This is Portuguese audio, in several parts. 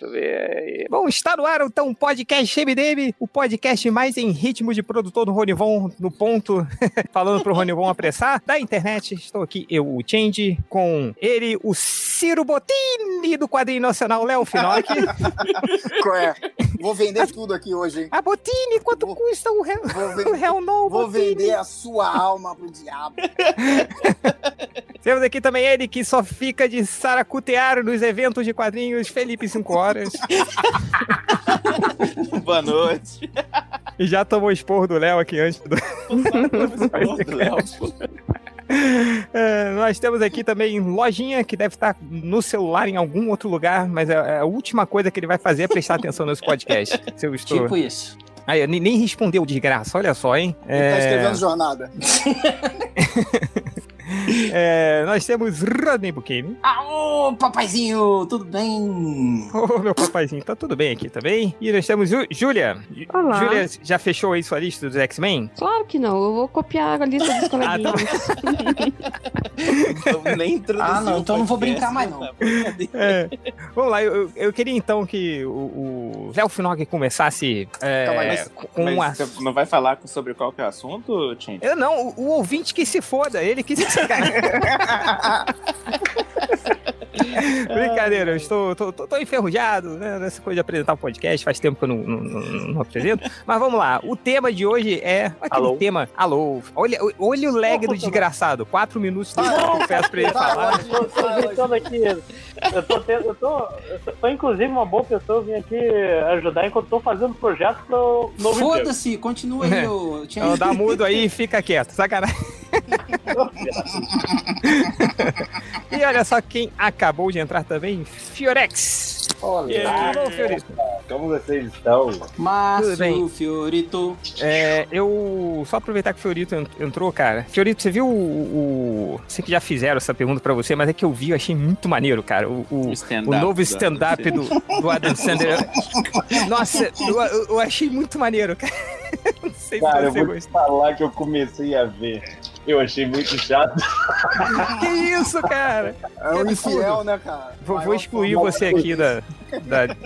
Deixa eu ver. Bom, está no ar então o podcast MDM, o podcast mais em ritmo de produtor do Ronivon, no ponto, falando pro Ronivon apressar, da internet. Estou aqui, eu, o Change, com ele, o Ciro Bottini do quadrinho nacional, Léo Finock. Qual é? Vou vender tudo aqui hoje, hein? A Bottini, quanto Vou- custa o réu, Vou, o réu novo? vou vender a sua alma pro diabo. Temos aqui também ele que só fica de saracutear nos eventos de quadrinhos, Felipe 5 horas. Boa noite. e já tomou esporro do Léo aqui antes do. É, nós temos aqui também lojinha que deve estar no celular em algum outro lugar, mas é, é a última coisa que ele vai fazer é prestar atenção nesse podcast. Se eu estou. Tipo isso. Aí, nem, respondeu desgraça, olha só, hein? Ele tá É, escrevendo jornada. é, nós temos Rodney Buchanan. Aô, papaizinho, tudo bem? Ô, meu papaizinho, tá tudo bem aqui também. E nós temos Júlia. Ju- Olá. Júlia, já fechou aí sua lista dos X-Men? Claro que não, eu vou copiar a lista dos coleguinhas. Nem introduziu Ah, não, então não vou brincar mais, não. tá? É. Vamos lá, eu, eu- queria então que o, o Léo Finog começasse é, Calma Mas, com mas uma. você não vai falar sobre qual que é o assunto, Tim? Eu não, o, o ouvinte que se foda, ele que se Brincadeira, eu estou tô, tô- tô enferrujado né, nessa coisa de apresentar o podcast, faz tempo que eu não, não- não- não apresento. Mas vamos lá, o tema de hoje é aquele Alô? tema. Alô, olha, olha o lag do desgraçado, quatro minutos de eu peço pra ele falar. vai, Eu tô vai, gritando aqui. Eu tô, tendo, eu, tô, eu tô, inclusive, uma boa pessoa. Eu vim aqui ajudar enquanto tô fazendo projeto pro novo. Foda-se, continua aí, ô Então, dá mudo aí e fica quieto, sacanagem. E olha só quem acabou de entrar também, Fiorex. Olá, Fiorito. como vocês estão? Márcio bem. Fiorito. É, eu só aproveitar que o Fiorito ent- entrou, cara. Fiorito, você viu o, o- Sei que já fizeram essa pergunta pra você, mas é que eu vi, eu achei muito maneiro, cara. O, o- o novo stand-up do, do Adam Sandler. Nossa, eu, eu- eu achei muito maneiro, cara. Não sei Cara, eu se você vou te gostou. falar que eu comecei a ver. Eu achei muito chato. Que isso, cara? É um infiel, né, cara? Vou, vou excluir você aqui da. da-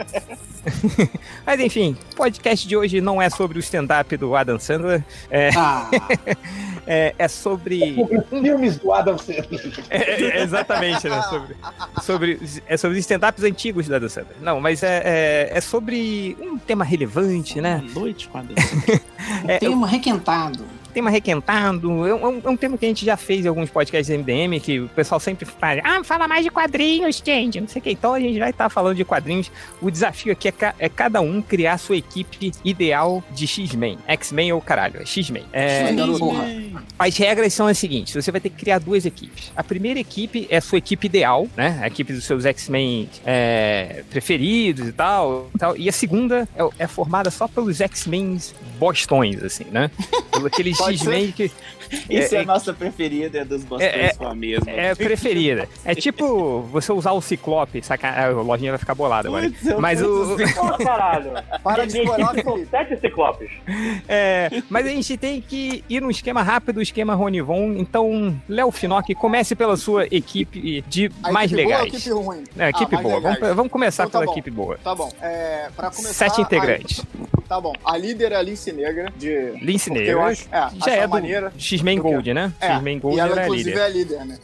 Mas enfim, o podcast de hoje não é sobre o stand-up do Adam Sandler, Ah, é, é sobre. Filmes do Adam Sandler. é, é, exatamente, né? Sobre, sobre, é sobre os stand-ups antigos do Adam Sandler. Não, mas é, é, é sobre um tema relevante, né? Noite, quadro. É, tema requentado. Tema requentado. É um, é um tema que a gente já fez em alguns podcasts MDM, que o pessoal sempre fala, ah, fala mais de quadrinhos, gente, não sei o que. Então a gente vai estar falando de quadrinhos. O desafio aqui é, ca- é cada um criar sua equipe ideal de X-Men. X-Men ou caralho, é X-Men. É, e- as regras são as seguintes: você vai ter que criar duas equipes. A primeira equipe é a sua equipe ideal, né? A equipe dos seus X-Men é, preferidos e tal, tal. E a segunda é, é formada só pelos X-Men bostões, assim, né? Aqueles X-Men que. Isso é, É- a nossa preferida, é dos É- bastões é- com a mesma. É preferida. É tipo você usar o Ciclope, saca? A lojinha vai ficar bolada agora. Putz, Mas o. Caralho. Para de explorar, Felipe. sete ciclopes. É, mas a gente tem que ir num esquema rápido, esquema Ronivon. Então, Léo Finock, comece pela sua equipe de A mais equipe boa legais. equipe ruim? Não, equipe Ah, boa. Vamos, vamos começar Então tá pela bom. equipe boa. Tá bom. É, pra começar. Sete integrantes. a- tá bom. A líder é a Lince Negra, de. Lince Negra. eu acho- é, Já é maneira. X-Men? Gold, né? É, X-Men Gold e ela, a inclusive, líder. é a líder, né?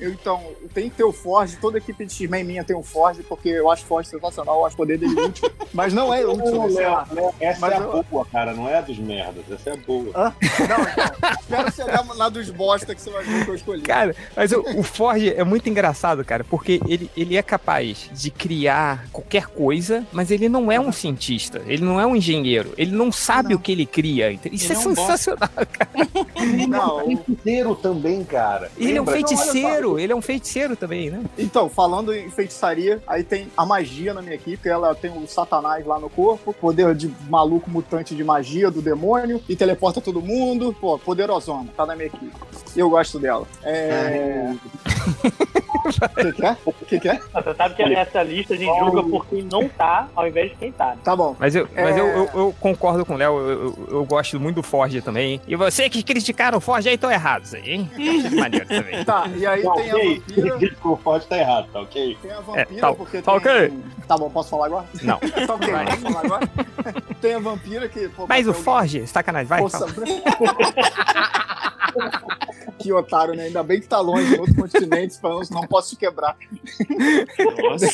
Eu, então, tem que ter o Forge, toda a equipe de X-Men minha tem o Forge, porque eu acho o Forge sensacional, eu acho o poder dele útil. Mas não é útil, né? sei lá. Essa Mas é a eu- boa, cara, não é a dos merdas. Essa é a boa. Não, então, espero na- na dos bosta que você vai ver que eu escolhi. Cara, mas o, o Forge é muito engraçado, cara, porque ele, ele é capaz de criar qualquer coisa, mas ele não é um cientista, ele não é um engenheiro, ele não sabe Não. o que ele cria. Isso Ele é é um bosta. sensacional. Não, o- Feiticeiro também, cara. Ele é um Lembra? feiticeiro, ele é um feiticeiro também, né? Então, falando em feitiçaria, aí tem a magia na minha equipe, ela tem o satanás lá no corpo, poder de maluco mutante de magia do demônio, e teleporta todo mundo, pô, poderosona, tá na minha equipe. Eu gosto dela. É... que, que é? O que, que é? Você sabe que essa lista a gente julga por quem não tá, ao invés de quem tá. Tá bom. Mas, eu, mas É. eu, eu, eu concordo com o Léo, eu, eu, eu gosto muito do Forge também. E você que criticaram o Forge aí estão errados aí, hein? Maneiro também. Tá, e aí Tá tem a ok. vampira. O Ford tá errado, tá ok? Tem a vampira, tá- porque tá tem... ok. Tá bom, posso falar agora? Não. tá ok, Vai. posso falar agora? tem a vampira que... Pô, Mas o Forge, sacanagem, vai. Força fala. que otário, né? Ainda bem que tá longe, em outro continente, falando, não posso te quebrar. Nossa.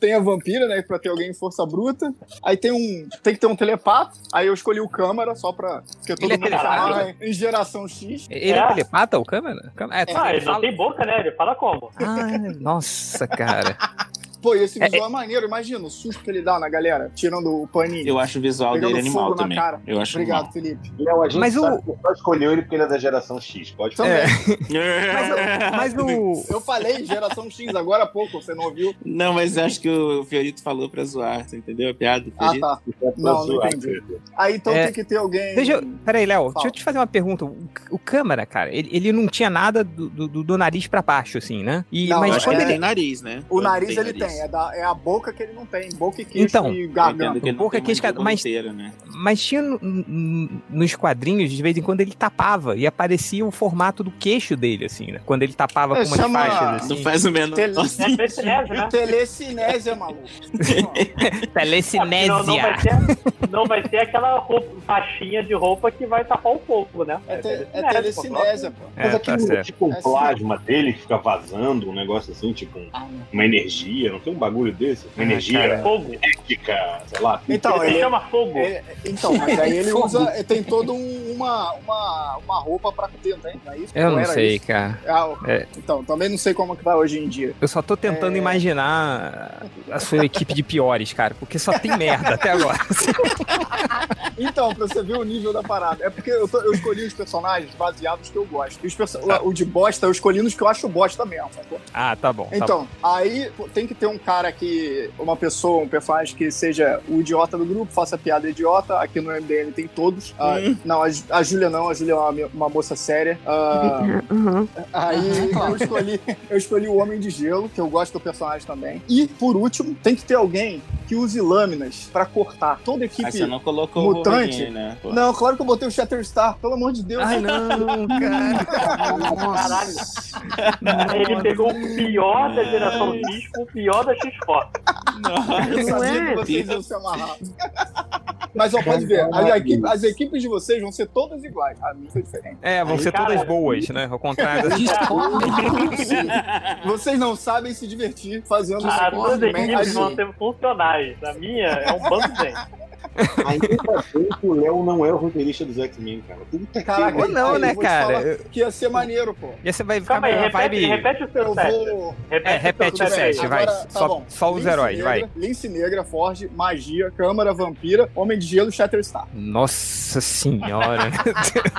Tem a vampira, né? Pra ter alguém em força bruta. Aí tem um. Tem que ter um telepata. Aí eu escolhi o câmara, só pra. Porque todo Ele é mundo telepata? chamava em geração X. Ele é, É. telepata, o câmera? Câmera- É, Ah, ele ele não fala- tem boca, né? Ele fala como? Ah, nossa, cara. Pô, e esse visual é, maneiro, imagina o susto que ele dá na galera, tirando o paninho. Eu acho o visual dele fogo animal na também. cara. Eu acho Obrigado, Felipe. Léo, a gente Mas o- sabe que só escolheu ele porque ele é da geração X. Pode Também. É. animal. Mas o. Eu falei geração X agora há pouco, você não ouviu? Não, mas acho que o Fiorito falou pra zoar, você entendeu a piada? do Ah, tá. Não, não entendi. Aí então É. tem que ter alguém. Deixa eu. Peraí, Léo, deixa eu te fazer uma pergunta. O, o câmera, cara, ele, ele não tinha nada do, do, do nariz pra baixo, assim, né? E, Não, mas acho que quando ele tem nariz, né? O não nariz ele nariz? Tem, é, da- é a boca que ele não tem. Boca e queixo Então, e garganta. que Boca, tem queixo, mas- né? Mas tinha no- no- nos quadrinhos, de vez em quando ele tapava e aparecia o formato do queixo dele, assim, né? Quando ele tapava É, com umas chama- faixas, assim. Não faz o menor Tele- É né? Telecinésia, maluco. Telecinésia. Não, não, vai ser, não vai ser aquela roupa, faixinha de roupa que vai tapar o fogo, né? É, te, é telecinésia, pô. É, Mas tá aquilo, certo. tipo, um É, sim. plasma dele que fica vazando, um negócio assim, tipo, um- uma energia, não tem um bagulho desse? Ah, energia cara. Fogo. ética, sei lá. Então, ele ele, chama fogo. é- então, mas aí ele usa, tem todo um- uma, uma, uma roupa pra ter, né? Não é isso? Eu não era sei, isso? cara. Ah, o- É. Então, também não sei como que tá hoje em dia. Eu só tô tentando É. imaginar a sua equipe de piores, cara, porque só tem merda até agora. Então, pra você ver o nível da parada. É porque eu, tô- eu escolhi os personagens baseados que eu gosto. E Tá. O de bosta, eu escolhi nos que eu acho bosta mesmo, sacou? Ah, tá bom. tá bom. Então, aí pô, tem que ter um cara que. Uma pessoa, um personagem que seja o idiota do grupo, faça piada idiota. Aqui no MDM tem todos. Ah, Não, a, a Júlia não, a Júlia é uma, uma moça séria. Ah, Uhum. Aí eu escolhi, eu escolhi o Homem de Gelo, que eu gosto do personagem também. E, por último, tem que ter alguém que use lâminas pra cortar. Toda equipe. Aí você não colocou Mutante? o né? pô? Não, claro que eu botei o Shatterstar, pelo amor de Deus. Ai, não, cara. Caralho. Ele pegou o pior da geração com o pior da X-Force. Nossa. Eu Não sabia é? que vocês iam se amarrar. Mas, ó, pode ver, as, equipe- as equipes de vocês vão ser todas iguais. A minha foi diferente. É, vão Aí, ser todas cara. boas, né? Ao contrário. Vocês não sabem se divertir fazendo Ah, isso. todas as equipes vão ser funcionais. A minha é um bando de gente. Ainda bem que o Léo não é o roteirista dos X-Men, cara. Caraca, Ou não, aí né, cara? Que ia ser maneiro, pô. E aí você vai ficar Calma aí, repete, vibe. repete o seu Eu set. vou. É, repete o set, aí. vai. Agora, tá Só- bom. só os Lince heróis, negra, vai. Lince Negra, Forge, Magia, Câmara, Vampira, Homem de Gelo, Shatterstar. Nossa senhora.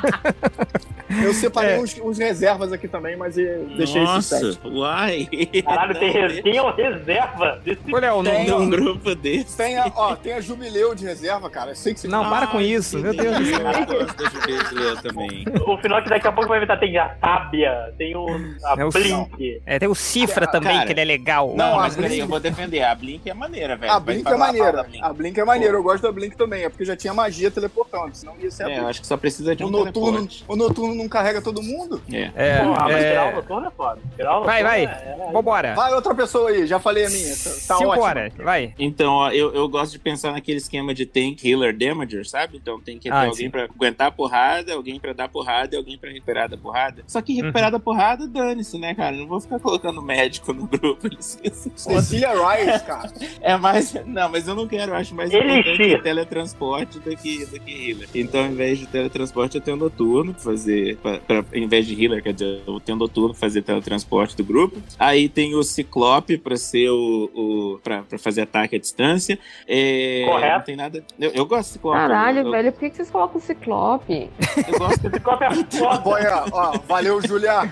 Eu separei É. uns, uns reservas aqui também, mas deixei esse Nossa, set. uai. Caralho, tem, tem uma reserva desse não, Tem. Tem um grupo desse. Tem a, ó, tem a Jubileu de reserva, cara. Eu sei que você Não, para com isso, meu Deus do céu. Eu gosto da Jubileu também. O final que daqui a pouco vai inventar tem a Tábia, tem o, a É o- Blink. É, tem o Cifra também, Cara, que ele é legal. Não, Não, mas peraí, Blink- eu vou defender. A Blink é maneira, velho. A Blink é maneira. Blink. A Blink é maneira. Eu gosto da Blink também. É porque já tinha magia teleportando. Senão ia ser a É, eu Blink. acho que só precisa de O um noturno, teleporte. o noturno não carrega todo mundo? É. É, Porra, mas tirar o é... noturno é foda. Tirar o Vai, noturno vai. é- é- Vambora. Vai outra pessoa aí. Já falei a minha. Tá, tá Cinco ótimo. horas, vai. Então, ó, eu, eu gosto de pensar naquele esquema de tank, healer, damager, sabe? Então tem que ter Ah, alguém sim. pra aguentar a porrada, alguém pra dar porrada e alguém pra recuperar da porrada. Só que Uhum. recuperar da porrada, dane-se, né, cara? Não vou ficar colocando médico no grupo. Cecília Rice, cara. É mais. Não, mas eu não quero, eu acho mais Elixir. importante teletransporte do que, do que healer. Então, ao invés de teletransporte, eu tenho noturno pra fazer. Pra, pra, ao invés de healer, quer dizer, eu tenho noturno pra fazer teletransporte do grupo. Aí tem o Ciclope pra ser o. o pra, pra fazer ataque à distância. É, Correto. Não tem nada. Eu, eu gosto de Ciclope. Caralho, eu, eu, velho, por que que vocês colocam o Ciclope? Eu gosto Esse copo é. Põe, ó, valeu, Julia.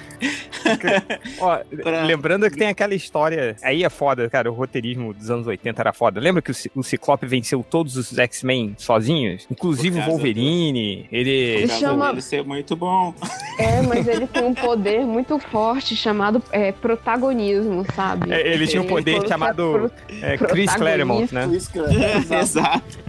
Ó, Pra- lembrando que tem aquela história. Aí é foda, cara. O roteirismo dos anos 80 era foda. Lembra que o, Ci- o Ciclope venceu todos os X-Men sozinhos? Inclusive o Wolverine. Ele. Por causa chama- dele ser muito bom. É, mas ele tem um poder muito forte chamado é, protagonismo, sabe? É, ele tinha um poder quando chamado você é, Chris Claremont, né? Chris Claremont, exato.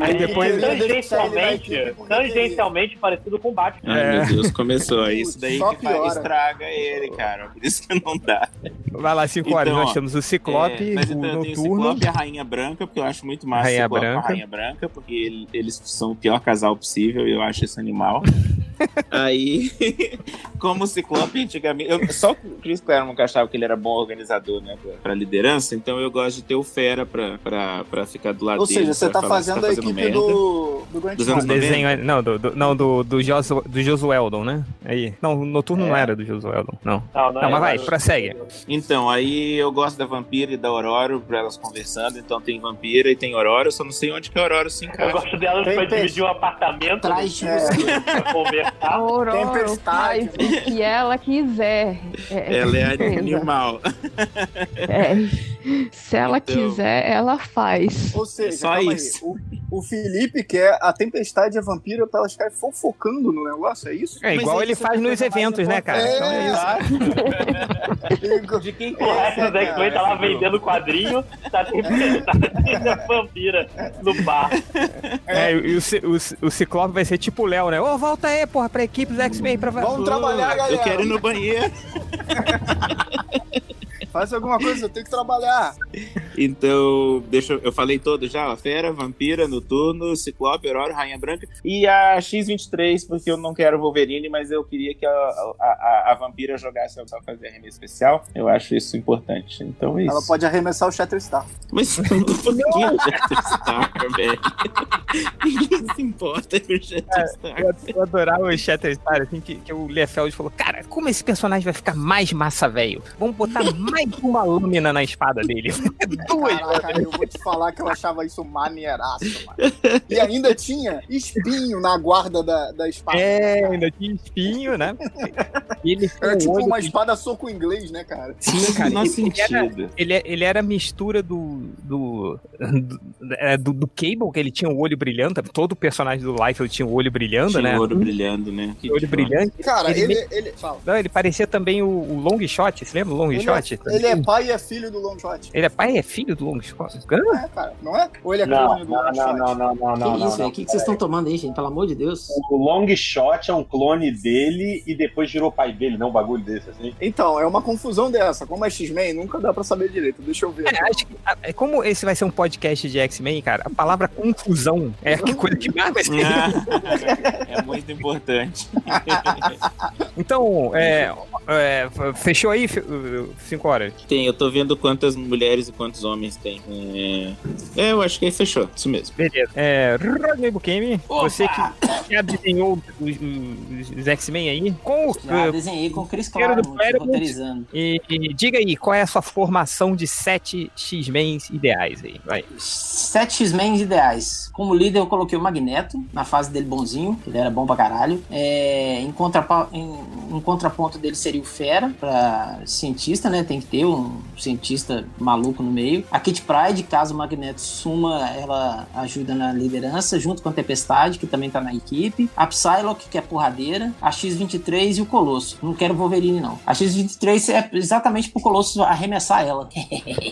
Aí depois- tangencialmente, tangencialmente parecido com o Batman. Ai, É. meu Deus, começou. É isso daí Só que estraga ele, cara. Por isso que não dá. Vai lá, 5 horas. Então, Nós temos o Ciclope, É, mas o então o Noturno. Ciclope e a Rainha Branca, porque eu acho muito massa Rainha o Branca. a Rainha Branca, porque ele- eles são o pior casal possível e eu acho isso animal. Aí, como Ciclope antigamente. Eu, só o Chris Claremont achava que ele era bom organizador, né, pra, pra liderança, então eu gosto de ter o Fera pra, pra, pra ficar do lado Ou dele. seja, você tá falar que fazendo a equipe merda. do, do Grant Dos anos desenho, não, do, do- não, do, do, Josu, do Josueldon, né? Aí. Não, o Noturno não era do Josueldon, não. Não, Não, mas vai, prossegue. Então, aí eu gosto da Vampira e da Aurora pra elas conversando. Então tem Vampira e tem Aurora, eu só não sei onde que a Aurora se Eu encaixa. gosto delas Tem pra dividir um apartamento Atrás de É. Tempestade. faz o que ela quiser. É, Ela é animal. É. Se ela Então. quiser, ela faz. Ou seja, É só isso. aí. O, o Felipe quer a tempestade e a vampira pra elas ficarem fofocando no negócio, é isso? É igual Mas ele faz é nos eventos, né, cara? É. Então é isso. De quem O resto do É, X-Men tá lá cara. vendendo quadrinho, tá tendo a vampira no bar. É, e o, o, o Ciclope vai ser tipo o Léo, né? Ô, volta aí, porra, pra equipe dos X-Men pra Vamos trabalhar, galera. Eu quero ir no banheiro. Faz alguma coisa, eu tenho que trabalhar. Então, deixa eu, eu falei todo já, ó, Fera, Vampira, Noturno, Ciclope, Aurora, Rainha Branca e a X-23, porque eu não quero Wolverine, mas eu queria que a, a, a- a Vampira jogasse ela pra fazer arremesso especial. Eu acho isso importante. Então é isso. Ela pode arremessar o Shatterstar. Mas por que o Shatterstar, velho? Ninguém se importa com o Shatterstar. Eu, eu adorava o Shatterstar, assim, que, que o Liefeld falou, cara, como esse personagem vai ficar mais massa, velho? Vamos botar mais uma lâmina na espada dele. Duas. Caraca, eu vou te falar que eu achava isso maneiraço, mano. E ainda tinha espinho na guarda da, da espada. É, ainda tinha espinho, né? Ele Era tipo olho uma que- espada soco inglês, né, cara? Sim, cara. Ele, ele era, sentido. ele, é- ele era a mistura do do, do, é, do- do Cable, que ele tinha o olho brilhante. Todo personagem do Life tinha o olho brilhando, Tinha né? ouro brilhando, né? Que O olho brilhante. Cara, Ele ele, ele. Não, ele parecia também o, o Long Shot, você lembra o Long Ele, Shot? é, ele é pai e é filho do Long Shot. Ele é pai e é filho do Long Shot? Hã? É, cara, não é? Ou ele é Não, clone do não, Long não, Shot? não, não, não, Que não, isso, não, velho? O que, que vocês estão tomando aí, gente? Pelo amor de Deus. O Long Shot é um clone dele e depois virou pai dele, não um bagulho desse assim. Então, é uma confusão dessa. Como é X-Men, nunca dá pra saber direito. Deixa eu ver. É, acho que, é, como esse vai ser um podcast de X-Men, cara, a palavra confusão é a coisa que mais vai ser. é muito importante. Então, é, é, fechou aí, Fi- cinco horas. Tem, eu tô vendo quantas mulheres e quantos homens tem. É, é, eu acho que aí fechou, isso mesmo. Beleza. É, Rodney Bukemi, você que já desenhou os, os- os X-Men aí, com o, Já desenhei com o Chris Claremont, Claremont. roteirizando. e, e diga aí, qual é a sua formação de sete X-Men ideais aí? Vai. Sete X-Men ideais. Como líder, eu coloquei o Magneto, na fase dele bonzinho, que ele era bom pra caralho. É, em, contrapa- em- em contraponto dele seria o Fera, pra cientista, né? Tem que ter um cientista maluco no meio. A Kit Pride, caso o Magneto suma, ela ajuda na liderança, junto com a Tempestade, que também tá na equipe. A Psylocke, que é porradeira. A X-23 e o Colosso. Não quero Wolverine, não. A X-23 é exatamente pro Colosso arremessar ela.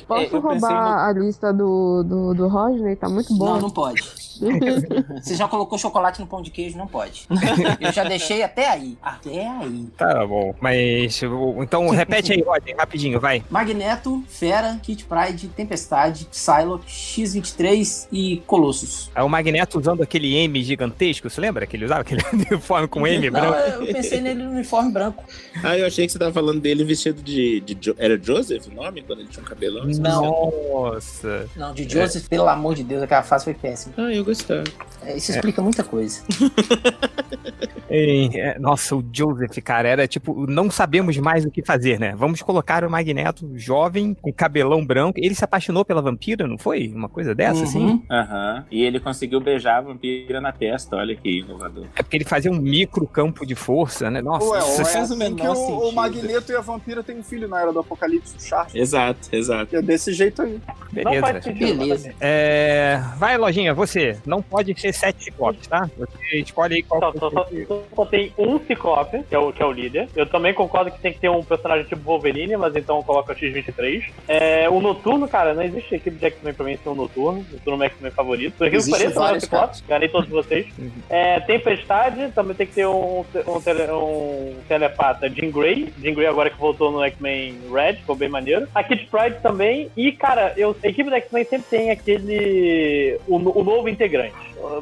Posso pensei roubar a lista do, do, do Rodney? Tá muito bom. Não, não pode. Você já colocou chocolate no pão de queijo? Não pode. Eu já deixei até aí. Até aí. Tá bom, mas então repete aí, Rodney, rapidinho, vai. Magneto, Fera, Kit Pride, Tempestade, Psylocke, X-23 e Colossus. Aí o Magneto usando aquele M gigantesco, você lembra que ele usava aquele uniforme com M Não, branco? eu pensei nele no uniforme branco. Ah, eu achei que você tava falando dele vestido de. de Jo- Era Joseph o nome? Quando ele tinha um cabelão? Nossa. Não, de Joseph, pelo amor de Deus, aquela fase foi péssima. Ah, eu gostava. É, Isso explica muita coisa. É, nossa, o Joseph, cara, era tipo, não sabemos mais o que fazer, né? Vamos colocar o Magneto jovem, com cabelão branco. Ele se apaixonou pela vampira, não foi? Uma coisa dessa, assim? Uhum. Aham. E ele conseguiu beijar a vampira na testa, olha que inovador. É porque ele fazia um micro campo de força, né? Nossa, Ué, isso é faz o assim que menor o, o. Magneto e a vampira têm um filho na Era do Apocalipse, o Charles. Exato, exato. É desse jeito aí. Não beleza. faz sentido. Beleza. É, vai, lojinha, você. Não pode ser sete ciclopes, tá? Você escolhe aí qual Só, só, só, então só tem um Ciclope, que é, o, que é o líder. Eu também concordo que tem que ter um personagem tipo Wolverine, mas então eu coloco o X-23. É, o Noturno, cara, não existe equipe de X-Men pra mim ser um Noturno. O Noturno é o meu X-Men favorito. Por aquilo que Existe pareça, não é o Ciclope. Ganhei todos vocês. É, Tempestade, também tem que ter um, um, tele- um telepata, Jean Grey. Jean Grey agora que voltou no X-Men Red, ficou bem maneiro. A Kid Pride também. E, cara, eu, a equipe do X-Men sempre tem aquele... O, o novo integrante.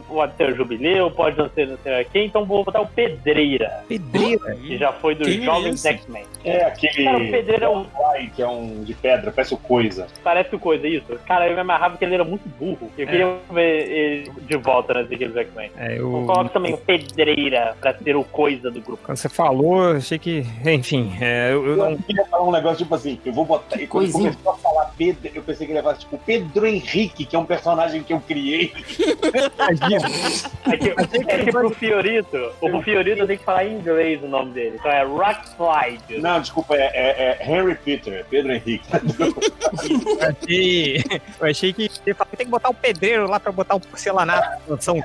Pode ser o Jubileu, pode não ser não sei quem. Então vou botar o Pedreira, Pedreira. que já foi dos Quem é? X-Men. É aquele. Cara, o Pedreiro é um- que é um de pedra, parece o coisa. Parece o coisa, isso. Cara, eu me amarrava que ele era muito burro. Eu queria ver ele de volta nas equipes do X-Men. É, Eu eu... coloco também o Pedreira pra ser o coisa do grupo. Quando você falou, eu achei que. Enfim, é, eu, eu Eu não. queria falar um negócio tipo assim, eu vou botar. E quando Coisinha. começou a falar Pedro, eu pensei que ele ia falar tipo Pedro Henrique, que é um personagem que eu criei. É que, é que pro Fiorito, o Fiorito tem que falar em inglês o nome dele. Então é Rockslide. Não, desculpa, é, é- é Henry Peter, Pedro Henrique. Eu achei, eu achei que ele falou, tem que botar o pedreiro lá pra botar o porcelanato na mansão.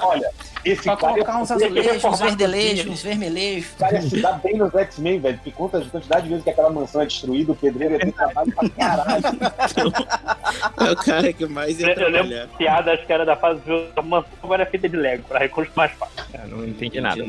Olha, esse Pra cara, colocar uns azulejos, uns verdelejos, uns vermelhos. esse cara se dá bem nos X-Men, velho. Porque conta a quantidade de vezes que aquela mansão é destruída, o pedreiro ter trabalho pra caralho. É o cara que mais ia Eu lembro trabalhar. piada, acho que era da fase de mansão agora é feita de Lego, pra reconstruir mais fácil. Eu não entendi nada.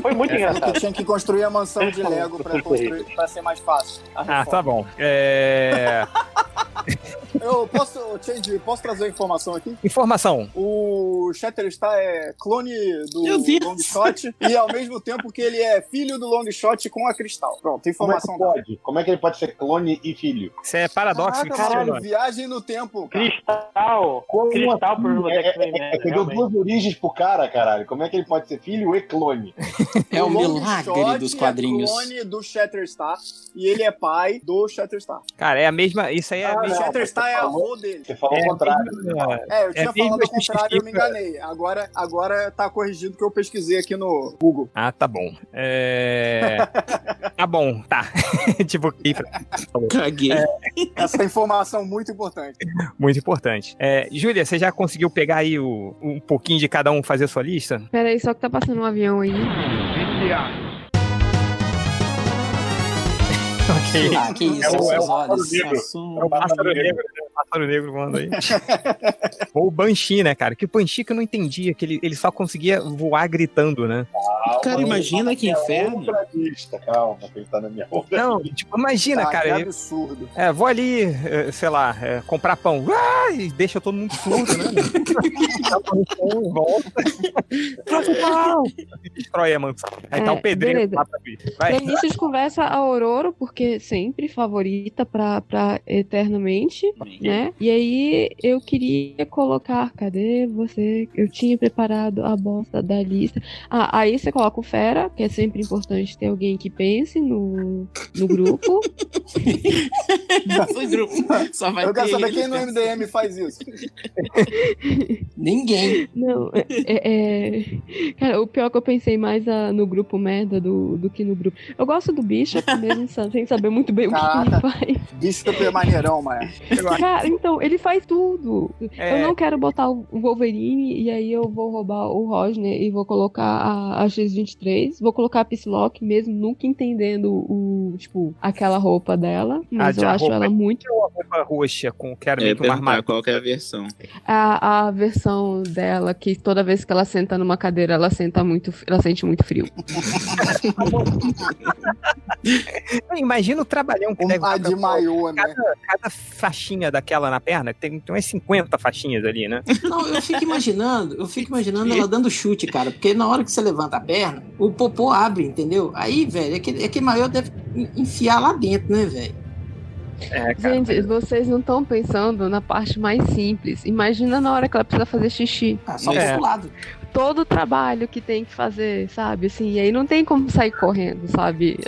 Foi muito Porque engraçado. tinha que construir a mansão de Lego pra, construir, pra ser mais fácil. Ah, reforma. tá bom. É... Eu posso, Change, posso trazer uma informação aqui? Informação. O Shatterstar é clone do. Longshot e ao mesmo tempo que ele é filho do Longshot com a Cristal. Pronto, Como é informação pode? Como é que ele pode ser clone e filho? Isso é paradoxo. Caraca, caralho, viagem no tempo. cara. Cristal. Como Cristal assim? pro É, é, X-Men, é, é que deu duas origens pro cara, caralho. Como é que ele pode ser filho e clone? É o milagre dos quadrinhos. É clone do Shatterstar e ele é pai do Shatterstar. Cara, é a mesma. Isso aí é a Ah, O mesma. Shatterstar é avô dele. Você falou É, o contrário. É, eu tinha falado que contrário, eu me enganei. Agora, agora tá corrigido que eu pesquisei aqui no Google. Ah, tá bom. É... tá bom, tá. tipo, Caguei. Essa é informação muito importante. muito importante. É, Júlia, você já conseguiu pegar aí o- um pouquinho de cada um fazer sua lista? Pera aí, só que tá passando um avião aí. Ah, que isso, É o- é o negro. É o pássaro negro, né? O pássaro negro voando aí. Ou o Banshee, né, cara? Que o Banshee que eu não entendia, que ele, ele só conseguia voar gritando, né? Cara, imagina que inferno. Lista, calma, que ele tá na minha outra. Não, tipo, imagina, Tá, cara. ele- absurdo. É, vou ali, é, sei lá, é, comprar pão. Ah, e deixa todo mundo surdo, né? Volta. Pão! Destrói a mansão. Aí tá É, o pedreiro beleza. lá pra Vai. início de conversa, a Aurora, porque sempre favorita pra, pra eternamente, né? E aí eu queria colocar, cadê você? Eu tinha preparado a bosta da lista. Ah, aí você coloca o Fera, que é sempre importante ter alguém que pense no, no grupo. Foi grupo. Só vai Eu quero ter saber quem no. MDM faz isso. Ninguém. Não, é, é- é- Cara, o pior é que eu pensei mais ah, no grupo merda do, do que no grupo. Eu gosto do Bishop, mesmo sem saber muito bem o que ele faz. Bicho é maneirão, mas. Cara, então, ele faz tudo. É. Eu não quero botar o Wolverine e aí eu vou roubar o Rosner e vou colocar a, a X-23. Vou colocar a Psylocke mesmo, nunca entendendo o, tipo, aquela roupa dela. Mas Ah, eu acho ela muito. Uma roupa roxa, com que era É, meio que uma armadura. qual que é a versão. A, a versão dela, que toda vez que ela senta numa cadeira, ela senta muito, ela sente muito frio. Imagina o trabalhão que deve A dar de maiô, né? cada, cada faixinha daquela na perna, tem, tem umas 50 faixinhas ali, né? Não, eu fico imaginando, eu fico imaginando ela dando chute, cara. Porque na hora que você levanta a perna, o popô abre, entendeu? Aí, velho, aquele, aquele maior deve enfiar lá dentro, né, velho? É. Gente, vocês não estão pensando na parte mais simples. Imagina na hora que ela precisa fazer xixi. Ah, só É. pro lado. todo o trabalho que tem que fazer, sabe? Assim, e aí não tem como sair correndo, sabe?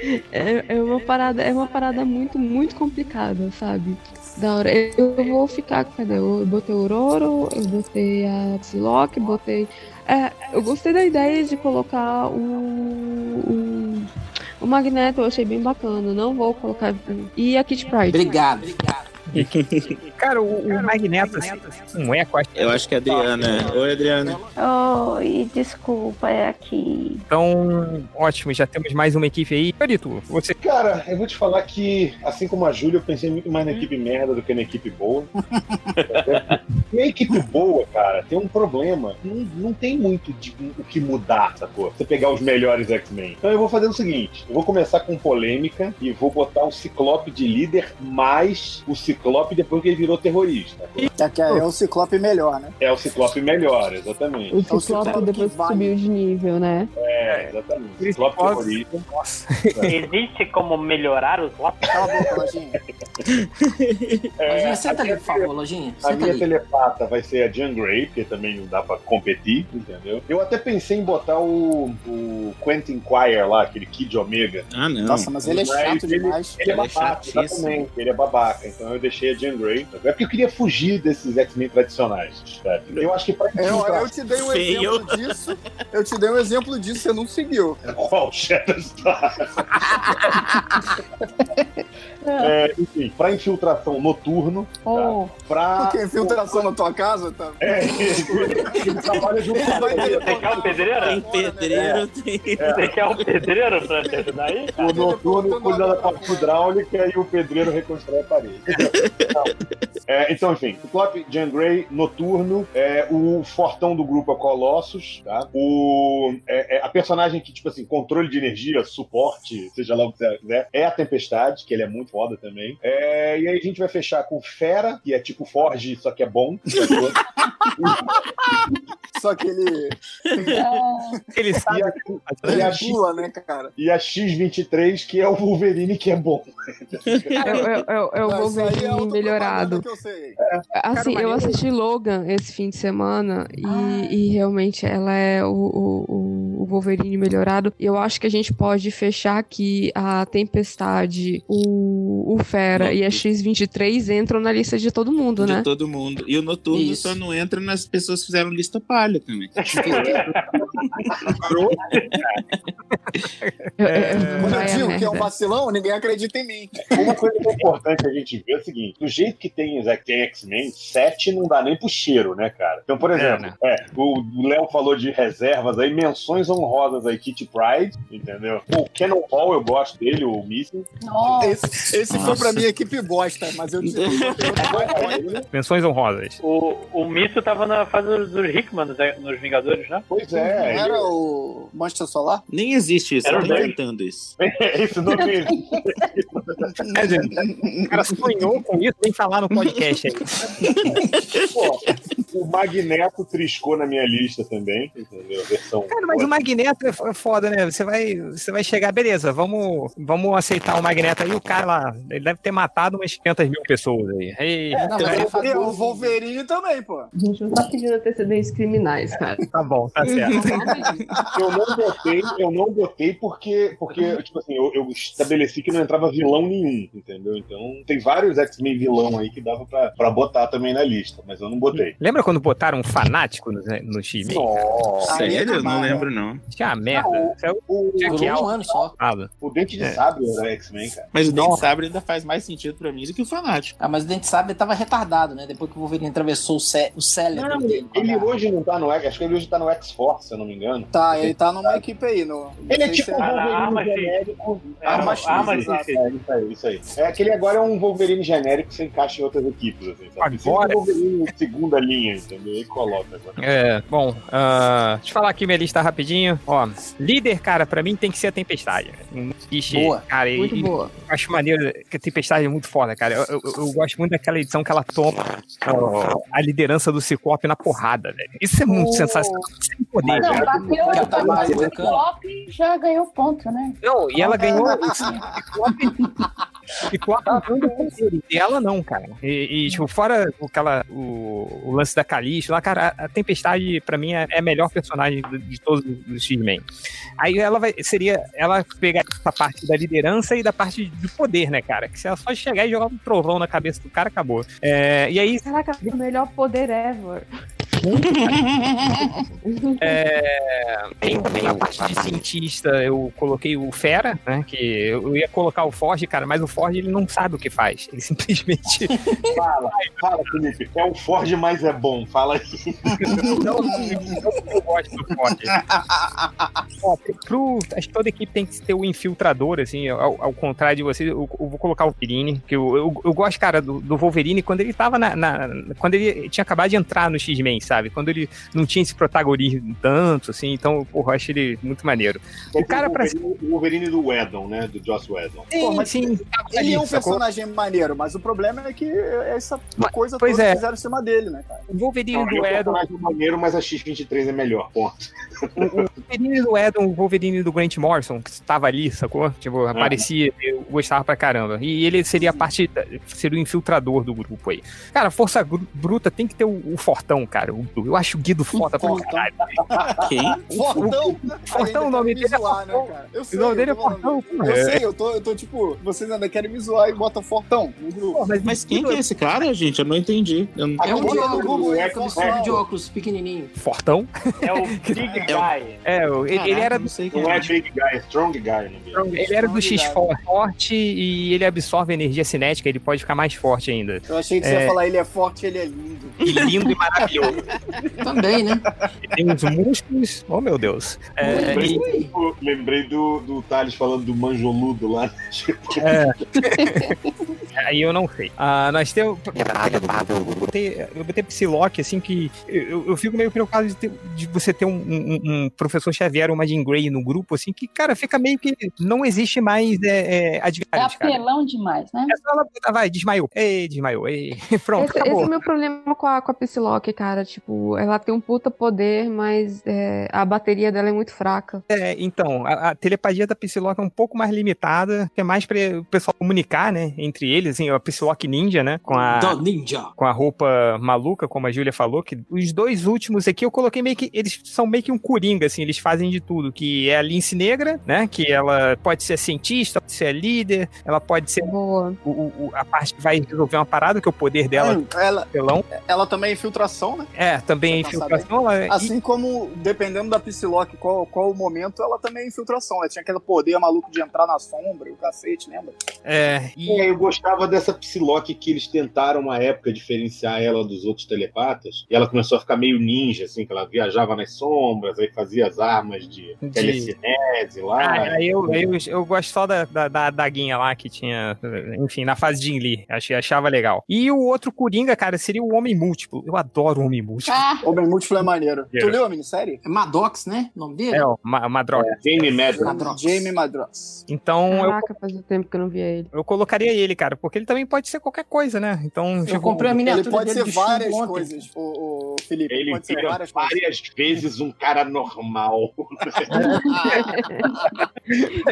É, é, é uma parada, é uma parada muito, muito complicada, sabe? Da hora. Eu vou ficar, cadê? Eu botei o Aurora, eu botei a Psylocke, botei. É, eu gostei da ideia de colocar o, o, o Magneto, eu achei bem bacana. Não vou colocar. E a Kit Pride. Obrigado. Cara, o, o Magneto, assim, um eco, acho Eu acho que é a Adriana. Oi, Adriana. Oi, desculpa, é aqui. Então, ótimo, já temos mais uma equipe aí. Perito, você. Cara, eu vou te falar que, assim como a Júlia, eu pensei muito mais na equipe merda do que na equipe boa. e a equipe boa, cara, tem um problema. Não, não tem muito de, o que mudar, sacou? Você pegar os melhores X-Men. Então eu vou fazer o seguinte: eu vou começar com polêmica e vou botar o Ciclope de líder mais o Ciclope depois que ele virou terrorista. É, que é o Ciclope melhor, né? É o Ciclope melhor, exatamente. O Ciclope Ciclope depois que subiu de nível, né? É, exatamente. Ciclope Ciclope terrorista. Nossa. Existe como melhorar os lápis? Cala a boca, Lojinha. É, Lojinha, senta a ali, minha por favor, Lojinha. A minha ali. telepata vai ser a Jean Grey, porque também não dá pra competir, entendeu? Eu até pensei em botar o, o Quentin Quire lá, aquele Kid Omega. Ah, não. Nossa, mas ele é chato ele- demais. Ele é Ele é babaca, chatíssimo. exatamente. Ele é babaca. Então eu deixei a Jean Grey. É porque eu queria fugir desses X-Men tradicionais. sabe? Eu acho que pra Eu, infiltrar eu te dei um Feio. exemplo disso. Eu te dei um exemplo disso, você não seguiu. qual Shatterstar. é, enfim, pra infiltração noturno, Oh, pra. Porque infiltração na tua casa, tá? É, ele trabalha junto com Você quer um pedreiro? Tem pedreiro, tem. Você quer um pedreiro pra te ajudar aí? O noturno cuida da parte hidráulica e o pedreiro reconstrói a parede. Então, é, então, enfim, Ciclope, Jean Grey, Noturno, é, o fortão do grupo é Colossus, tá? O, é, é, a personagem que, tipo assim, controle de energia, suporte, seja lá o que você quiser, é a Tempestade, que ele é muito foda também. É, e aí a gente vai fechar com Fera, que é tipo Forge, só que é bom. Só que ele, Ele E sabe. a, e, a ele X, pula, né, cara? e a X23, que é o Wolverine, que é bom. É, é, é, é o Mas é melhorado. Sei. Assim, eu assisti Logan esse fim de semana e, e realmente ela é o, o, o Wolverine melhorado. E eu acho que a gente pode fechar aqui a Tempestade, o, o Fera e a X-23 entram na lista de todo mundo, De né? todo mundo. E o noturno Isso. só não entra nas pessoas que fizeram lista palha também. Eu- eu- eu- Quando eu digo que é um vacilão, ninguém acredita em mim. Uma coisa que é importante a gente ver é o seguinte: do jeito que tem, os- tem X-Men, 7 não dá nem pro cheiro, né, cara? Então, por exemplo, né? é, o Léo falou de reservas aí, menções honrosas aí, Kitty Pride, entendeu? O Cannon Hall, eu gosto dele, o Missing. nossa. Esse, esse foi pra minha equipe bosta, mas eu te Menções honrosas. O, o Mício tava na fase dos, dos Hickman nos, nos Vingadores, né? Pois Não é, era o Monstro Solar? Nem existe isso, Era eu tô inventando isso. esse nome O cara sonhou com isso, nem falar no podcast aí. Pô, o Magneto triscou na minha lista também, entendeu? Versão. Cara, mas o Magneto é é foda, né? Você vai, você vai chegar, beleza, vamos, vamos aceitar o Magneto aí. O cara lá, ele deve ter matado umas 500 mil pessoas aí. Ei, Não, mas ele faz E o Wolverine também, pô. A gente não tá pedindo antecedentes criminais, cara. tá bom, tá certo. Eu não botei, eu não botei porque, porque tipo assim, eu, eu estabeleci que não entrava vilão nenhum, entendeu? Então tem vários X-Men vilão aí que dava pra, pra botar também na lista, mas eu não botei. Lembra quando botaram um fanático no, no time? Nossa, é Sério? Eu não lembro, não. Que é uma merda. Isso é o o, um ano só. o Dente de É. Sabre era X-Men, cara. Mas o Dente Sabre ainda faz mais sentido pra mim do que o Fanático. Ah, mas o Dente Sabre tava retardado, né? Depois que o Wolverine atravessou o, cé o cérebro Não, dele. Ele hoje não tá no X, acho que ele hoje tá no X-Force, se eu não me engano. Tá, ele tá numa equipe aí. No, não Ele é tipo um Ah, Wolverine genérico. É, Arma X, é, isso aí, isso aí. É que ele agora é um Wolverine genérico que você encaixa em outras equipes, assim, sabe? Agora? de um Wolverine segunda linha, entendeu? E coloca agora. É, bom, ah, deixa eu falar aqui minha lista rapidinho. Ó, líder, cara, pra mim tem que ser a Tempestade. Existe, Boa. Cara, e- Muito e boa. eu acho maneiro que a Tempestade é muito foda, cara. Eu, eu- eu gosto muito daquela edição que ela toma ó, a liderança do Ciclope na porrada, velho. Isso é muito Oh. sensacional. Sem poder. Não, cara. bateu, tá mais o. Ciclope já ganhou ponto, né? Não, e ela ganhou o Ciclope. Ciclope dando poderes. E ela não, cara. E, e, tipo, fora o, que ela- o, o lance da Calixto lá, cara, a, a Tempestade, pra mim, é, é a melhor personagem de, de todos os X-Men. Aí ela vai, seria, ela pegar essa parte da liderança e da parte de poder, né, cara? Que se ela só chegar e jogar um trovão na cabeça do cara, acabou. É, e aí, Caraca, o melhor poder ever. É, tem também a parte de cientista, eu coloquei o Fera, né? Que eu ia colocar o Forge, cara, mas o Forge ele não sabe o que faz. Ele simplesmente. Fala, fala, Felipe. É o Ford, mas é bom. Fala aí. não, não, eu gosto do Forge. Ó, pro, acho que toda equipe tem que ter o infiltrador, assim, ao, ao contrário de você, eu, eu vou colocar o Wolverine, que eu, eu, eu gosto, cara, do, do Wolverine quando ele tava na, na- Quando ele tinha acabado de entrar no X-Men, sabe? Quando ele não tinha esse protagonismo tanto, assim, então, porra, eu acho ele muito maneiro. O cara pra Wolverine, o Wolverine do Whedon, né? Do Joss Whedon. Sim, Pô, mas sim. Ele é um sacou? personagem maneiro, mas o problema é que essa Mas- coisa pois toda é. fizeram em cima dele, né, cara? O Wolverine Não, ele do é um Edon, personagem maneiro, mas a X-23 é melhor. Ponto. O Wolverine do Edon, o Wolverine do Grant Morrison, que estava ali, sacou? Tipo, aparecia, eu gostava pra caramba. E ele seria a parte, seria o infiltrador do grupo aí. Cara, Força Bruta tem que ter o, o Fortão, cara. O- eu acho o Guido foda pra Fortão. caralho. Quem? Fortão! Fortão, o nome dele é Fortão. né, cara? Eu sei, O nome eu dele é. Fortão. Eu É. sei, eu tô, eu tô tipo, vocês ainda querem me zoar e botam Fortão no grupo. Pô, mas, Mas quem que é esse cara, gente? Eu não entendi. Eu não... É um Google, é é de óculos, pequenininho. Fortão? É o Big Guy. É, o- ele, ele era não sei quem Não é é. Big Guy, é Strong Guy. Não é? Ele era do Strong X forte e ele absorve energia cinética, ele pode ficar mais forte ainda. Eu achei que você É. ia falar, ele é forte, ele é lindo. E lindo e maravilhoso. Também, né? Ele tem uns músculos. Oh, meu Deus. É, Lembrei, e- do, lembrei do, do Thales falando do manjoludo lá. aí eu não sei. Ah, nós temos. Eu botei, eu botei Psylocke, assim, que eu, eu fico meio preocupado de, ter- de você ter um, um- um professor Xavier ou uma Jean Grey no grupo, assim, que, cara, fica meio que não existe mais é, é, É adversários, cara. apelão demais, né? É só ela vai, desmaiou. Ei, desmaiou. Ei. Pronto, Esse, esse é o meu problema com a, com a Psylocke, cara. Tipo, ela tem um puta poder, mas é, a bateria dela é muito fraca. É, então, a, a telepatia da Psylocke é um pouco mais limitada, que é mais pra o pessoal comunicar, né, entre eles, assim, a Psylocke ninja, né, com a... Do Ninja. com a roupa maluca, como a Júlia falou, que os dois últimos aqui eu coloquei meio que. Eles são meio que um coringa, assim, eles fazem de tudo. Que é a Lince Negra, né? Que ela pode ser cientista, pode ser líder, ela pode ser Boa. o- o- a parte que vai resolver uma parada, que é o poder dela, Hum, ela, pelão. ela também é infiltração, né? É, também tá infiltração. Ela, e- Assim como, dependendo da Psylocke, qual, qual o momento, ela também é infiltração. Ela tinha aquele poder maluco de entrar na sombra e o cacete, lembra? é, e- É, eu gostava dessa Psylocke que eles tentaram uma época diferenciar ela dos outros telepatas. E ela começou a ficar meio ninja, assim, que ela viajava nas sombras, aí fazia as armas de De- telecinese lá. Ah, aí eu, eu, eu gosto só da, da, da daguinha lá que tinha, enfim, na fase de Lee. Achei, achava legal. E o outro Coringa, cara, seria o Homem Múltiplo. Eu adoro o Homem Múltiplo. Ah, Homem Múltiplo é maneiro. É. Tu leu a minissérie? É Maddox, né? O nome dele? É, ó, uma, uma droga. Jamie Madrox. Madrox. Jamie Madrox. Então, eu, Caraca, fazia tempo que eu não via ele. eu colocaria ele, cara, porque ele também pode ser qualquer coisa, né? Então, Eu tipo, comprei a Ele miniatura pode dele ser várias coisas, o, o Felipe. Ele pode ser vira várias coisas. várias vezes um cara normal.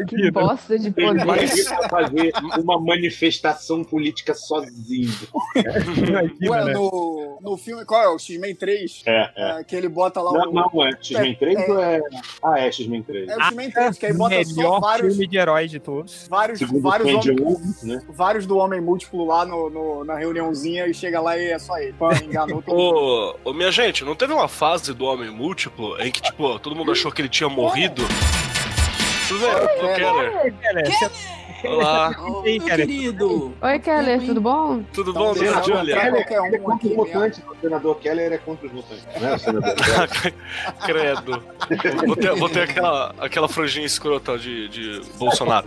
Que bosta de Ele vai poder. vir pra fazer uma manifestação política sozinho. imagina, Ué, né? no, no filme, qual é? O X-Men 3? É, é. É, que ele bota lá Não, o. não, é X-Men 3 É. ou é. Ah, é X-Men 3. É o X-Men 3, que aí bota só vários, filme de herói de todos. vários, Segundo vários, homens, Wolf, né? vários do Homem Múltiplo lá no, no- na reuniãozinha e chega lá e é só ele. Pô, enganou todo mundo. Ô, minha gente, não teve uma fase do Homem Múltiplo em que, tipo, todo mundo achou que ele tinha morrido? Tudo bem, ô, É, Keller. Cara, Olá, meu cara. querido. Oi, Keller, tudo bom? tudo Então, bom, dona Julia? colocar qualquer Ele é um contra os mutantes, o senador Keller é contra os mutantes, né? Senador Keller. Credo. Vou ter, vou ter aquela, aquela franjinha escrota de, de Bolsonaro.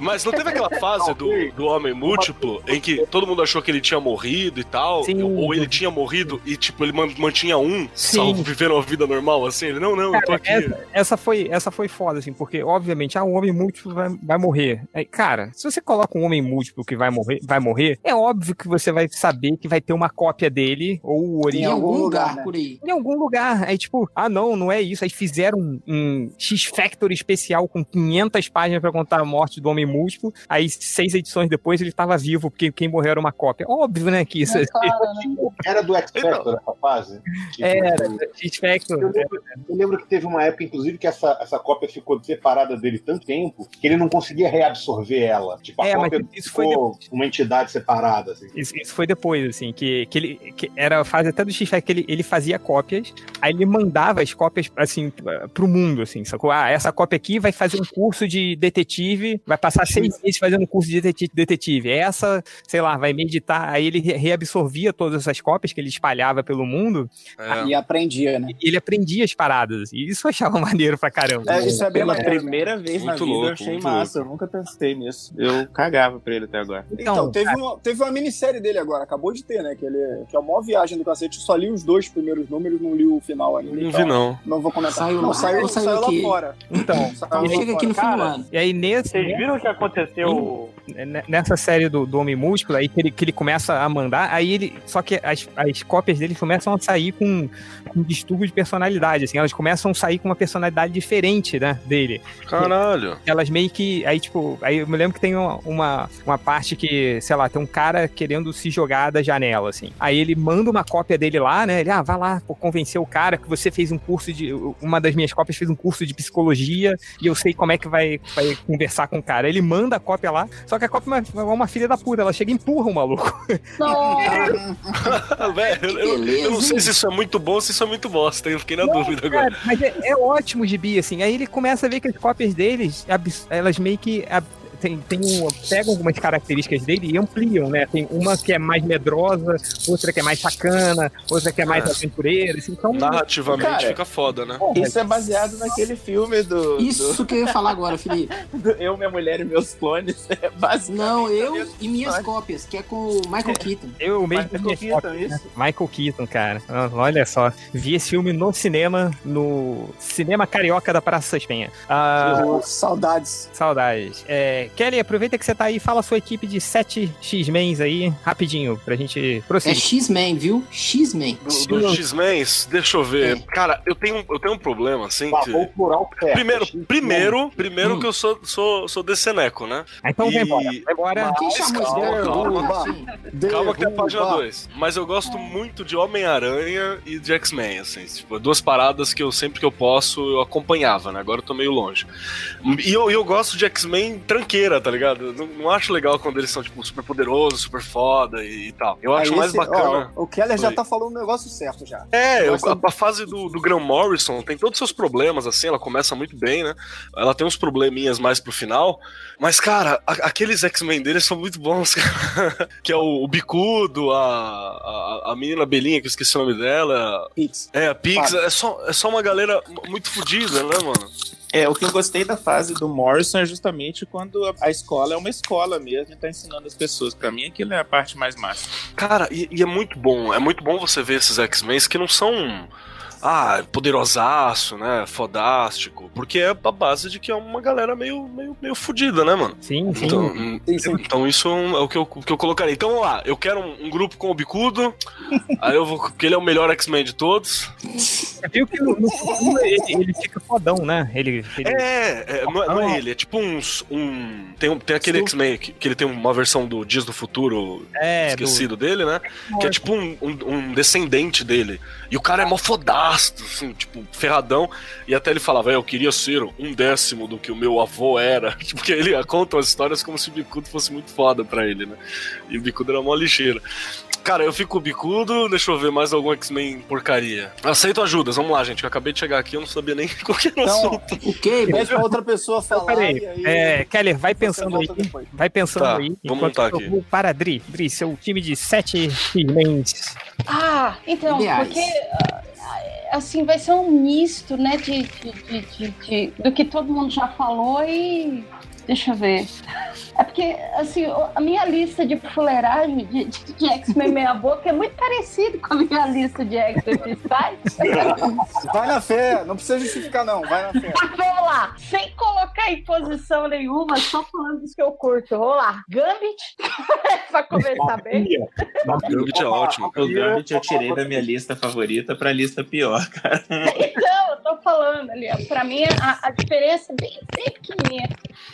Mas não teve aquela fase do, do Homem Múltiplo em que todo mundo achou que ele tinha morrido e tal? Sim. Ou ele tinha morrido e, tipo, ele man- mantinha um, Sim. salvo vivendo uma vida normal, assim? Ele, não, não, eu tô Cara, aqui. essa, essa foi, essa foi foda, assim, porque, obviamente, ah, o homem múltiplo vai, vai morrer. Aí, cara, se você coloca um homem múltiplo que vai morrer, vai morrer, é óbvio que você vai saber que vai ter uma cópia dele, ou o Em original. algum algum lugar, né? por aí. Em algum lugar. Aí, tipo, ah, não, não é isso. Aí fizeram um, um X-Factor especial com 500 páginas pra contar a morte do Homem Múltiplo. Aí, seis edições depois, ele tava vivo, porque quem morreu era uma cópia. Óbvio, né, que isso é claro, né? Era do X-Factor essa fase? Tipo, era X-Factor. Eu lembro, eu lembro que teve uma época, inclusive, que essa, essa cópia ficou separada dele tanto tempo que ele não conseguia reabsorver vê ela. Tipo, a É, cópia isso foi uma entidade separada, assim. Isso, isso foi depois, assim, que, que ele que era a fase até do x que ele, ele fazia cópias, aí ele mandava as cópias, assim, pro mundo, assim, sacou? Ah, essa cópia aqui vai fazer um curso de detetive, vai passar seis meses fazendo um curso de deteti- detetive. Essa, sei lá, vai meditar, aí ele re- reabsorvia todas essas cópias que ele espalhava pelo mundo É. E aprendia, né? e ele aprendia as paradas. E isso eu achava maneiro pra caramba. É, isso é bem Pela maneiro. primeira vez na Muito vida louco, eu achei massa. Eu nunca pensei nisso. Eu cagava pra ele até agora. Então, teve, uma, teve uma minissérie dele agora, acabou de ter, né? Que, ele, que é a maior viagem do cacete. Eu só li os dois primeiros números, não li o final ainda. Não então vi, não. Não vou comentar. Saiu não, lá, saiu, saiu, saiu lá aqui? fora. Então, Saiu Então lá chega aqui no fim Cara, do ano. e aí nesse, Vocês viram o que aconteceu? Né, nessa série do, do Homem Múltiplo, aí que ele, que ele começa a mandar, aí ele. Só que as, as cópias dele começam a sair com, com distúrbio de personalidade, assim, elas começam a sair com uma personalidade diferente, né, dele. Caralho. Elas meio que. Aí, tipo, aí eu me lembro que tem uma, uma, uma parte que, sei lá, tem um cara querendo se jogar da janela, assim. Aí ele manda uma cópia dele lá, né? Ele, ah, vai lá, convencer o cara que você fez um curso de. Uma das minhas cópias fez um curso de psicologia e eu sei como é que vai, vai conversar com o cara. Ele manda a cópia lá, só que a cópia é uma, uma filha da puta, ela chega e empurra o maluco. Velho, eu, eu- não sei se isso é muito bom ou se isso é muito bosta. Eu fiquei na dúvida agora. Cara, mas é, é ótimo o gibi, assim. Aí ele começa a ver que as cópias deles, elas meio que. Tem, tem um- pegam algumas características dele e ampliam, né? Tem uma que é mais medrosa, outra que é mais sacana, outra que é mais É. aventureira. Assim, então, Narrativamente Cara, fica foda, né? Isso é baseado naquele filme do, Isso que eu ia falar agora, Felipe. do, do Eu, Minha Mulher e Meus Clones. É baseado. Não, eu e minhas cópias, que é com o Michael Keaton. eu mesmo. Michael Keaton, cópias, né? isso? Michael Keaton, cara. Ah, Olha só. Vi esse filme no cinema, no Cinema Carioca da Praça Suspenha. Ah, Pô, Saudades. saudades. É, Kelly, aproveita que você tá aí, fala a sua equipe de 7 X-Mens aí, rapidinho, pra gente É prosseguir. X-Men, viu? X-Men. Do, do X-Men, deixa eu ver. Cara, eu tenho, eu tenho um problema, assim. que- Falou o plural certo. Primeiro, X-Men. primeiro, primeiro Hum. que eu sou, sou, sou DCneco, né? Ah, então E- vai embora. Quem chamou calma. Assim, Calma que é a página 2. Mas eu gosto muito de Homem-Aranha e de X-Men, assim. Tipo, duas paradas que eu sempre que eu posso eu acompanhava, né? Agora eu tô meio longe. E eu, eu gosto de X-Men tranqueira, tá ligado? Não, não acho legal quando eles são, tipo, super poderosos, super foda e, e tal. Eu acho Aí mais esse- bacana. ó, o Keller já tá falando o negócio certo já. É, eu- a, a fase do, do Graham Morrison tem todos os seus problemas, assim, ela começa muito bem, né? Ela tem uns probleminhas mais pro final, mas, cara, a- aqueles X-Men deles são muito bons, cara. que é o, o Bicudo, a, a, a menina Belinha, que eu esqueci o nome dela. Pix. É, a Pix, é só, é só uma galera muito fodida, né, mano? É, o que eu gostei da fase do Morrison é justamente quando a, escola é uma escola mesmo e tá ensinando as pessoas. Pra mim, aquilo é a parte mais massa. Cara, e, e é muito bom, é muito bom você ver esses X-Men que não são. Ah, poderosaço, né? Fodástico. Porque é a base de que é uma galera meio, meio, meio fodida, né, mano? Sim, sim. Então, Sim, sim. então isso é o que eu, o que eu colocaria. Então vamos lá, eu quero um, um grupo com o Bicudo, aí eu vou. Porque ele é o melhor X-Men de todos. Você viu que no, no ele, ele fica fodão, né? Ele, ele- É, é, não, é, não é ele, é tipo uns. Um, tem, um- tem aquele X-Men que, que ele tem uma versão do Dias do Futuro é, esquecido dele, né? Que é tipo um, um- um descendente dele. E o cara é mó fodasto, assim, tipo, ferradão. E até ele falava, "É, eu queria ser um décimo do que o meu avô era. Porque ele conta as histórias como se o Bicudo fosse muito foda pra ele, né? E o Bicudo era mó lixeira. Cara, eu fico Bicudo, deixa eu ver mais algum X-Men porcaria. Aceito ajudas, vamos lá, gente. Eu acabei de chegar aqui, eu não sabia nem qual que era o Então, assunto. O quê? pede pra outra pessoa falar. Peraí, e aí é, Keller, vai pensando aí. depois. Vai pensando Tá, aí. vamos montar aqui. vou para a Dri. Dri, seu time de 7 X-Mens. Ah, então, Ideais. porque ah, assim vai ser um misto, né, de, de, de, de- de- do que todo mundo já falou e deixa eu ver. É porque, assim, a minha lista de fuleiragem de, de, de X-Men meia boca é muito parecido com a minha lista de X-Men fiscais. Vai na fé, não precisa justificar, não. Vai na fé. Vamos lá, sem colocar em posição nenhuma, só falando dos que eu curto. Vamos lá, Gambit, pra começar bem. Gambit é ótimo. O Gambit eu tirei da minha lista favorita pra lista pior, cara. Então, tô falando ali. Pra mim, a, a diferença é bem, bem pequenininha.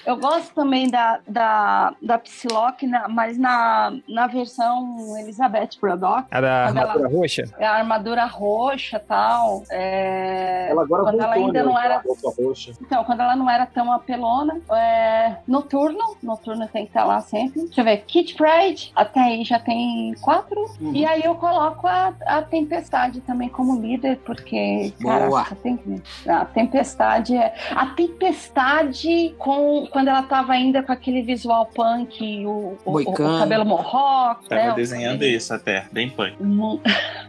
Eu gosto também da, da, da Psylocke, na- mas na, na versão Elizabeth Braddock. A da Quando ela- armadura roxa? É a armadura roxa e tal. É... Ela agora quando voltou, ela ainda né, não era. roupa roxa. Então, quando ela não era tão apelona, é... Noturno, Noturno tem que estar lá sempre. Deixa eu ver, Kit Pride, até aí já tem quatro. Uhum. E aí eu coloco a, a Tempestade também como líder, porque, Boa. caraca, tem que... A Tempestade é... A Tempestade, com... quando ela tava ainda com aquele visual punk, o, o, o, cabelo mohawk, Tava né? desenhando isso até, bem punk.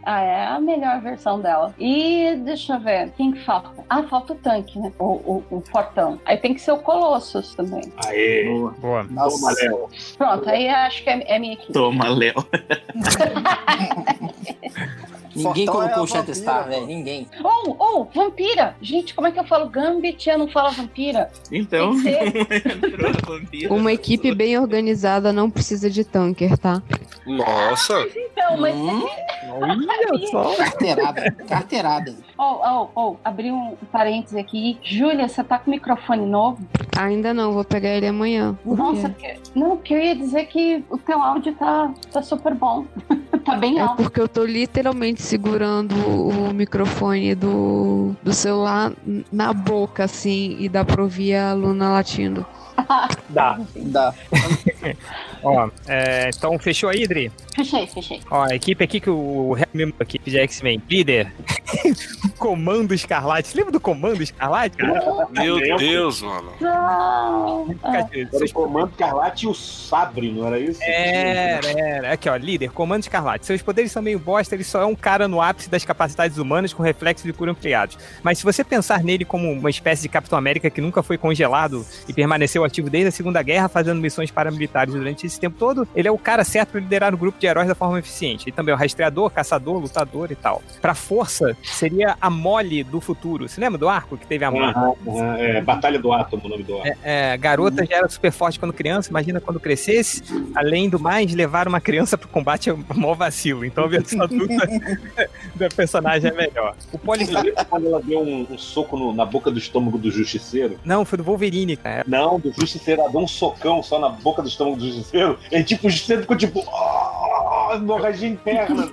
Ah, é a melhor versão dela. E deixa eu ver, quem que falta? Ah, falta o tanque, né? O, o, o fortão. Aí tem que ser o Colossus também. Aê! Boa. Toma, Léo. Pronto, aí acho que é, é minha equipe. Toma, Léo. Ninguém Fortão é colocou a o Shatterstar, velho. Ninguém. Oh, oh, vampira! Gente, como é que eu falo Gambit e eu não falo vampira? Então, vampira. Uma equipe bem organizada não precisa de tanker, tá? Nossa, Então, mas. Hum, Olha só. carteirada. Carteirada. Oh, oh, oh, abri um parênteses aqui. Júlia, você tá com microfone novo? Ainda não, vou pegar ele amanhã. Por Nossa, quê? porque... não, porque eu ia dizer que o teu áudio tá, tá super bom. tá bem É alto. porque eu tô literalmente segurando o microfone do, do celular na boca, assim, e dá pra ouvir a Luna latindo. Dá. Dá. Ó, é, então fechou aí, Dri? Fechei, fechei. Ó, a equipe aqui que o mandou aqui de X-Men. Líder. Comando Escarlate. Você lembra do Comando Escarlate, cara? meu. Deus, mano. Não. Ah, Cara, Era o Comando Carlate e o Sabre, não era isso? Era, era. Aqui, ó, líder, Comando Escarlate. Seus poderes são meio bosta, ele só é um cara no ápice das capacidades humanas com reflexos de cura ampliados. Mas se você pensar nele como uma espécie de Capitão América que nunca foi congelado e permaneceu ativo desde a Segunda Guerra, fazendo missões paramilitares durante esse tempo todo, ele é o cara certo para liderar um grupo de heróis da forma eficiente. Ele também é o rastreador, caçador, lutador e tal. Pra força, seria a mole do futuro. Você lembra do arco que teve a mole? É, Batalha do Átomo, o nome do átomo. É, garota já era super forte quando criança, imagina quando crescesse. Além do mais, levar uma criança pro combate é um maior vacilo. Então a versão adulta da personagem é melhor. O Poli. Quando ela deu um, um soco no- na boca do estômago do Justiceiro? Não, foi do Wolverine, cara. Não, do Justiceiro, ela deu um socão só na boca do estômago do Justiceiro. E tipo, o Justiceiro ficou tipo. "Ah", hemorragia interna.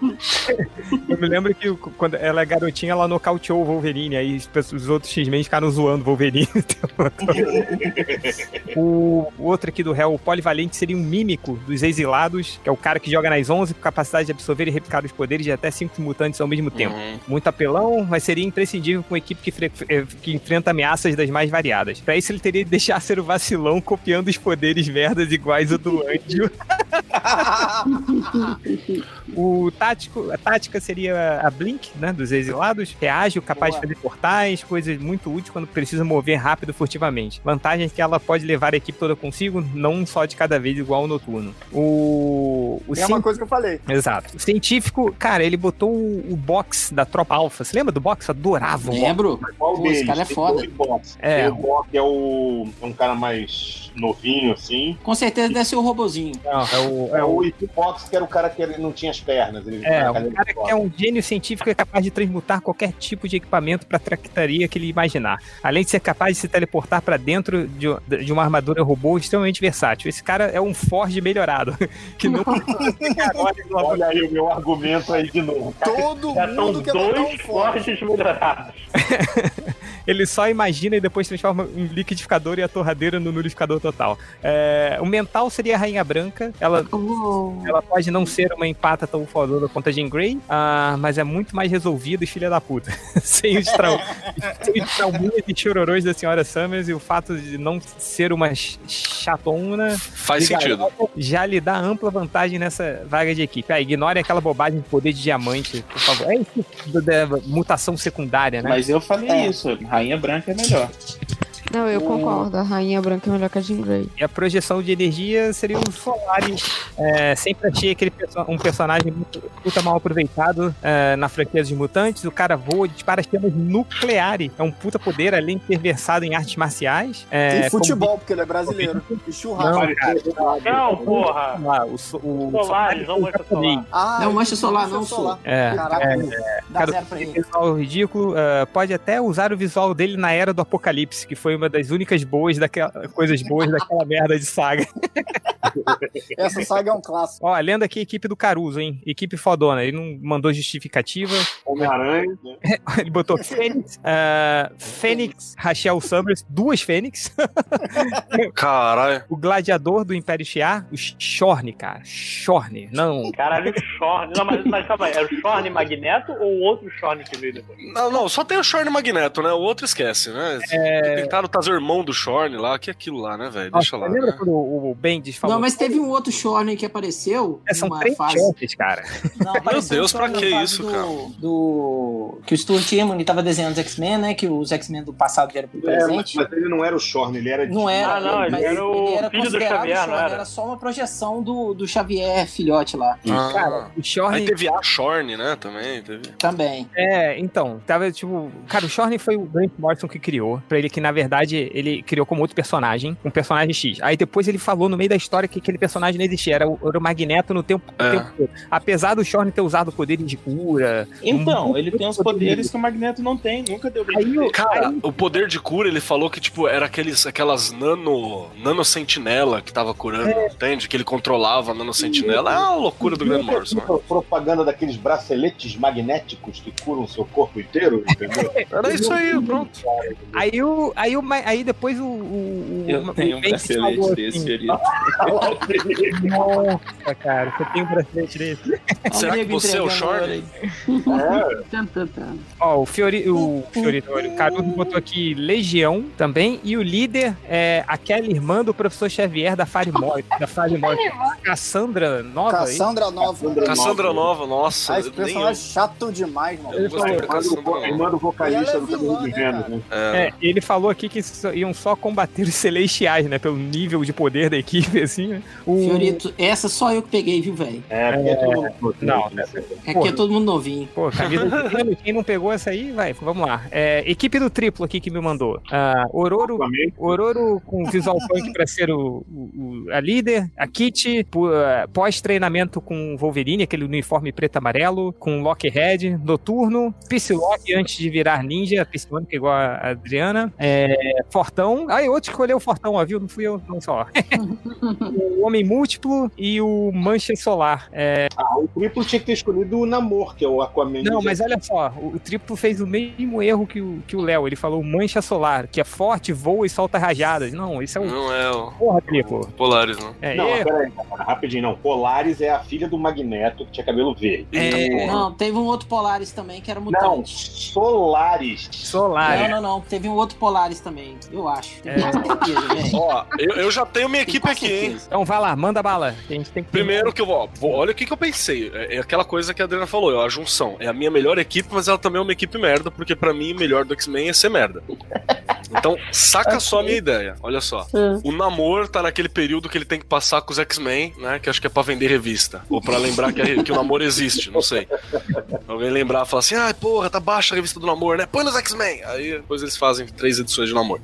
Eu me lembro que quando ela é garotinha, ela nocauteou o Wolverine. Aí os outros X-Men ficaram zoando o Wolverine. o, o outro aqui do réu, o Polivalente, seria um mímico dos exilados, que é o cara que joga nas 11 com capacidade de absorver e replicar os poderes de até cinco mutantes ao mesmo tempo. Uhum. Muito apelão, mas seria imprescindível com uma equipe que, eh, que enfrenta ameaças das mais variadas. Pra isso, ele teria de deixar ser o vacilão copiando os poderes merdas iguais ao do O tático, a tática seria a Blink, né, dos exilados. Reágil, capaz de fazer portais, coisas muito úteis quando precisa mover rápido furtivamente. Vantagem é que ela pode levar a equipe toda consigo, não só de cada vez, igual ao noturno. O, o É uma coisa que eu falei. Exato. O científico, cara, ele botou o, o box da tropa alfa. Você lembra do box? Eu adorava o box. Lembro? Qual Pô, esse cara é foda. É. Tem o que é o. É um cara mais novinho, assim. Com certeza deve ser o robozinho. Não, é o, É é o Box, que era o cara que ele não tinha as pernas. Ele é, o cara que é um gênio científico e é capaz de transmutar qualquer tipo de equipamento para tractaria que ele imaginar. Além de ser capaz de se teleportar para dentro de, de uma armadura robô extremamente versátil. Esse cara é um Forge melhorado. Que não Olha aí o meu argumento aí de novo. Todo Já são mundo quer um dois forte. fortes melhorados. Ele só imagina e depois transforma em liquidificador e a torradeira no nulificador total. É, o mental seria a Rainha Branca. Ela, ela pode não ser uma empata tão fodona quanto a Jean Grey, ah, mas é muito mais resolvida e filha da puta. sem os, trau sem os trauminhas e chororôs da senhora Summers e o fato de não ser uma ch- chatona Faz sentido. garota já lhe dá ampla vantagem nessa vaga de equipe. Ah, ignore aquela bobagem de poder de diamante, por favor. É isso da da mutação secundária, né? Mas eu falei É. isso, Rainha Branca é melhor. Não, eu O- concordo. A Rainha Branca é melhor que a Jean Grey. E a projeção de energia seria o Solaris. É, sempre achei aquele perso- um personagem muito puta mal aproveitado é, na franquia dos mutantes. O cara voa, dispara chamas nucleares. É um puta poder, além de ter versado em artes marciais. É, e futebol, porque ele é brasileiro. E churrasco. Não, cara. Não, porra. como- ah, o, so- o Solaris, não é mancha solar. Ah, Não, mancha solar, não, solar. É, Caraca, dá Cara, zero pra esse ele. visual ridículo ah, pode até usar o visual dele na era do Apocalipse, que foi uma das únicas boas daquela, coisas boas daquela merda de saga. Essa saga é um clássico. Ó, lendo aqui a equipe do Caruso, hein? Equipe fodona. Ele não mandou justificativa. Homem-Aranha. né? Ele botou Fênix, ah, Fênix, Rachel Summers, duas Fênix. Caralho. o gladiador do Império Shi'ar, o Shorn, cara. Shorn, não. Caralho, Shorn. Não, mas, mas calma aí. É o Shorn Magneto ou o outro Shorn que veio depois? Não, não, só tem o Shorn Magneto, né? O outro esquece, né? Tentaram o irmão do Shorn lá, que é aquilo lá, né, velho? Deixa Nossa, lá. lembra né? quando o, o Bendis falou? Não, mas teve um outro Shorn que apareceu É, são numa três fase. chances, cara. Não, apareceu Deus, um pra que isso, do, cara? Do... Que o Stuart Immonen tava desenhando os X-Men, né? Que os X-Men do passado vieram pro É, mas, presente. mas ele não era o Shorn, ele era. Não era, Ah, não, ele mas era o ele era filho do Xavier, não Shorn, era? era só uma projeção do, do Xavier filhote lá. Ah. Cara, o Shorn. Aí teve a Shorn, né? Também. Teve... Também. É, então, tava tipo. Cara, o Shorn foi o Grant Morrison que criou. Pra ele que, na verdade, ele criou como outro personagem, um personagem X. Aí depois ele falou no meio da história que aquele personagem não existia. Era o, era o Magneto no tempo, É. tempo todo. Apesar do Shorn ter usado poderes de cura. Então, um- ele tem os poderes que o Magneto não tem, nunca deu Aí, o- Cara, aí- o poder de cura, ele falou que, tipo, era aqueles, aquelas nano, nano sentinela que tava curando, entende? Que ele controlava a nano sentinela. É uma loucura do Grant Morrison. né? propaganda daqueles braceletes magnéticos que curam o seu corpo inteiro, entendeu? Era isso aí, pronto. Aí, o, aí, o, Ma- aí depois o. o, o Eu tenho um o bracelete falou desse, assim, Fiorito. Nossa, cara, você tem um bracelete desse. Será que você é o tan, tan. Ó, o Fiori, o Fiorito, o Caruso botou aqui Legião também, e o líder é aquela irmã do professor Xavier da Fire Morte, da Fire Morte, Cassandra Nova. hein? Cassandra Nova. Cassandra Nova, nossa. Ah, esse personagem chato demais, mano. Eu gostei da Irmã Cassandra do, Nova. irmã do vocalista é do vilã, Cabelo de né, né? É. É, ele falou aqui que só- iam só combater os celestiais, né? Pelo nível de poder da equipe, assim, né? O... Fiorito, essa só eu que peguei, viu, velho? É, é todo mundo. Não, É Porra. que é todo mundo novinho. Pô, camisa pano, quem não pegou essa aí, vai, vamos lá. É, equipe do triplo aqui que me mandou. Ah, Ororo. Ororo com visual punk pra ser o, o- a líder. A Kitty, pu- ah, pós-treinamento com Wolverine, aquele uniforme preto e amarelo, com Lockhead, Noturno, Psylocke antes de virar ninja, Psylocke igual a Adriana. É, Fortão. Aí, outro escolheu o Fortão, ó, viu? Não fui eu, não só. o Homem Múltiplo e o Mancha Solar. É, Ah, o triplo tinha que ter escolhido o Namor, que é o Aquaman. não, mas olha só, o, o triplo fez o mesmo erro que o que o Léo. Ele falou mancha solar, que é forte, voa e solta rajadas. Não, isso é um. Não é o Porra, triplo. Polaris, não. É, Não, erro. peraí, cara, rapidinho, não. Polaris é a filha do Magneto, que tinha cabelo verde. É, Não, teve um outro Polaris também que era Não, mutante. Solaris. solar. Não, é. não, não. Teve um outro Polaris também, eu acho. É. certeza, velho. Ó, eu, eu já tenho minha equipe aqui, hein? Então vai lá, manda bala. A gente tem que. Primeiro que eu vou, vou- olha o que, que eu pensei. É, é aquela coisa que a Adriana falou, é a junção. É a minha melhor equipe, mas ela também é uma equipe merda, porque pra mim o melhor do X-Men é ser merda. Então, saca só a minha ideia. Olha só. O Namor tá naquele período que ele tem que passar com os X-Men, né? Que acho que é pra vender revista. Ou pra lembrar que, a- que o Namor existe, não sei. Alguém lembrar e falar assim: ah, porra, tá baixa a revista do Namor, né? Põe nos X-Men. Aí depois eles fazem três edições de Namor.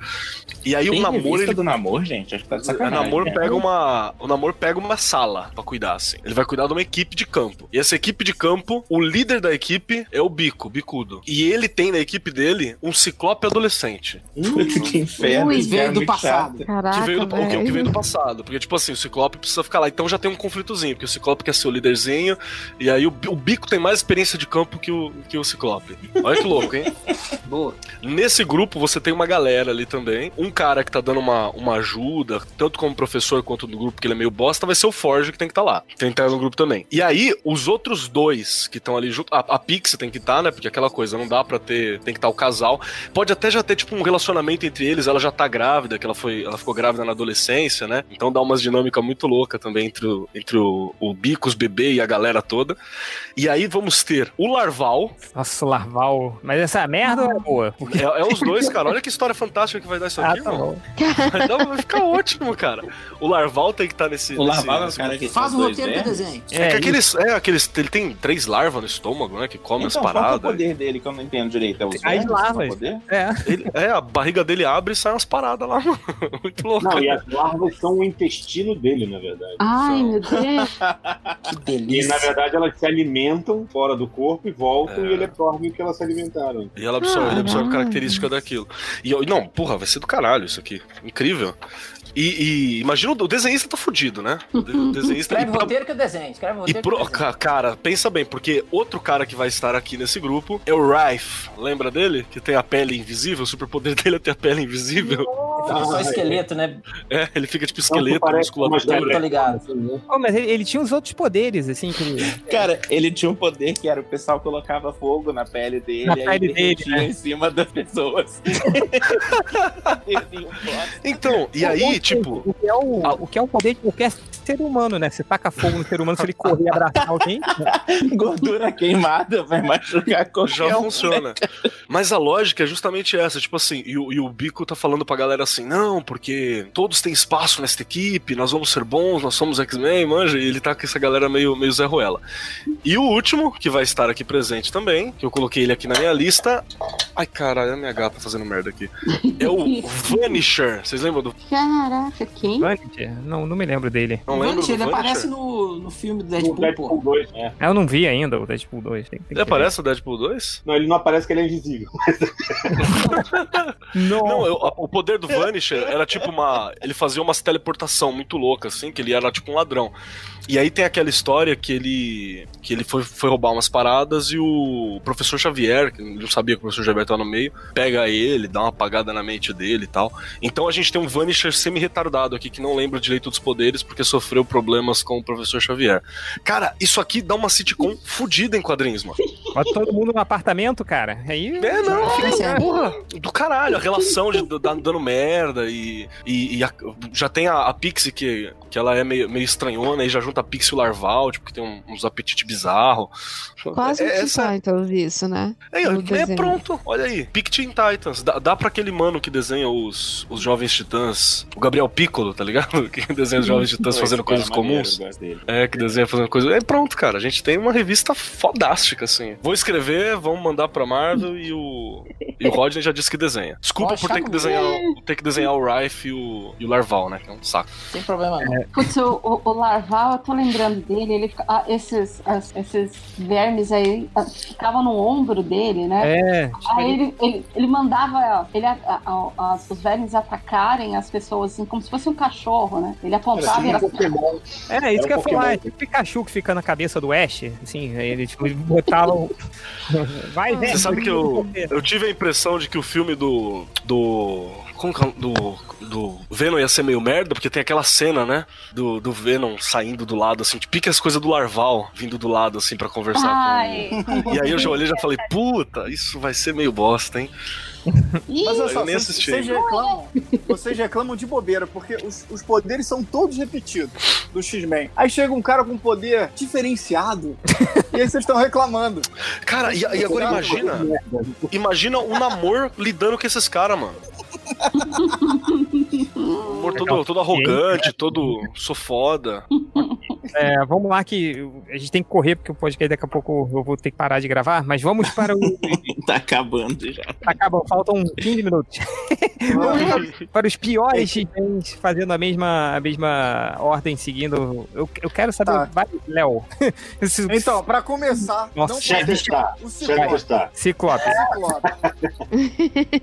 E aí Tem o Namor, revista ele do namoro, gente? Acho que tá de o sacanagem. namor né? pega uma, o namor pega uma sala pra cuidar assim. Ele vai cuidar de uma equipe de campo. E essa equipe de campo, o líder da equipe é o Bico, Bicudo. E ele tem na equipe dele um ciclope adolescente. Puta que inferno. Ui, é veio do passado. Caraca, que veio do, o que- o que veio do passado. Porque, tipo assim, o Ciclope precisa ficar lá. Então já tem um conflitozinho, porque o Ciclope quer ser o líderzinho, e aí o, o Bico tem mais experiência de campo que o, que o Ciclope. Olha que louco, hein? Boa. Nesse grupo você tem uma galera ali também. Um cara que tá dando uma, uma ajuda, tanto como professor quanto no grupo, que ele é meio bosta, vai ser o Forge que tem que estar tá lá. Tem que estar no grupo também. E aí, os outros dois que estão ali junto. A, a Pixie tem que estar, né? Porque aquela coisa, não dá pra ter. Tem que estar o casal. Pode até já ter, tipo, um relacionamento entre eles, ela já tá grávida, que ela foi, ela ficou grávida na adolescência, né? Então dá umas dinâmica muito louca também entre o, entre o, o Bicos, bebê e a galera toda. E aí vamos ter o Larval. Nossa, o Larval. Mas essa merda é boa? Porque... É, é os dois, cara. Olha que história fantástica que vai dar isso Ah, aqui, tá mano. Vai, dar- vai ficar ótimo, cara. O Larval tem que estar nesse. O nesse- Larval é o nesse- cara que Faz o dois roteiro do vermes? desenho. É, que aqueles, é, aqueles. Ele tem três larvas no estômago, né? Que come Então, as qual que é o paradas. poder dele que eu não entendo direito? É os As vermes? larvas. o poder? É. Ele- é, a barriga dele abre e sai umas paradas lá, mano. Muito louco. Não, e as larvas são o intestino dele, na verdade. Ai, meu Deus. Que E delícia. na verdade elas se alimentam fora do corpo e voltam É. e ele absorve o que elas se alimentaram. E ela absorve, ele absorve característica daquilo. E não, porra, vai ser do caralho isso aqui. Incrível. E, e imagina o desenhista tá fudido, né? O de- o desenhista. Escreve o pra- roteiro que eu desenho. Escreve o E roteiro pro, que eu desenho. ca- cara, pensa bem, porque outro cara que vai estar aqui nesse grupo é o Rife. Lembra dele? Que tem a pele invisível, o superpoder dele é ter a pele invisível. Fica só esqueleto, né? É, ele fica tipo Não, esqueleto, musculatura. Tô ligado. Oh, mas ele, ele tinha os outros poderes, assim, que ele... Cara, ele tinha um poder que era o pessoal colocava fogo na pele dele Na e aí pele dele, né? em cima das pessoas. Então, e aí, tipo, O que, é o, o que é o poder de qualquer ser humano, né? Você taca fogo no ser humano, se ele correr e abraçar alguém... Gordura queimada vai machucar qualquer já um. funciona. Mas a lógica é justamente essa, tipo assim, e o, e o Bico tá falando pra galera assim, não, porque todos têm espaço nesta equipe, nós vamos ser bons, nós somos X-Men, manja, e ele tá com essa galera meio, meio Zé Ruela. E o último, que vai estar aqui presente também, que eu coloquei ele aqui na minha lista, ai caralho, a minha gata fazendo merda aqui, é o Vanisher, vocês lembram do... Caraca, quem? Vanisher? Não, não me lembro dele. Não lembro Vanisher, do ele Vanisher? aparece no, no filme do Deadpool, Deadpool pô. 2, né? Eu não vi ainda o Deadpool 2. Tem, tem Ele ver. aparece no Deadpool 2? Não, ele não aparece que ele é invisível. Não, eu- a- o poder do Vanisher era tipo uma. Ele fazia umas teleportação muito louca, assim, que ele era tipo um ladrão. E aí tem aquela história que ele. que ele foi, foi roubar umas paradas e o professor Xavier, que não sabia que o professor Xavier tava no meio, pega ele, dá uma apagada na mente dele e tal. Então a gente tem um Vanisher semi-retardado aqui que não lembra direito dos poderes porque sofreu problemas com o professor Xavier. Cara, isso aqui dá uma sitcom fodida em quadrinhos, mano. Bota todo mundo no apartamento, cara. Aí. É, não, fica sério. porra, do caralho, a relação de dando merda e, e, e a- já tem a, a Pixie que, que ela é meio, meio estranhona e já junta a Pixie e o Larval, tipo, que tem um- uns apetites bizarros. Quase é, um essa, Titans isso, né? é, é pronto, olha aí. Pictin Titans. Dá, dá pra aquele mano que desenha os, os Jovens Titãs, o Gabriel Piccolo, tá ligado? Que desenha os Jovens Titãs fazendo é coisas maneiro, comuns. É, que desenha fazendo coisa. É pronto, cara. A gente tem uma revista fodástica, assim. Vou escrever, vamos mandar pra Marvel e o. E o Rodney já disse que desenha. Desculpa Poxa, por ter que desenhar, ter que desenhar o Rife e o, e o Larval, né? Que é um saco. Sem problema não. Putz, o, o, o Larval, eu tô lembrando dele, ele, fica- ah, esses, as- esses vermes aí ah, ficavam no ombro dele, né? É. Aí ele, ele, ele mandava ele, a- a- a- os vermes atacarem as pessoas assim, como se fosse um cachorro, né? Ele apontava e Era era tipo Pokémon. É, isso É que eu ia falar. É tipo o Pikachu que fica na cabeça do Ash. Assim, aí ele, tipo, botava. Vai. Você sabe que eu, eu tive a impressão de que o filme do. Do. Como que é? do. Do Venom ia ser meio merda, porque tem aquela cena, né? Do, do Venom saindo do lado, assim, tipo, pica as coisas do Larval vindo do lado, assim, pra conversar Ai. com. E aí eu já olhei e já falei, puta, isso vai ser meio bosta, hein? Mas olha Eu só, nem vocês, assisti vocês reclamam, vocês reclamam de bobeira, porque os, os poderes são todos repetidos do X-Men. Aí chega um cara com um poder diferenciado, e aí vocês estão reclamando. Cara, e, e agora imagina. Imagina o Namor lidando com esses caras, mano. O Namor todo, todo arrogante, todo. sou foda. É, vamos lá que a gente tem que correr, porque o podcast daqui a pouco eu vou ter que parar de gravar, mas vamos para o. Tá acabando já. Acabou, faltam 15 minutos. Vamos para os piores fazendo a mesma, a mesma ordem, seguindo. Eu, eu quero saber. Tá. Vai, Léo. Então, pra começar, Nossa, não pode testar. o Ciclope. Ciclope. Ciclope.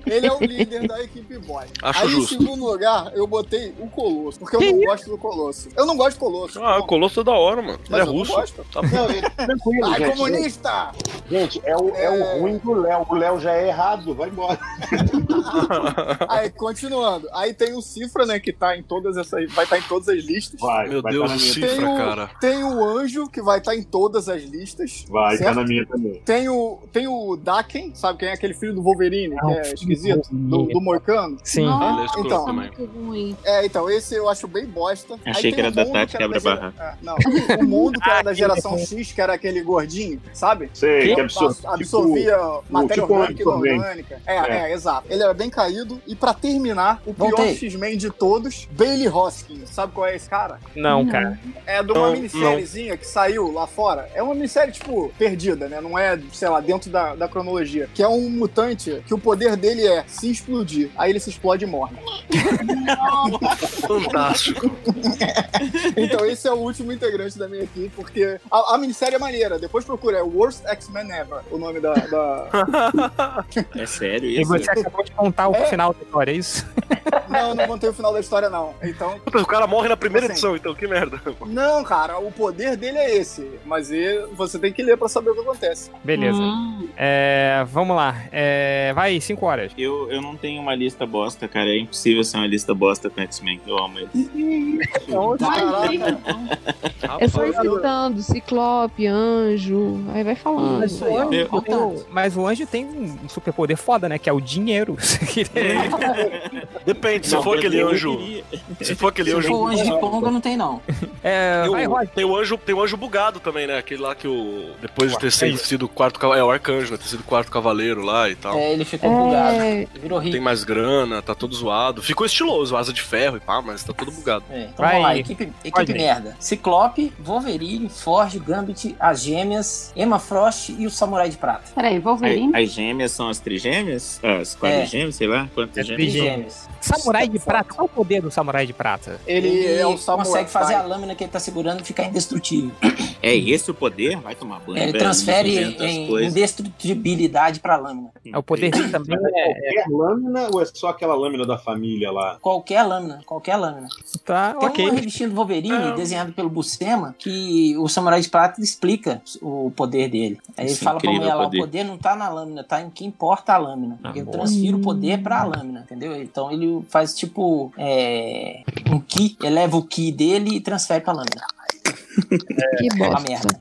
Ele é o líder da equipe Boy. Acho Aí, justo. em segundo lugar, eu botei o Colosso, porque eu não gosto do Colosso. Eu não gosto do Colosso. Ah, o Colosso é da hora, mano. Ele Mas é eu não russo. gosto. Tá Não, ele- tranquilo, Ai, gente. comunista! Gente, é o, é o ruim do Léo. O Léo já é errado, vai embora. Aí, continuando. Aí tem o Cifra, né, que tá em todas essas. Vai estar em todas as listas. Vai, Meu vai Deus, tá o na minha. Cifra, Tem o- cara. Tem o Anjo, que vai estar em todas as listas. Vai, tá certo? na minha também. Tem o, tem o Daken, sabe quem é aquele filho do Wolverine, que é o filho esquisito, do do. Sim. É Nossa, escroto Então. também. ruim. É, então, esse eu acho bem bosta. Achei Aí que era da Tati Quebra-Barra. é, não, o mundo que era da geração X, que era aquele gordinho, sabe? Sei, que absor... Abs- absorvia matéria tipo orgânica e. É, É. é, exato. Ele era bem caído. E pra terminar, o pior. X-Men de todos, Bailey Hoskins. Sabe qual é esse cara? Não, cara. É de uma Não, minissériezinha que saiu lá fora. É uma minissérie, tipo, perdida, né? Não é, sei lá, dentro da, da cronologia. Que é um mutante que o poder dele é se explodir. Aí ele se explode e morre. Fantástico. Então esse é o último integrante da minha equipe, porque a, a minissérie é maneira. Depois procura, é Worst X-Men Ever, o nome da... da... É sério E isso? você acabou de contar o É. final da história, é isso? Não, não contei o final da história, não. Então, Puta, O cara morre na primeira Assim. edição, então que merda. não, cara, o poder dele é esse. Mas e- você tem que ler pra saber o que acontece. Beleza. Hum. É, vamos lá. É, vai, 5 horas. Eu, eu não tenho uma lista bosta, cara. É impossível ser uma lista bosta com X-Men. Eu amo ele. Caraca. É só citando, Ciclope, Anjo, aí vai falando. Isso aí, ó. Meu-. Mas o anjo tem um superpoder foda, né? Que é o dinheiro. Depende, se Não, for aquele anjo. Se for aquele Se anjo. for o anjo de Conga, não tem, não. é, Tem vai, o, Roger. tem o anjo, tem o anjo bugado também, né? Aquele lá que o. Depois de O ter sido, arcanjo. sido o quarto cavaleiro. É, o arcanjo, né? Ter sido o quarto cavaleiro lá e tal. É, ele ficou bugado. É, Virou Tem rico. mais grana, tá todo zoado. Ficou estiloso, asa de ferro e pá, mas tá todo bugado. É, então Vai, vamos lá, equipe, equipe merda. Ciclope, Wolverine, Forge, Gambit, as Gêmeas, Emma Frost e o Samurai de Prata. Peraí, Wolverine? As, as gêmeas são as trigêmeas? Ah, as quadrigêmeas, sei lá. Quantas É gêmeas? trigêmeas. Samurai de prata. Qual é o poder do samurai de prata? Ele, é o samurai. consegue fazer a lâmina que ele tá segurando ficar indestrutível. É esse o poder? Vai tomar banho. ele velho, transfere em indestrutibilidade pra lâmina. É o poder dele também. É, Qualquer lâmina ou é só aquela lâmina da família lá? Qualquer lâmina, qualquer lâmina. tá, Tem ok. uma revistinha do Wolverine, desenhado pelo Buscema, que o Samurai de Prata explica o poder dele. Aí ele Esse fala pra mulher lá, o poder. não tá na lâmina, tá em que importa a lâmina. Ah, eu boa. transfiro o poder pra lâmina, entendeu? Então ele faz tipo é, um ki, eleva o ki dele e transfere pra lâmina. que A bosta. merda.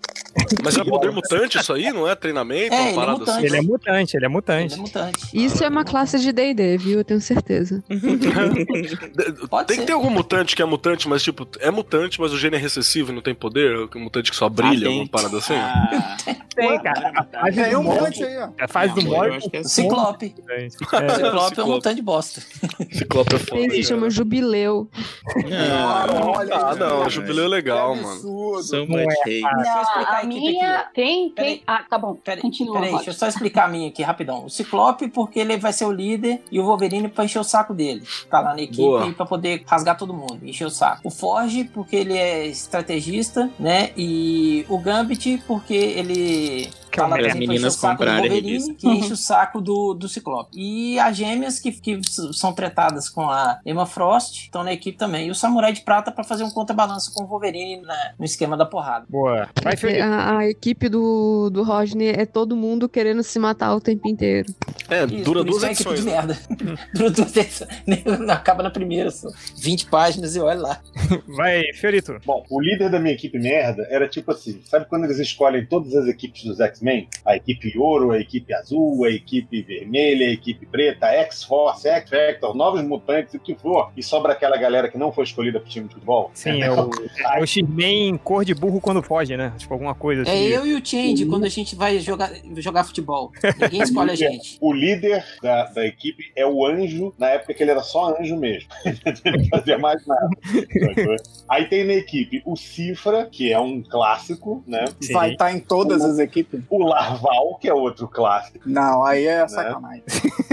Mas é poder mutante isso aí, não é? Treinamento, É, ele é mutante. assim. Ele é mutante, ele é Ele mutante. é mutante. Isso é uma classe de D&D, viu? Eu tenho certeza. Pode Tem ser. que ter algum mutante que é mutante, mas tipo, é mutante, mas o gene é recessivo e não tem poder? Um mutante que só brilha, Ah, alguma parada assim? Ah, Tem, cara. Tem um Morgan- monte aí, ó. A fase do não, que é assim. Ciclope. É. Ciclope é um mutante bosta. Ciclope é foda. Ele chama Jubileu. Ah, olha Ah, aí, não, cara. o jubileu é Que legal, mano. Não é. Deixa eu explicar a a minha aqui. tem, Peraí. tem. Ah, tá bom. Peraí, Continua. peraí, deixa eu só explicar a minha aqui rapidão. O Ciclope, porque ele vai ser o líder, e o Wolverine pra encher o saco dele. Tá lá na equipe Boa. pra poder rasgar todo mundo, encher o saco. O Forge, porque ele é estrategista, né? E o Gambit, porque ele. Que é Tá encher meninas o saco do comprarem a Wolverine, que enche o saco do, do Ciclope. E as gêmeas que, que são tratadas com a Emma Frost estão na equipe também. E o Samurai de Prata pra fazer um contrabalanço com o Wolverine na- no esquema da porrada. Boa. Vai, Felipe. A, a equipe do, do Rodney é todo mundo querendo se matar o tempo inteiro. É, Isso, dura duas é edições. de né? merda. dura duas edições. Acaba na primeira, só. 20 páginas e olha lá. Vai, Fiorito. Bom, o líder da minha equipe merda era tipo assim: sabe quando eles escolhem todas as equipes dos X-Men? A equipe ouro, a equipe azul, a equipe vermelha, a equipe preta, a X-Force, a X-Factor, novos mutantes, o que for, e sobra aquela galera que não foi escolhida pro time de futebol? Sim, é o, é o X-Men cor de burro quando foge, né? Tipo, alguma coisa assim. É eu e o Change quando a gente vai jogar, jogar futebol. Ninguém escolhe a gente. O líder da, da equipe é o anjo, na época que ele era só anjo mesmo. ele não fazia mais nada. Aí tem na equipe o Cifra, que é um clássico, né? Sim. Vai estar em todas as equipes? O Larval, que é outro clássico. Não, aí é sacanagem.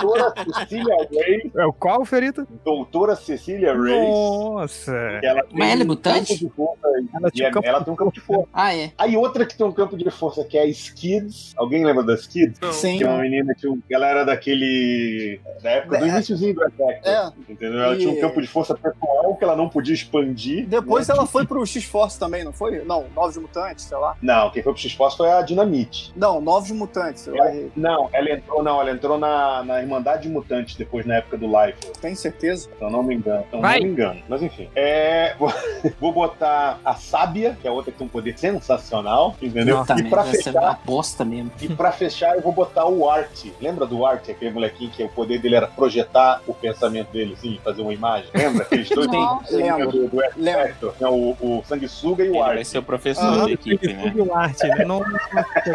Doutora Cecília Ray. É o qual, Fiorito? Doutora Cecília Ray. Nossa. Ela tem Mas ela é um mutante? campo de força, Ela e tinha é- campo- ela tem um campo de força. Ah, é. Aí outra que tem um campo de força que é a Skids. Alguém lembra das Skids? Sim. Que é uma menina que ela era daquele. da época do É. iníciozinho do Effect. É. Entendeu? Ela E- tinha um campo de força pessoal que ela não podia expandir. Depois né? ela foi pro X-Force também, não foi? Não, Novos Mutantes, sei lá. Não, quem foi pro X-Force foi a Dinamite. Não, Novos Mutantes. Ela-. Não, ela entrou, não, ela entrou entrou na, na Irmandade Mutante depois na época do Life. Tem certeza? Se eu não me engano. Eu Vai. não me engano. Mas enfim. É, vou, vou botar a Sábia, que é outra que tem um poder sensacional, entendeu? Nossa, e pra vai ser fechar, uma bosta mesmo. e pra fechar, eu vou botar o Art. Lembra do Art, aquele molequinho que o poder dele era projetar o pensamento dele, assim, fazer uma imagem? Lembra? Aqueles dois. Lembro. do, do né? o, o Sanguessuga e Ele o vai Art. ser o professor Aham. da equipe, né? Tudo arte, né? Não,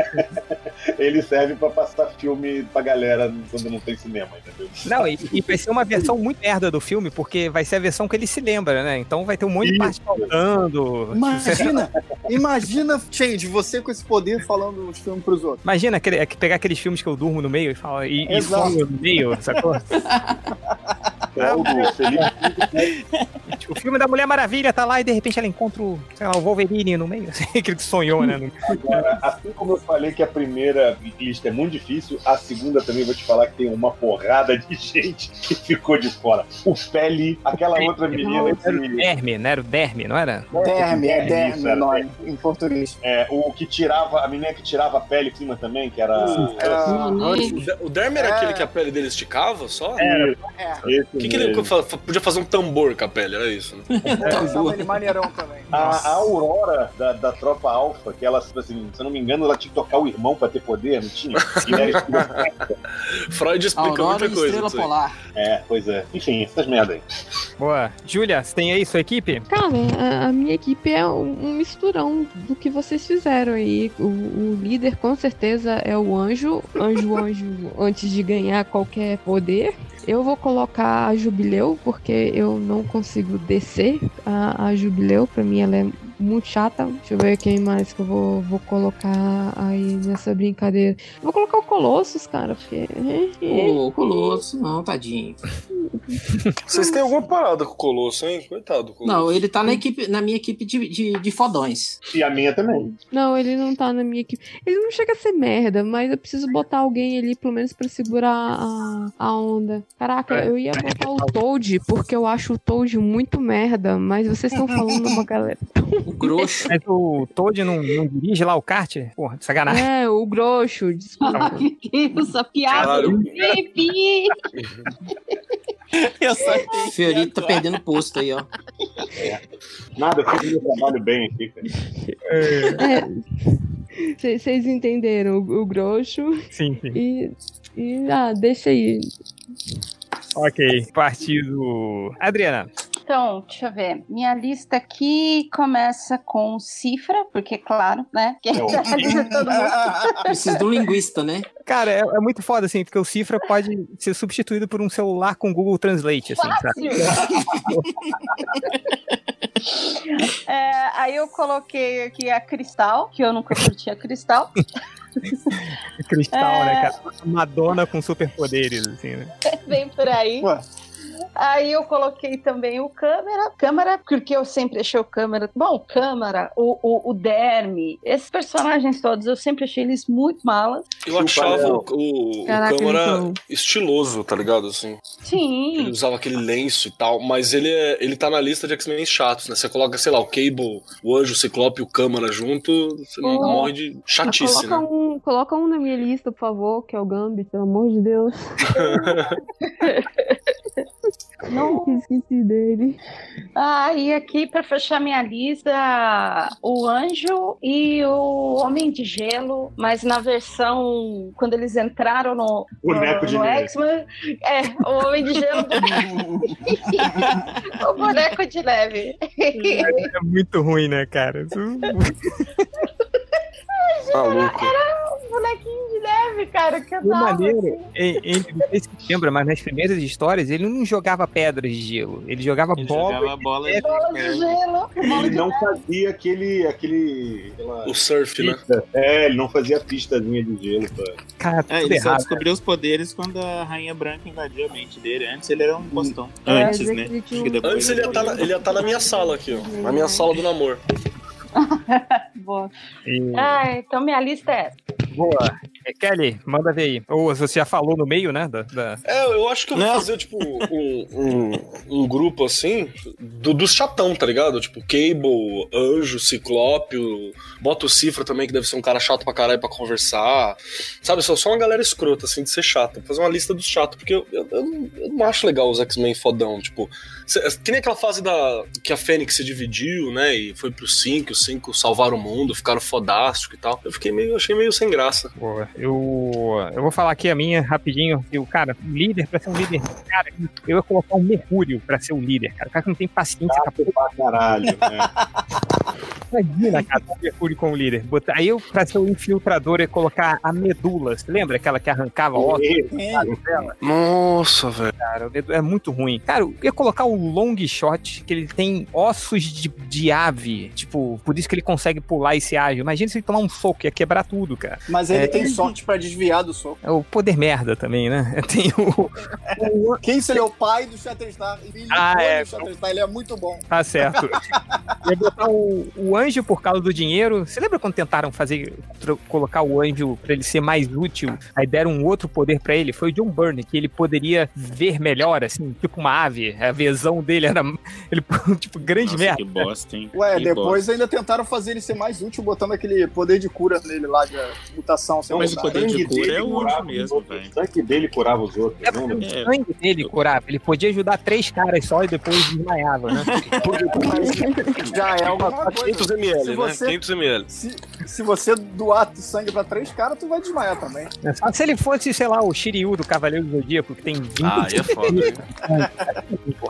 Ele serve pra passar filme pra galera quando não tem cinema, entendeu? não e, e vai ser uma versão muito merda do filme, porque vai ser a versão que ele se lembra, né? Então vai ter um monte de parte faltando. Imagina, imagina, Change, você com esse poder falando os filmes pros outros. Imagina aquele, é pegar aqueles filmes que eu durmo no meio e falo, e, e no meio, sacou? É o filme da Mulher Maravilha tá lá e de repente ela encontra o, sei lá, o Wolverine no meio, assim, aquele que sonhou, né? Agora, assim como eu falei que a primeira lista é muito difícil, a segunda também vou te falar que tem uma porrada de gente que ficou de fora. O Feli, aquela outra menina Era o. Derme, não era o Derme, não era? Derme, é Derme isso, o era nome, em português. É, o que tirava, a menina que tirava a pele em cima também, que era. Era Hudson. O, Der- o Derme era É. aquele que a pele dele esticava só? É, O que, que ele podia fazer um tambor com a pele? Era isso, né? é, ele maneirão também. A, a Aurora da, da tropa Alpha, que ela, assim, se eu não me engano, ela tinha que tocar o irmão pra ter poder, não tinha? Freud explica Aurora muita e coisa. Estrela. Polar. é, pois é. Enfim, essas merda aí. Boa. Júlia, você tem aí sua equipe? Cara, a, a minha equipe é um, um misturão do que vocês fizeram aí. O, o líder com certeza é o anjo. Anjo, anjo, antes de ganhar qualquer poder. Eu vou colocar a Jubileu, porque eu não consigo descer a, a Jubileu. Pra mim ela é muito chata. Deixa eu ver quem mais que eu vou, vou colocar aí nessa brincadeira. Vou colocar o Colossus, cara, porque. Ô, Colosso, não, tadinho. Vocês têm alguma parada com o Colosso, hein? Coitado do Colosso. Não, ele tá na, equipe, na minha equipe de, de, de fodões. E a minha também. Não, ele não tá na minha equipe. Ele não chega a ser merda, mas eu preciso botar alguém ali, pelo menos, pra segurar a, a onda. Caraca, eu ia botar o Toad, porque eu acho o Toad muito merda, mas vocês estão falando uma galera. O grosso. Mas o Toad não, não dirige lá o kart? Porra, de sacanagem. É, o grosso, desculpa. Ai, essa piada. Pipi. Eu só O Fiorito tá perdendo posto aí, ó. Nada, eu fiz meu trabalho bem aqui, cara. É. Vocês entenderam o, o grosso Sim, sim. e, e. Ah, deixa aí. Ok. Partido. Adriana. Então, deixa eu ver. Minha lista aqui começa com cifra, porque, claro, né? Que É o- a lista de todo mundo. Precisa de um linguista, né? Cara, é, é muito foda, assim, porque o Cifra pode ser substituído por um celular com Google Translate, assim, sabe? É, aí eu coloquei aqui a Cristal, que eu nunca curti a Cristal. Cristal, né, É. cara? Madonna com superpoderes, assim, né? Vem por aí. Ué. Aí eu coloquei também o câmera. Câmera, porque eu sempre achei o câmera. Bom, câmera, o, o, o Derme, esses personagens todos, eu sempre achei eles muito malas. Eu achava o, o, o Caraca, câmera então. estiloso, tá ligado? Assim. Ele Sim. usava aquele lenço e tal, mas ele, é, ele tá na lista de X-Men chatos, né? Você coloca, sei lá, o Cable, o Anjo, o Ciclope e o Câmara junto, você Oh. morre de chatice, coloca, né? um, coloca um na minha lista, por favor, que é o Gambit, pelo amor de Deus. Não. Esqueci dele. Ah, e aqui pra fechar minha lista, o Anjo e o Homem de Gelo, mas na versão quando eles entraram no, Boneco no, de no neve. X-Men, é, o Homem de Gelo, o boneco de neve. É muito ruim, né, cara? Isso- Maluco. Um bonequinho de neve, cara, que eu tava maneiro, assim. ele, ele, não sei se você lembra, mas nas primeiras histórias ele não jogava pedras de gelo, ele jogava Ele bola. jogava bola de Bola de ferro. gelo, bola Ele de não neve. fazia aquele. aquele O surf, né? pista. É, ele não fazia pistazinha de gelo. Pra... Cara, É, tudo ele só errado. descobriu os poderes quando a Rainha Branca invadiu a mente dele. Antes ele era um postão. É, Antes, dizer né? um- Antes ele ia estar na, ele ia tá na minha sala aqui, ó. Na minha sala do namoro. Boa. E- Ah, então minha lista é essa. Boa. Kelly, manda ver aí. Ou você já falou no meio, né? Da, da... É, eu acho que eu vou Não. fazer, tipo, um, um, um grupo assim, do, dos chatão, tá ligado? Tipo, Cable, Anjo, Ciclope, bota o Cifra também, que deve ser um cara chato pra caralho pra conversar. Sabe, só, só uma galera escrota, assim, de ser chata. Fazer uma lista dos chatos, porque eu, eu, eu não, eu não acho legal os X-Men fodão, tipo... Que nem aquela fase da que a Fênix se dividiu, né, e foi pro 5, os 5 salvaram o mundo, ficaram fodástico e tal. Eu fiquei meio, achei meio sem graça. Boa. Eu, eu vou falar aqui a minha rapidinho. Eu, cara, um líder, pra ser um líder, cara, eu ia colocar um Mercúrio pra ser o líder, cara. O cara que não tem paciência a Pra caralho, né? Imagina, cara, o Mercúrio como líder. Botar- Aí eu, pra ser o infiltrador, ia colocar a medula. Você lembra aquela que arrancava ossos dela? Nossa, velho. Cara, é muito ruim. Cara, eu ia colocar o long shot, que ele tem ossos de, de ave. Tipo, por isso que ele consegue pular e ser ágil. Imagina se ele tomar um soco, ia quebrar tudo, cara. Mas ele É. tem sorte pra desviar do soco. É o poder merda também, né? Tem o. Quem seria o pai do Shatterstar? Ele Ah, é. do Shatterstar, ele é muito bom. Tá certo. Ia botar o, o anjo por causa do dinheiro. Você lembra quando tentaram fazer colocar o anjo pra ele ser mais útil? Aí deram um outro poder pra ele. Foi o John Byrne, que ele poderia ver melhor, assim, tipo uma ave. A visão dele era. Ele, tipo, grande Nossa, merda. que bosta, hein? Ué, Que depois ainda tentaram fazer ele ser mais útil, botando aquele poder de cura nele lá, de mutação. sei Mas lá. o poder de cura é o curava último os mesmo, velho. O sangue dele curava os outros, É lembra? o É. sangue dele curava. Ele podia ajudar três caras só e depois desmaiava, né? Mas já é alguma coisa. 500 ml, Se né? você- 500 ml. Se, se você doar sangue pra três caras, tu vai desmaiar também. É só se ele fosse, sei lá, o Shiryu do Cavaleiro do Zodíaco, que tem 20 Ah, aí é foda, né?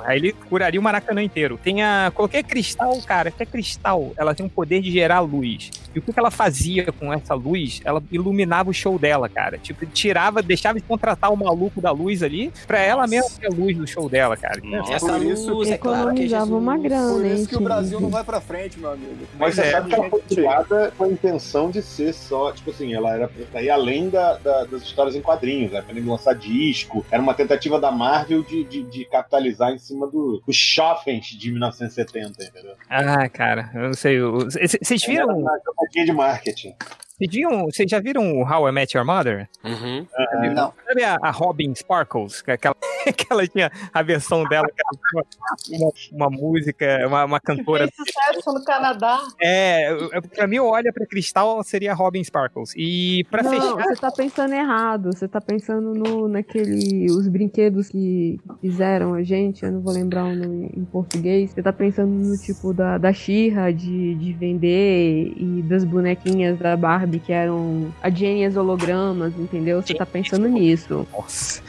Aí ele curaria o Maracanã inteiro. Tem a. Coloquei a cristal, cara, que a cristal, ela tem o poder de gerar luz. E o que ela fazia com essa luz? Ela iluminava o show dela, cara. Tipo, tirava, deixava de contratar o maluco da luz ali pra ela mesma ter a luz do show dela, cara. Nossa. Essa Por isso luz, é claro que é Economizava uma grana, Por isso que o? Brasil não vai pra frente, meu amigo. Mas você É, sabe que ela foi criada com a intenção de ser só, tipo assim, ela era pra ir além da- da- das histórias em quadrinhos, né? Pra ele lançar disco. Era uma tentativa da Marvel de, de, de capitalizar em cima do- dos shoppings de 1970, entendeu? Ah, cara, eu não sei. Vocês viram. Era uma de marketing. Vocês viram- Vocês já viram o How I Met Your Mother? Uhum. Não. Sabe a, a Robin Sparkles? Que, aquela, que ela tinha a versão dela, que ela tinha uma, uma música, uma, uma cantora. Fez sucesso no Canadá. É, pra mim, olha pra Cristal seria a Robin Sparkles. E pra não, fechar. você tá pensando errado. Você tá pensando no, naquele. Os brinquedos que fizeram a gente. Eu não vou lembrar o nome em português. Você tá pensando no tipo da, da Xirra de, de vender e das bonequinhas da Barbie que eram a Jenny as hologramas, entendeu? Você tá pensando nisso. Nossa.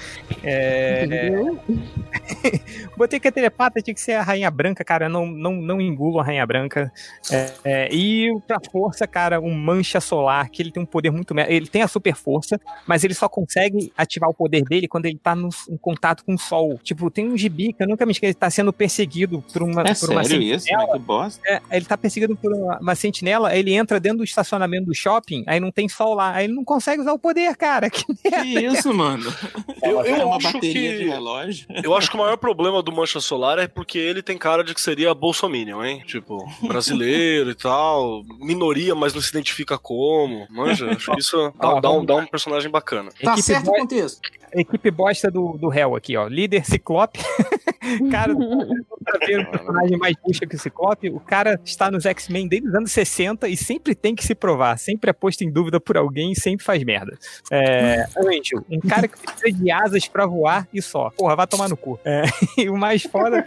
É, Entendeu? Botei que a telepata tinha que ser a Rainha Branca, cara. Não, não, não engulo a Rainha Branca. É, é, e pra força, cara, um mancha solar, que ele tem um poder muito. Ele tem a super força, mas ele só consegue ativar o poder dele quando ele tá no, em contato com o sol. Tipo, tem um gibi que eu nunca me esqueço, ele tá sendo perseguido por uma, É por uma sério isso? sentinela. Mas que bosta. É, ele tá perseguido por uma, uma sentinela, ele entra dentro do estacionamento do shopping, aí não tem sol lá, aí ele não consegue usar o poder, cara. Que Que isso, mano? Eu, eu uma acho que. relógio. Eu acho que o maior problema do Mancha Solar é porque ele tem cara de que seria Bolsominion, hein? Tipo, brasileiro e tal, minoria, mas não se identifica como. Manja, acho que isso dá, dá um, dá um personagem bacana. Tá Equipe certo o contexto. Equipe bosta do, do réu aqui, ó. Líder Ciclope. cara, pra ver o personagem mais bucha que o Ciclope, o cara está nos X-Men desde os anos 60 e sempre tem que se provar. Sempre é posto em dúvida por alguém e sempre faz merda. É, Anjo, um cara que precisa de asas pra voar e só. Porra, vai tomar no cu. É, e o mais foda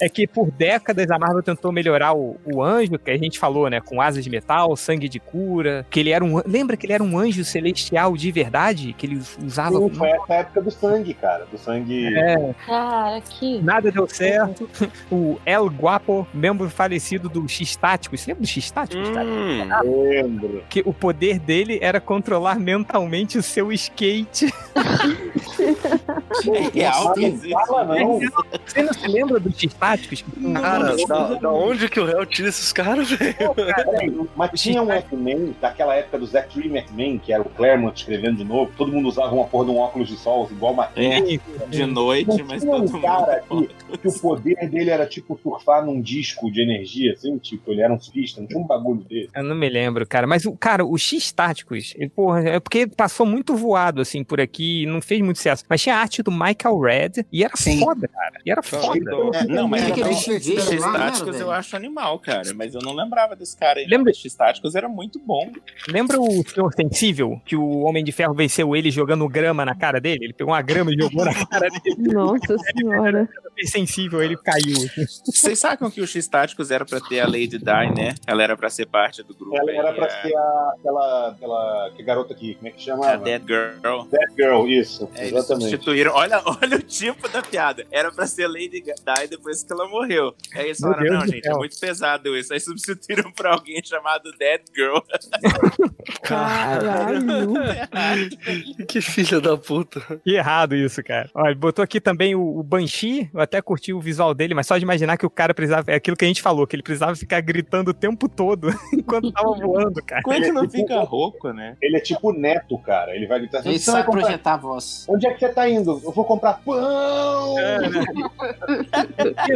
é que por décadas a Marvel tentou melhorar o, o anjo, que a gente falou, né? Com asas de metal, sangue de cura. Que ele era um. Lembra que ele era um anjo celestial de verdade? Que ele usava. Sim, foi essa época do sangue, cara. Do sangue. É, Cara, que. nada deu certo. O El Guapo, membro falecido do X-Tático. Você lembra do X-Tático? Hum, Lembro. Que o poder dele era controlar mentalmente o seu skate. É real que Não fala, não. Você não se lembra dos Cara, da, da onde que o Real tira esses caras, velho? Mas tinha um X-Men, daquela época do Zack Dream X-Men, que era o Claremont escrevendo de novo, todo mundo usava uma porra de um óculos de sol, igual uma É, de noite, Não mas tinha todo um mundo. cara que, que o poder dele era tipo surfar num disco de energia, assim, tipo, ele era um surfista, não tinha um bagulho dele. Eu não me lembro, cara. Mas, o cara, os X-Táticos, porra, é porque passou muito voado, assim, por aqui, não fez muito sucesso. Mas tinha a arte do Michael Red e era Sim. foda, cara. E era foda. É, não, mas Aquele então, X-Táticos eu acho animal, cara. Mas eu não lembrava desse cara aí. Lembra- Lembra? Os X-Táticos era muito bom. Lembra o Senhor Sensível? Que o Homem de Ferro venceu ele jogando grama na cara dele? Ele pegou uma grama e jogou na cara dele. Nossa senhora. Foi sensível, ele caiu. Vocês sacam que os X-Táticos era pra ter a Lady Di, né? Ela era pra ser parte do grupo. Ela era pra a- ser a, aquela, aquela que garota aqui, como é que chama? A Dead Girl. Dead Girl, isso, É, eles exatamente. substituíram. Olha, olha o tipo da piada. Era pra ser Lady Di depois que ela morreu. Aí eles falaram: Deus não, gente, é céu. muito pesado isso. Aí substituíram pra alguém chamado Dead Girl. Caralho. Que filha da puta. Que errado isso, cara. Olha, botou aqui também o, o Banshee. Eu até curti o visual dele, mas só de imaginar que o cara precisava. É aquilo que a gente falou, que ele precisava ficar gritando o tempo todo enquanto tava voando, cara. Como é que não fica rouco, né? Ele é tipo neto, cara. Ele vai gritar Ele "Onde você vai sabe comprar- projetar a voz. Onde é que você tá indo? Eu vou comprar pão! Imagina, né?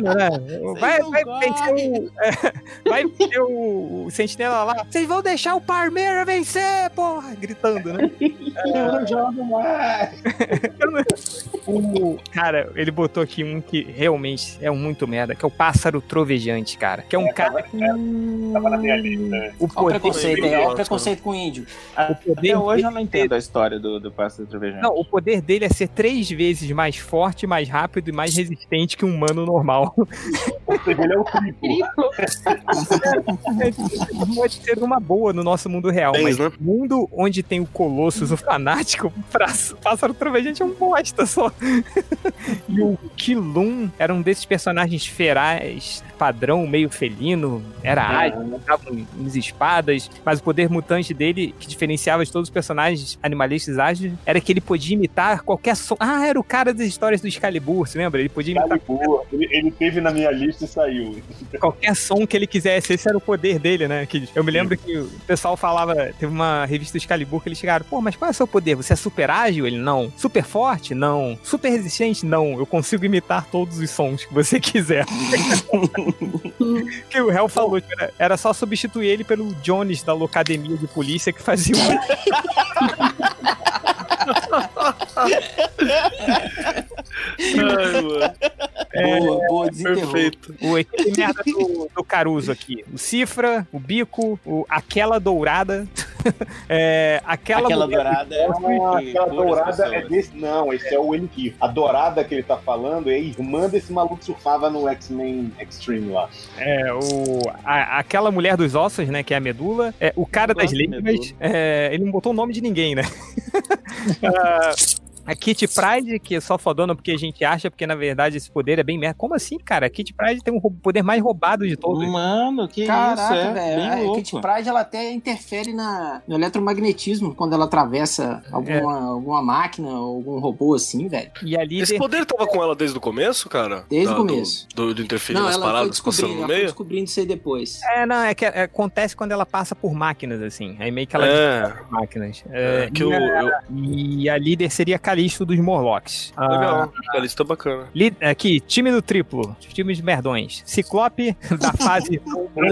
Vai, vai vencer o. é, vai vencer o, o sentinela lá. Vocês vão deixar o Parmeira vencer, porra! Gritando, né? Eu não jogo mais! O, cara, ele botou aqui um que realmente é um muito merda, que é o pássaro trovejante, cara. Que é um cara que. Tava na minha lista. O Olha o poder, preconceito aí, olha o preconceito com o índio. o poder Até hoje eu não entendo a história do, do Pássaro Trovejante. Não, o poder dele é ser três vezes mais forte, mais rápido e mais resistente que um humano normal. Seja, ele é o triplo. Pode ser uma boa no nosso mundo real, mas né? no mundo onde tem o Colossus, o fanático, pra- pássaro trovejante é um bosta só. e o Kilum era um desses personagens ferais, padrão, meio felino, era ágil, usava umas espadas, mas o poder mutante dele, que diferenciava de todos os personagens animalistas ágeis, era que ele podia imitar qualquer som. Ah, era o cara das histórias do Excalibur, você lembra? Ele podia imitar Excalibur, ele, ele teve na minha lista e saiu. qualquer som que ele quisesse. Esse era o poder dele, né? Que eu me lembro que o pessoal falava, teve uma revista do Excalibur que eles chegaram, pô, mas qual é o seu poder? Você é super ágil? Ele, não. Super forte? Não. Super resistente? Não. Eu consigo imitar todos os sons que você quiser. que o Hell falou que era, era só substituir ele pelo Jones da Locademia de Polícia que fazia um... Ai, mano. Boa, boa. Perfeito. O aquele merda do, do Caruso aqui. O Cifra, o Bico, o Aquela Dourada. é, aquela Aquela dourada é que aquela dourada é desse. Não, esse é o Enki. A dourada que ele tá falando é a irmã desse maluco que surfava no X-Men Extreme lá. É, o, a- aquela mulher dos ossos, né, que é a medula. É, o cara das línguas, é, ele não botou o nome de ninguém, né? Ah, a Kitty Pride, que é só fodona porque a gente acha, porque na verdade esse poder é bem merda. Como assim, cara? A Kitty Pride tem o rou- poder mais roubado de todos. Mano, que Caraca, isso, é velho. bem A louco. Kit Pride ela até interfere na, no eletromagnetismo quando ela atravessa alguma, alguma máquina ou algum robô assim, velho. E ali Esse poder tava com ela desde o começo, cara? Desde Da- o começo. Do, do, de interferir Não, nas ela paradas passando descobrindo, no ela foi meio? descobrindo isso aí depois. É, não, é que é, acontece quando ela passa por máquinas, assim. Aí meio que ela É. máquinas. É, É, que e, eu, a, eu- e a líder seria Calisto dos Morlocks. Ah, Legal, a lista bacana. li- aqui, time do triplo, time de merdões. Ciclope, da fase.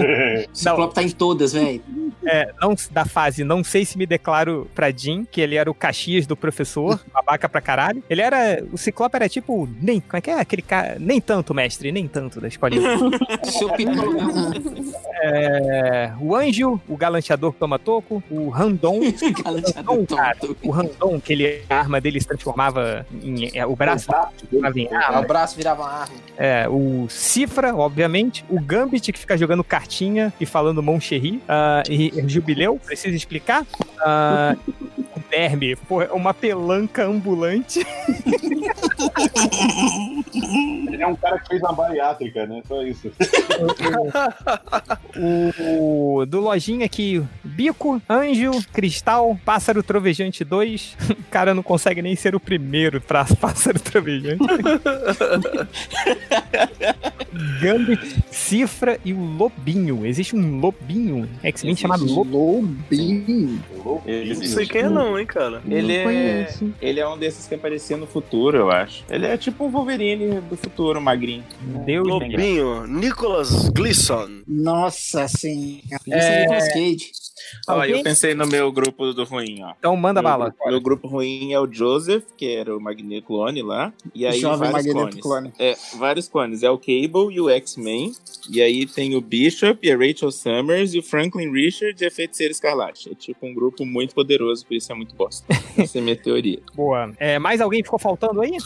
Ciclope tá em todas, velho. É, não, da fase não sei se me declaro pra Jim, que ele era o Caxias do professor, babaca pra caralho. Ele era. O Ciclope era tipo. Nem, como é que é aquele cara? Nem tanto, mestre, nem tanto da escolinha. Seu mesmo. É, o Anjo, o galanteador que toma toco, o Randon. Randon, cara, o Randon, que ele, a arma dele transformava em. é, o braço transformava em Ah, arma. o braço virava uma arma. É, o Cifra, obviamente. O Gambit, que fica jogando cartinha e falando Moncherry. ah, e e Jubileu, preciso explicar. Ah, o Derme, pô, é uma pelanca ambulante. Ele é um cara que fez uma bariátrica, né? Só isso. O do Lojinha, que Bico, Anjo, Cristal, Pássaro Trovejante 2. O cara não consegue nem ser o primeiro pra Pássaro Trovejante. Gambit, Cifra e o Lobinho. Existe um Lobinho X-Men chamado Lobinho. Lobinho. Não sei quem é não, hein, cara. ele é, ele é um desses que aparecia no futuro, eu acho. Ele é tipo um Wolverine do futuro, magrinho. Deus livre. Lobinho, Nicholas Gleason. Nossa, sim. É Nicolas Cage. Ó, Alguém? eu pensei no meu grupo do ruim, ó. Então manda meu, bala. grupo- Meu grupo ruim é o Joseph, que era o Magneto clone lá. E aí Jovem vários Magneto clones. clone. É, vários clones. É o Cable e o X-Men. E aí tem o Bishop e a Rachel Summers e o Franklin Richard e a Feiticeira Escarlate. É tipo um grupo muito poderoso, por isso é muito bosta. Essa é a minha teoria. Boa. É, mais alguém ficou faltando aí?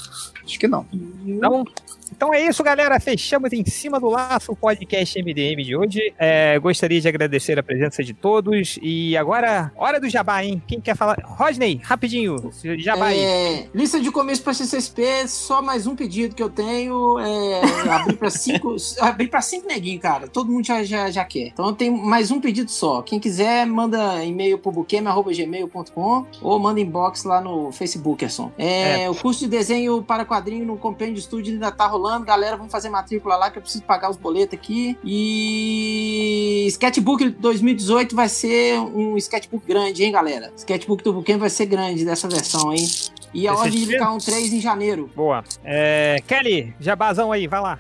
Acho que não. Então, então é isso, galera. Fechamos em cima do laço o podcast MDM de hoje. É, gostaria de agradecer a presença de todos. E agora, hora do jabá, hein? Quem quer falar? Rodney, rapidinho. Jabá aí. É, lista de começo para CCSP, só mais um pedido que eu tenho. É, abrir para cinco, abrir para cinco neguinhos, cara. Todo mundo já, já, já quer. Então eu tenho mais um pedido só. Quem quiser, manda e-mail pro buqueme.gmail.com ou manda inbox lá no Facebook, Erson. É, O curso de desenho para quadrinho no Compêndio Studio ainda tá rolando. Galera, vamos fazer matrícula lá que eu preciso pagar os boletos aqui. E Sketchbook 2018 vai ser um sketchbook grande, hein, galera? Sketchbook do Buquem vai ser grande dessa versão, hein? E a ordem de filme? K1 3 em janeiro. Boa. É, Kelly, jabazão aí, vai lá.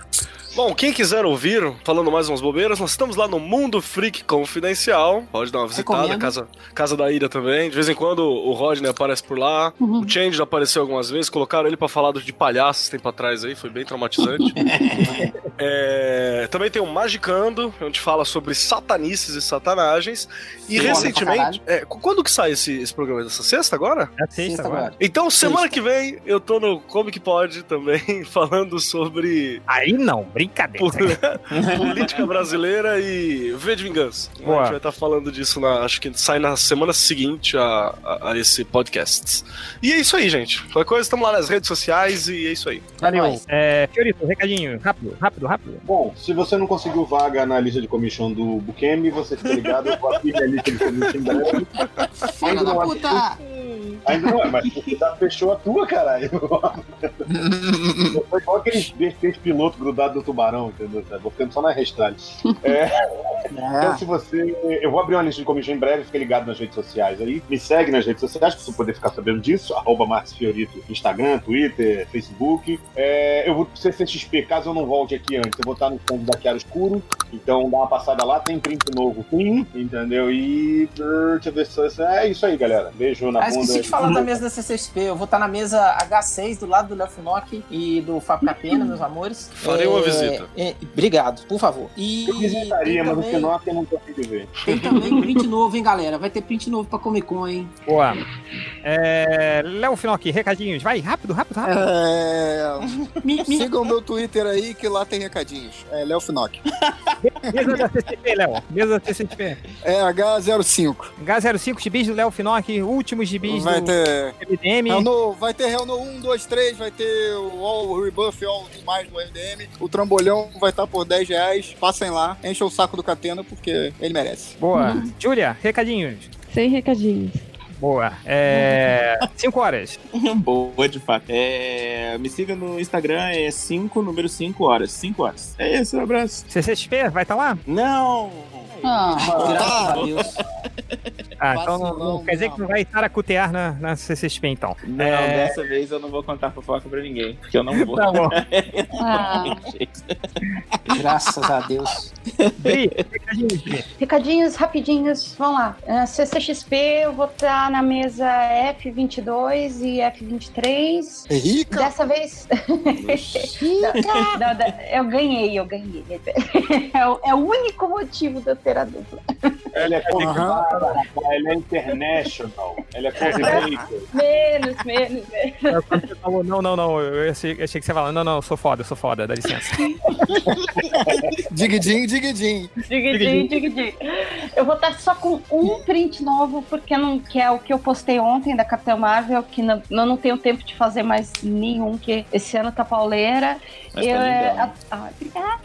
Bom, quem quiser ouvir, falando mais umas bobeiras, nós estamos lá no Mundo Freak Confidencial. Pode dar uma visitada, Recomendo. casa, casa da Ira também. De vez em quando o Rodney aparece por lá. O Change já apareceu algumas vezes. Colocaram ele pra falar de palhaços tempo atrás aí, foi bem traumatizante. É, também tem o Magicando, onde fala sobre satanices e satanagens. E pra recentemente. é, quando que sai esse, esse programa? Dessa sexta agora? É sexta Sexta agora. agora. Então, semana Sexta. que vem, eu tô no Comic Pod também, falando sobre Aí não, brincadeira. política brasileira e V de Vingança. Boa. A gente vai estar falando disso, na, acho que sai na semana seguinte a, a, a esse podcast. E é isso aí, gente. Qualquer coisa, estamos lá nas redes sociais e é isso aí. Valeu. nóis. É, Fiorito, recadinho, rápido, rápido, rápido. Bom, se você não conseguiu vaga na lista de commission do Bukemi, você fica ligado, eu vou abrir minha lista de commission em breve. Filho da puta! Ainda não é, mas você já fechou a tua, caralho. Foi igual aqueles VTs piloto grudado do tubarão, entendeu? Vou ficando só na restrade. Então, se você. Eu vou abrir uma lista de commission em breve, fica ligado nas redes sociais aí. Me segue nas redes sociais pra você poder ficar sabendo disso. Arroba Marcos Fiorito, Instagram, Twitter, Facebook. É, eu vou pro CCXP, caso eu não volte aqui antes, eu vou estar no fundo da Chiara Escuro. Então dá uma passada lá, tem print novo, sim, entendeu? E. brrr, Deixa eu ver se. É isso aí, galera. Beijo na bunda. Falar da mesa da CCXP. Eu vou estar na mesa H6 do lado do Léo Finock e do Fábio Capena, meus amores. Farei uma visita. é, obrigado, por favor. E Eu visitaria, mas o também, Finoc eu não consigo ver. tem também print novo, hein, galera? Vai ter print novo pra Comic Con, hein? Boa. É, Léo Finocchi, recadinhos. Vai, rápido, rápido, rápido. É... Me, me... Sigam o meu Twitter aí, que lá tem recadinhos. É Léo Finock. Mesa da CCP, Léo. Mesa da CCP. É H05. H05, gibis do Léo Finocchi, últimos gibis Vai do ter. MDM. No, vai ter Hell no 1, 2, 3, vai ter o All Rebuff, All mais do MDM. O trambolhão vai estar por 10 reais. Passem lá, enchem o saco do Catena, porque ele merece. Boa. Júlia, recadinhos. Sem recadinhos. Boa. É. 5 horas. Boa, de fato. É, me siga no Instagram, é 5, número 5 horas. 5 horas. É isso, um abraço. CCXP, vai estar lá? Não! Ah, Graças Tá. a Deus. Ah, então não, não, não quer dizer não. que não vai estar a cutear na, na CCXP, então. Não, É. dessa vez eu não vou contar fofoca pra ninguém, porque eu não vou. Tá bom. ah. Graças a Deus. Bri, recadinhos. Recadinhos rapidinhos, vamos lá. Uh, CCXP, eu vou estar na mesa F22 e F23. Rica! Dessa vez. Não, da- eu ganhei, eu ganhei. É o, é o único motivo de eu ter a dupla. Ela é Aham. convidada, ela é international. Ela é cosmaker. Menos, menos, menos. Falou, não, não, não, eu achei, eu achei que você falava, não, não, eu sou foda, eu sou foda, dá licença. Digidin, digidin. Digidin, digidin. Eu vou estar só com um print novo, porque não, que é o que eu postei ontem da Capitã Marvel, que não, eu não tenho tempo de fazer mais nenhum, que esse ano tá pauleira. Mas eu, tá é, a- obrigada.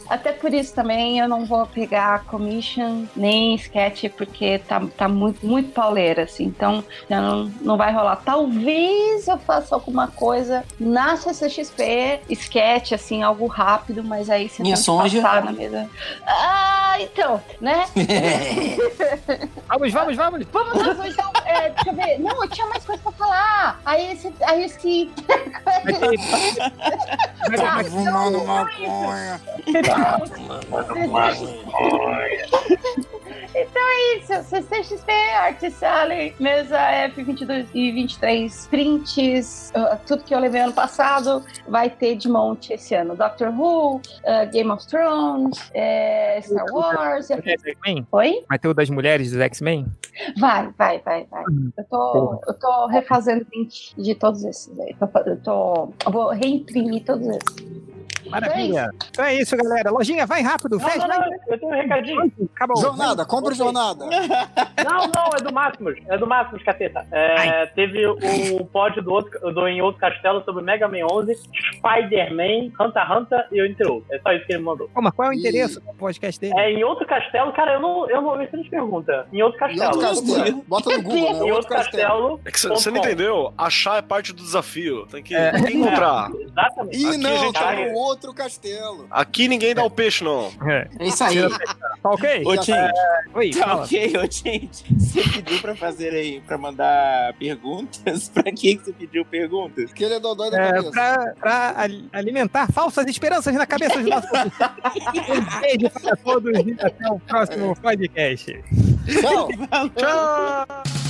Até por isso também eu não vou pegar commission nem sketch, porque tá, tá muito, muito pauleira, assim. Então já não, não vai rolar. Talvez eu faça alguma coisa na CCXP, sketch, assim, algo rápido, mas aí você Minha tem que sonja. passar na mesa. Ah, então, né? Vamos, vamos, vamos! Vamos lá, então, é, deixa eu ver. Não, eu tinha mais coisa pra falar. Aí esse. Aí esse. Vai ter- Ah, Fumando não, maconha. Então é isso, CCXP, Arte Sally, mesa F22 e 23 prints, uh, tudo que eu levei ano passado vai ter de monte esse ano. Doctor Who, uh, Game of Thrones, eh, Star Wars. X-Men? Oi? Vai ter o das mulheres dos X-Men? Vai, vai, vai, vai. Eu tô, eu tô refazendo print de todos esses aí. Eu tô, eu vou reimprimir todos esses. Maravilha! Então é isso, galera. Lojinha, vai rápido, Não, fecha. não, não, eu tenho um recadinho. Acabou. Jornada, compra jornada. Não, não, é do Máximos. É do Máximos, caceta. É, teve o pod do, outro, do Em Outro Castelo sobre Mega Man 11, Spider-Man, Hunter x Hunter e entre outros. É só isso que ele mandou. Pô, mas qual é o endereço do podcast dele? É, em outro castelo, cara, eu não, eu não, excelente pergunta. Em outro castelo. outro castelo. Bota no Google, né? Em outro castelo. É que você não entendeu? Achar é parte do desafio. Tem que, É. encontrar. Exatamente. Ih, não, gente tá vai- no outro castelo. Aqui ninguém dá o peixe, não. É. É isso aí. Tá ok? Ô, Tim, Oi, tá fala. ok, ô, gente. Você pediu pra fazer aí, pra mandar perguntas? pra que que você pediu perguntas? Porque ele é dodói da É, cabeça. pra, pra ali- alimentar falsas esperanças na cabeça dos nossos Um beijo para todos e até o próximo podcast. Tchau. Tchau!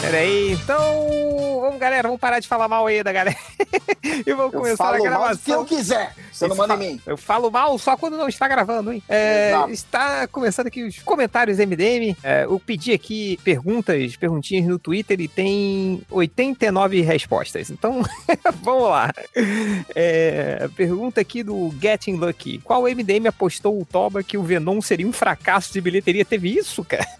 Peraí, então. Vamos, galera, vamos parar de falar mal aí da galera. e vamos Eu começar a falo mal que eu gravação. quiser. Você não manda em mim. Eu falo mal só quando não está gravando, hein? É, está começando aqui os comentários MDM. É, eu pedi aqui perguntas, perguntinhas no Twitter e tem 89 respostas. Então, vamos lá. É, pergunta aqui do Getting Lucky. Qual MDM apostou o Toba que o Venom seria um fracasso de bilheteria? Teve isso, cara?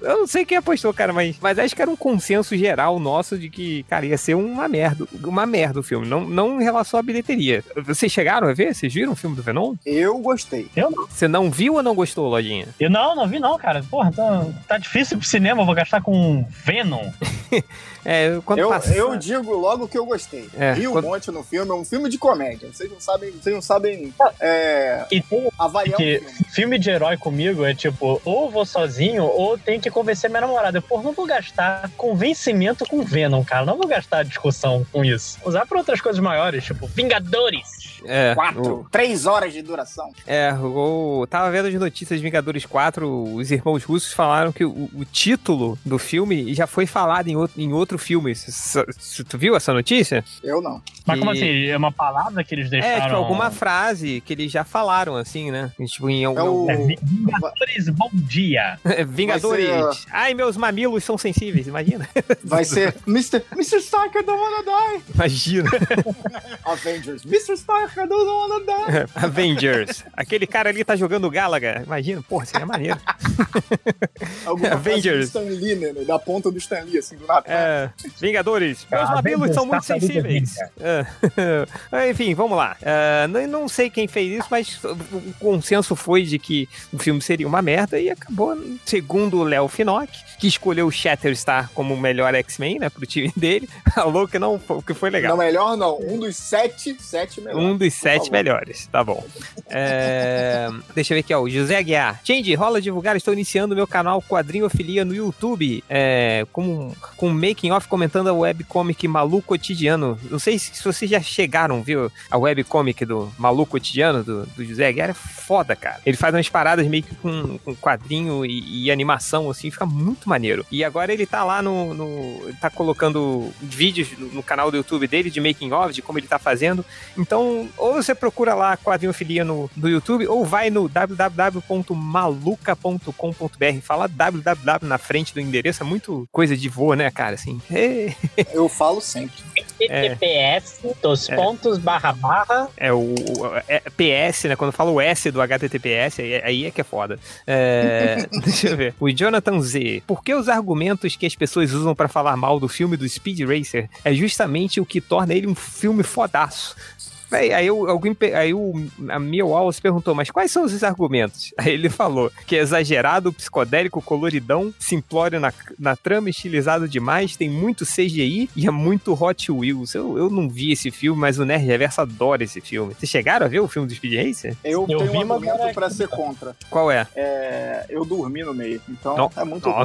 Eu não sei quem apostou, cara, mas, mas acho que era um consenso geral nosso de que, cara, ia ser uma merda. Uma merda o filme, não, não em relação à bilheteria. Vocês chegaram a ver? Vocês viram o filme do Venom? Eu gostei. Você não viu ou não gostou, Lojinha? Eu não, não vi não, cara. Porra, tá, tá difícil pro cinema, eu vou gastar com Venom. É, quando Eu, passa... eu digo logo que eu gostei. É, Ri um quando- monte no filme, é um filme de comédia. Vocês não sabem, vocês não sabem é, E tem avaliar que um filme. filme de herói comigo é tipo, ou vou sozinho, ou tenho que convencer minha namorada. Pô, não vou gastar convencimento com Venom, cara. Não vou gastar discussão com isso. Usar pra outras coisas maiores, tipo, Vingadores. É, Quatro, três horas de duração. É, o, tava vendo as notícias de Vingadores 4, os irmãos russos falaram que o, o título do filme já foi falado em outro, em outro filme. S- Tu viu essa notícia? Eu não. Mas como assim? É uma palavra que eles deixaram... É, tipo, alguma frase que eles já falaram, assim, né? Tipo, em É algum... o. É, Vingadores, bom dia. Vingadores. Vai ser, Ai, meus mamilos são sensíveis, imagina. Vai ser Mr. Mr. Stark, I don't wanna die. Imagina. Avengers. Mr. Stark, Don't wanna die. Avengers. Aquele cara ali tá jogando Galaga. Imagina, porra, seria maneiro. Alguma Avengers. do Stan Lee, né? Da ponta do Stan Lee, assim, do nada. É, Vingadores, meus Ah, mamilos Avengers, são muito sensíveis. É. Enfim, vamos lá. É, não, não sei quem fez isso, mas o consenso foi de que o filme seria uma merda e acabou, segundo o Léo Finock, que escolheu o Shatterstar como o melhor X-Men, né, pro time dele, falou que não foi, que foi legal. Não, melhor não. Um dos sete, sete melhores. Um dos sete favor. melhores, tá bom. É, Deixa eu ver aqui, ó. O José Aguiar. Change, rola divulgar. Estou iniciando meu canal Quadrinhofilia no YouTube. É, com, com making Off comentando a webcomic Maluco Cotidiano. Não sei se, vocês já chegaram, viu? A webcomic do Maluco Cotidiano, do, do José Guerra. É foda, cara. Ele faz umas paradas meio que com, com quadrinho e, e animação, assim, fica muito maneiro. E agora ele tá lá no. no tá colocando vídeos no, canal do YouTube dele de Making Off, de como ele tá fazendo. Então, ou você procura lá Quadrinhofilia no, no YouTube, ou vai no www.maluca.com.br. Fala www na frente do endereço, é muito coisa de vô, né, cara? Assim. Eu falo sempre. HTTPS, dos É. pontos, barra, barra. É o, o- é PS, né? Quando eu falo o S do HTTPS, aí, aí é que é foda. É, deixa eu ver. O Jonathan Z. Por que os argumentos que as pessoas usam pra falar mal do filme do Speed Racer é justamente o que torna ele um filme fodaço? Aí, aí, eu- alguém, aí o, a Mia Wallace perguntou, mas quais são os argumentos? Aí ele falou que é exagerado, psicodélico, coloridão, simplório na, na trama, estilizado demais, tem muito CGI e é muito Hot Wheels. Eu, eu não vi esse filme, mas o Nerd Reverso adora esse filme. Vocês chegaram a ver o filme do Speed Racer? Eu, Eu tenho vi, um argumento pra ser contra. Qual é? É, eu dormi no meio, então No- é muito ruim.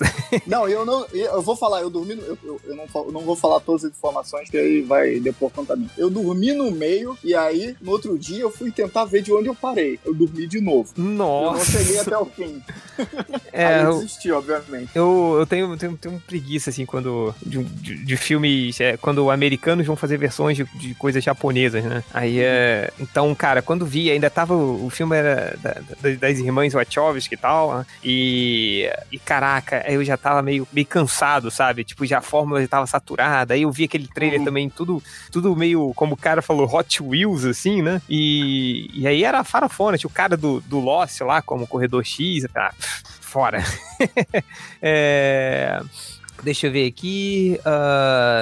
Nossa. Não, eu não. Eu vou falar, eu dormi. no- Eu, eu, eu não, eu não vou falar todas as informações que aí vai depor contra mim. Eu dormi no meio e aí, no outro dia, eu fui tentar ver de onde eu parei. Eu dormi de novo. Eu não Nossa. cheguei até o fim. É, aí eu desisti, obviamente. Eu, eu tenho, tenho, tenho preguiça, assim, quando. De, de, de filmes. é, quando americanos vão fazer versões de, de coisas japonesas, né? Aí é. Então, cara, quando vi, ainda tava. O filme era da- da- das irmãs Wachowski e tal. né? E. E caraca, eu já tava meio, meio cansado, sabe? Tipo, já a fórmula já tava saturada. Aí eu vi aquele trailer também, tudo, tudo meio, como o cara falou, Hot Wheels, assim, né? E, e aí era farofona, tinha o cara do, do Lost lá, como Corredor X. Ah, fora. É, Deixa eu ver aqui.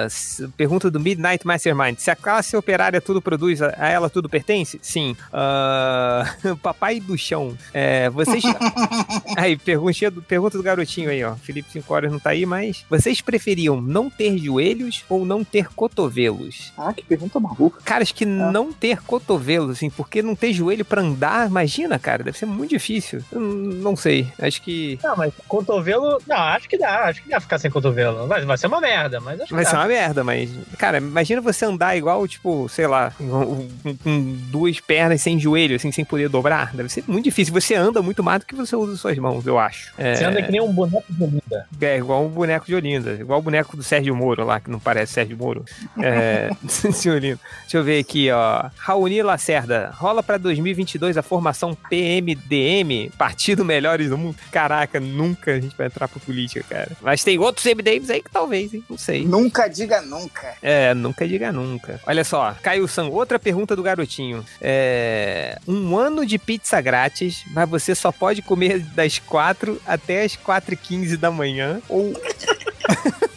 s- pergunta do Midnight Mastermind. Se a classe operária tudo produz, a ela tudo pertence? Sim. Ah, papai do chão. É, vocês. aí, perguntinha do- pergunta do garotinho aí, ó. Felipe 5 horas não tá aí, mas. Vocês preferiam não ter joelhos ou não ter cotovelos? Ah, que pergunta maluca. Cara, acho que não ter cotovelo, assim, porque não ter joelho pra andar, imagina, cara, deve ser muito difícil. Eu não sei. Acho que. Não, mas cotovelo. Não, acho que dá. Acho que dá ficar sem cotovelo. Vai, vai ser uma merda, mas acho que Vai dá. ser uma merda, mas. Cara, imagina você andar igual, tipo, sei lá, com, com- duas pernas sem joelho, assim, sem poder dobrar. Deve ser muito difícil. Você anda muito mais do que você usa suas mãos, eu acho. É, Você anda que nem um boneco de Olinda. é igual o boneco de Olinda. Igual o boneco do Sérgio Moro lá, que não parece Sérgio Moro. É. Senhor lindo. Deixa eu ver aqui, ó. Raoni Lacerda. Rola pra 2022 a formação PMDM, Partido Melhores do Mundo. Caraca, nunca a gente vai entrar pra política, cara. Mas tem outros MDMs aí que talvez, hein? Não sei. Nunca diga nunca. É, nunca diga nunca. Olha só, Caio San, outra pergunta do garotinho. É, um ano de pizza grátis, mas você só pode comer das 4 até as 4h15 da manhã, ou...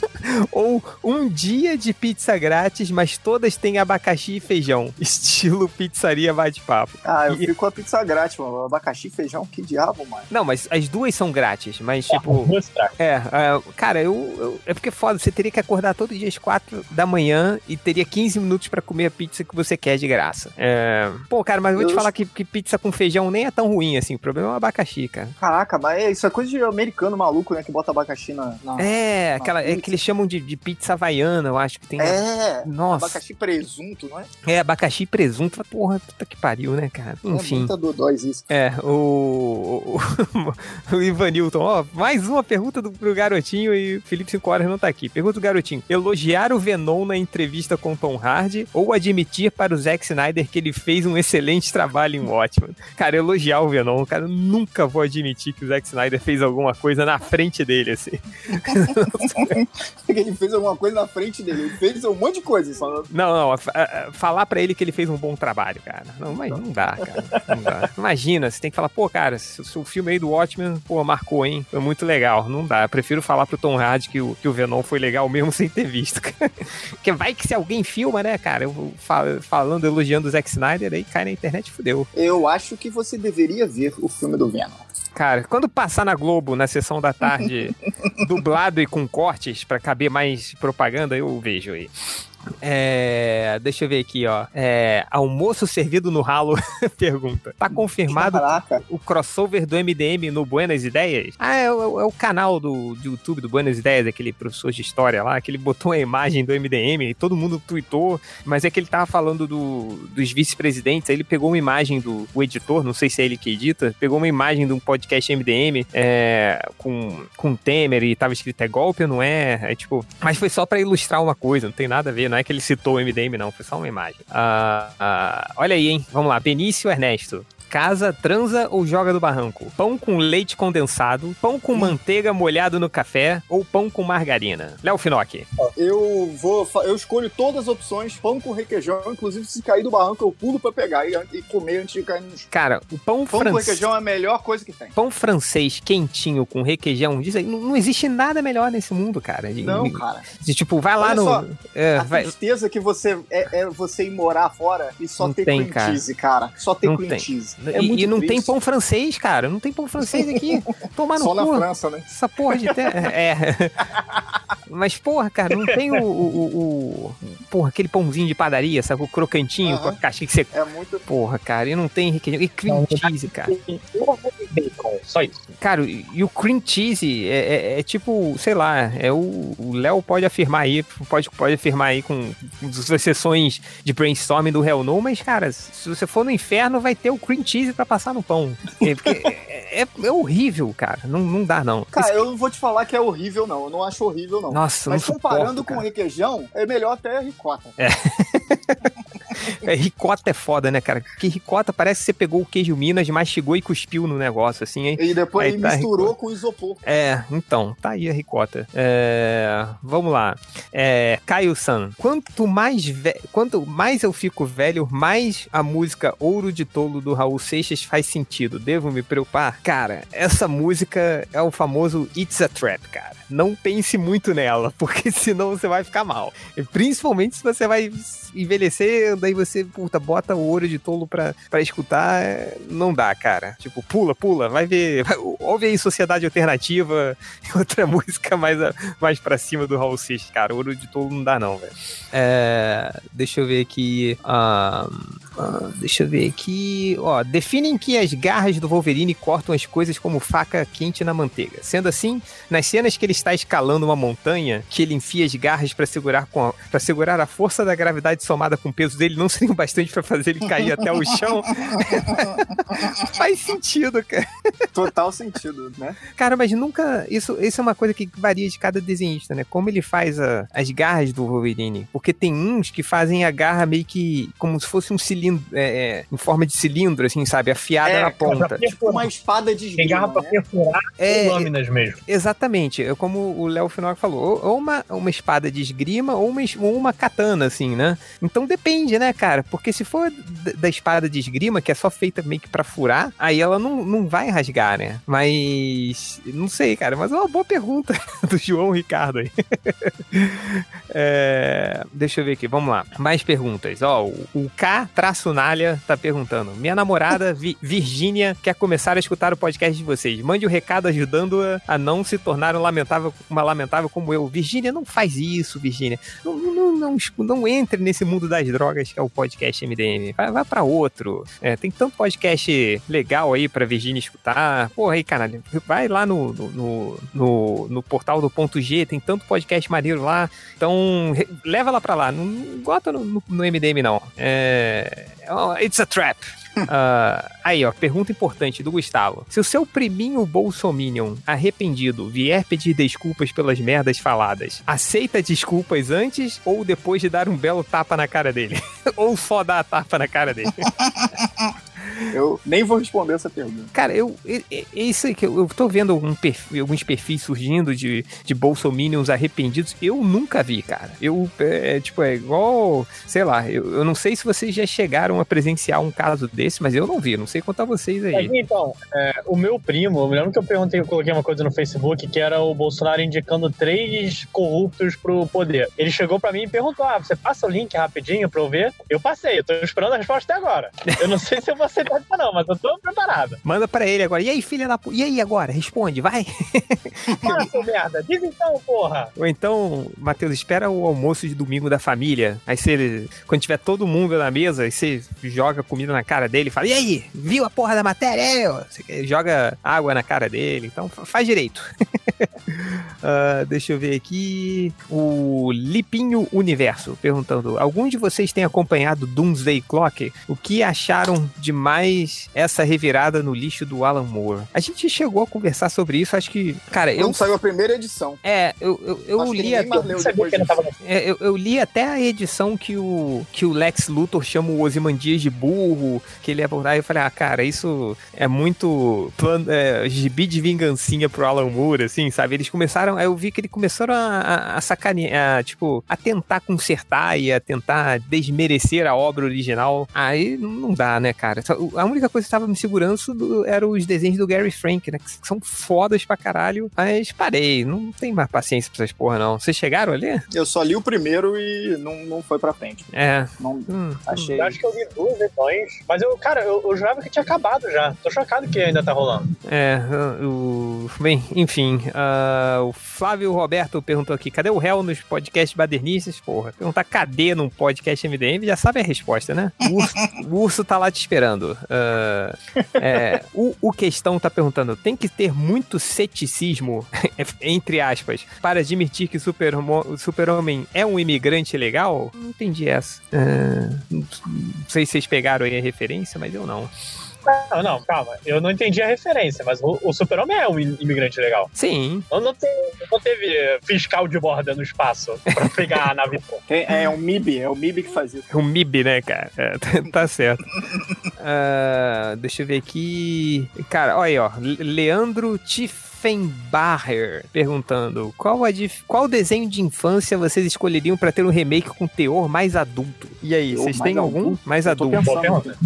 Ou um dia de pizza grátis, mas todas têm abacaxi e feijão. Estilo pizzaria bate-papo. Ah, eu E- fico com a pizza grátis, mano. Abacaxi, feijão, que diabo, mano. Não, mas as duas são grátis, mas tipo. Mostrar. É, é, cara, eu, eu- É porque é foda, você teria que acordar todo dia às 4 da manhã e teria 15 minutos pra comer a pizza que você quer de graça. É, Pô, cara, mas eu vou te Eu- falar que, que pizza com feijão nem é tão ruim assim. O problema é o abacaxi, cara. Caraca, mas é- isso é coisa de americano maluco, né? Que bota abacaxi na. na- É, na aquela, é que eles chamam de, de pizza havaiana, eu acho que tem. É, Nossa. abacaxi presunto, não é? É, abacaxi presunto. Porra, puta que pariu, né, cara? É Enfim. muita dodóis isso. É, o, o, o Ivanilton, ó, mais uma pergunta do, pro garotinho e o Felipe 5 horas não tá aqui. Pergunta do garotinho: elogiar o Venom na entrevista com Tom Hardy ou admitir para o Zack Snyder que ele fez um excelente trabalho em Watchmen? Cara, elogiar o Venom, cara, eu nunca vou admitir que o Zack Snyder fez alguma coisa na frente dele, assim. Ele fez alguma coisa na frente dele. Ele fez um monte de coisa. Só... Não, não, a- a- falar pra ele que ele fez um bom trabalho, cara. Não, mas não dá, cara. Não dá. Imagina, você tem que falar, pô, cara, se se o filme aí do Watchmen, pô, marcou, hein? Foi muito legal. Não dá. Eu prefiro falar pro Tom Hardy que o, que o Venom foi legal mesmo sem ter visto. Porque vai que se alguém filma, né, cara? Eu vou fa- falando, elogiando o Zack Snyder, aí cai na internet e fudeu. Eu acho que você deveria ver o filme do Venom. Cara, quando passar na Globo, na sessão da tarde, dublado e com cortes pra caber mais propaganda, eu vejo aí. É, deixa eu ver aqui, ó. É, almoço servido no ralo, pergunta. Tá confirmado Caraca. o crossover do MDM no Buenas Ideias? Ah, é, o- é o canal do, do YouTube do Buenas Ideias, aquele professor de história lá, que ele botou a imagem do MDM e todo mundo tweetou, mas é que ele tava falando do, dos vice-presidentes, aí ele pegou uma imagem do editor, não sei se é ele que edita, pegou uma imagem de um podcast MDM é, com, com Temer e tava escrito é golpe ou não é? É tipo, mas foi só pra ilustrar uma coisa, não tem nada a ver, não é que ele citou o MDM, não, foi só uma imagem. Ah, ah, olha aí, hein? Vamos lá, Benício Ernesto. Casa, transa ou joga do barranco? Pão com leite condensado, pão com manteiga molhado no café ou pão com margarina? Léo Finocchi. Eu vou. Eu escolho todas as opções, pão com requeijão, inclusive se cair do barranco, eu pulo pra pegar e, e comer antes de cair no chão. Cara, o pão, Pão com requeijão é a melhor coisa que tem. Pão francês quentinho com requeijão, diz aí, não, não existe nada melhor nesse mundo, cara. De- Não, cara. de, tipo, vai lá Olha no. só, é, a vai- tristeza que você é, é você ir morar fora e só Não ter tem, cream cara. cheese, cara. Só ter Não cream tem. cheese. É e, e não tem triste. pão francês, cara. Não tem pão francês aqui. Tomar no Só na cu. França, né? Essa porra de terra. É. Mas, porra, cara, não tem o, o, o- Porra, aquele pãozinho de padaria, sabe? O crocantinho com a caixinha que você. É muito. Porra, cara, e não tem requeijão. E cream cheese, cara. Bacon, só isso. Cara, e o cream cheese é, é- é tipo, sei lá, é o o Léo pode afirmar aí, pode, pode afirmar aí com, com as sessões de brainstorming do Hell No, mas, cara, se você for no inferno, vai ter o cream cheese pra passar no pão. É, é, é- é horrível, cara. Não, não dá, não. Cara, eu não vou te falar que é horrível, não. Eu não acho horrível, não. Nossa, Mas não comparando suporto, com requeijão, é melhor até ricota. É, ricota é foda, né, cara? Porque ricota parece que você pegou o queijo Minas, mastigou e cuspiu no negócio, assim, hein? E depois Aí ele tá misturou com isopor. É, então, tá aí a ricota. É, vamos lá. É, Caio San, quanto mais, ve- quanto mais eu fico velho, mais a música Ouro de Tolo do Raul Seixas faz sentido. Devo me preocupar? Cara, essa música é o famoso It's a Trap, cara. Não pense muito nela, porque senão você vai ficar mal. E principalmente se você vai envelhecer, daí você, puta, bota o Ouro de Tolo pra, pra escutar, é, não dá, cara. Tipo, pula, pula, vai ver. vai- ouve aí Sociedade Alternativa, outra música mais, a- mais pra cima do Raul Seixas, cara. Ouro de Tolo não dá, não, velho. É, deixa eu ver aqui. ah, ah, deixa eu ver aqui. Ó, definem que as garras do Wolverine cortam as coisas como faca quente na manteiga. Sendo assim, nas cenas que ele está escalando uma montanha, que ele enfia as garras pra segurar com a, para segurar a força da gravidade somada com o peso dele, não seriam bastante pra fazer ele cair até o chão. Faz sentido, cara. Total sentido, né? Cara, mas nunca. Isso, isso é uma coisa que varia de cada desenhista, né? Como ele faz a- as garras do Wolverine. Porque tem uns que fazem a garra meio que como se fosse um cilindro, é, é, em forma de cilindro, assim, sabe? Afiada É, na ponta. Tipo uma espada de Tem garra esgrima, pra né? perfurar É, lâminas mesmo. Exatamente, é como o Léo Finock falou, ou- uma, uma espada de esgrima ou uma, ou uma katana, assim, né? Então depende, né, cara? Porque se for da espada de esgrima, que é só feita meio que pra furar, aí ela não, não vai rasgar, né? Mas, não sei, cara, mas é uma boa pergunta do João Ricardo aí. É, deixa eu ver aqui, vamos lá. Mais perguntas. Ó, o, o K-Nalha tá perguntando. Minha namorada, Vi- Virgínia, quer começar a escutar o podcast de vocês. Mande o recado ajudando-a a não se tornar um lamentável, uma lamentável como eu. Virgínia, não faz isso, Virgínia. Não, não, não, não entre nesse mundo das drogas que é o podcast MDM. Vai, vai pra outro. É, tem tanto podcast legal aí pra Virgínia escutar. Porra, aí, caralho. Vai lá no, no, no, no- portal do Ponto G, tem tanto podcast maneiro lá. Então, leva ela pra lá. Não, bota no, no- no MDM, não. É- Oh it's a trap. Ah, aí, ó, pergunta importante do Gustavo. Se o seu priminho Bolsominion arrependido vier pedir desculpas pelas merdas faladas, aceita desculpas antes ou depois de dar um belo tapa na cara dele? ou só dar a tapa na cara dele? Eu nem vou responder essa pergunta. Cara, eu. e- Isso aí que eu, eu tô vendo algum perfil- alguns perfis surgindo de, de bolsominions arrependidos. Eu nunca vi, cara. Eu, é, tipo, é igual. Sei lá, eu, eu não sei se vocês já chegaram a presenciar um caso desse, mas eu não vi. Não sei a vocês aí. Mas, então, é, o meu primo, eu me lembro que eu perguntei, eu coloquei uma coisa no Facebook que era o Bolsonaro indicando três corruptos pro poder. Ele chegou pra mim e perguntou: Ah, você passa o link rapidinho pra eu ver? Eu passei, eu tô esperando a resposta até agora. Eu não sei se eu vou aceitar essa não, mas eu tô preparado. Manda pra ele agora. E aí, filha da puta? E aí agora? Responde, vai. Fala, seu merda. Diz então, porra. Ou então, Matheus, espera o almoço de domingo da família. Aí você, quando tiver todo mundo na mesa, aí você joga comida na cara dele e fala: E aí, viu a porra da matéria? É, ó?" Você joga água na cara dele. Então fa- faz direito. Ah, deixa eu ver aqui. O Lipinho Universo perguntando: Algum de vocês tem acompanhado Doomsday Clock? O que acharam de mais essa revirada no lixo do Alan Moore? A gente chegou a conversar sobre isso, acho que. Cara, eu. Não saiu a primeira edição. É, eu, eu, eu li até. ele É, eu, eu li até a edição que o, que o Lex Luthor chama o Ozymandias de burro, que ele ia abordar, e eu falei, ah, cara, isso é muito plano, é, gibi de vingancinha pro Alan Moore, assim, sabe? Eles começaram, aí eu vi que eles começaram a, a, a sacanear, a, tipo, a tentar consertar e a tentar desmerecer a obra original. Aí não dá, né, cara? A única coisa que tava me segurando do- eram os desenhos do Gary Frank, né? Que são fodas pra caralho, mas parei, não tem mais paciência pra essas porra, não. Vocês chegaram ali? Eu só li o primeiro e não, não foi pra frente. É. Não, Hum, achei. Eu acho que eu vi duas edições. Mas eu, cara, eu, eu jurava que tinha acabado já. Tô chocado que ainda tá rolando. É, o. Bem, enfim. ah, o Flávio Roberto perguntou aqui: cadê o réu nos podcasts badernistas? Porra, perguntar cadê num podcast MDM já sabe a resposta, né? O urso, o urso tá lá te esperando. Ah, é, o, o questão tá perguntando: tem que ter muito ceticismo, entre aspas, para admitir que o super-homem é um imigrante legal? Não entendi essa. Não não sei se vocês pegaram aí a referência, mas eu não. Não, não, calma. Eu não entendi a referência, mas o, o Super-Homem é um imigrante legal. Sim, Não, não, tem- não teve eh, fiscal de borda no espaço pra pegar a nave. Tem- é o MIB, é o MIB que faz isso. É um MIB, né, cara? É, tá, tá certo. Ah, deixa eu ver aqui. Cara, olha aí, ó. Le- Leandro Tiffenbacher perguntando: qual, a dif- qual desenho de infância vocês escolheriam pra ter um remake com teor mais adulto? E aí, Teor vocês têm algum adulto? mais adulto? Boa pensando.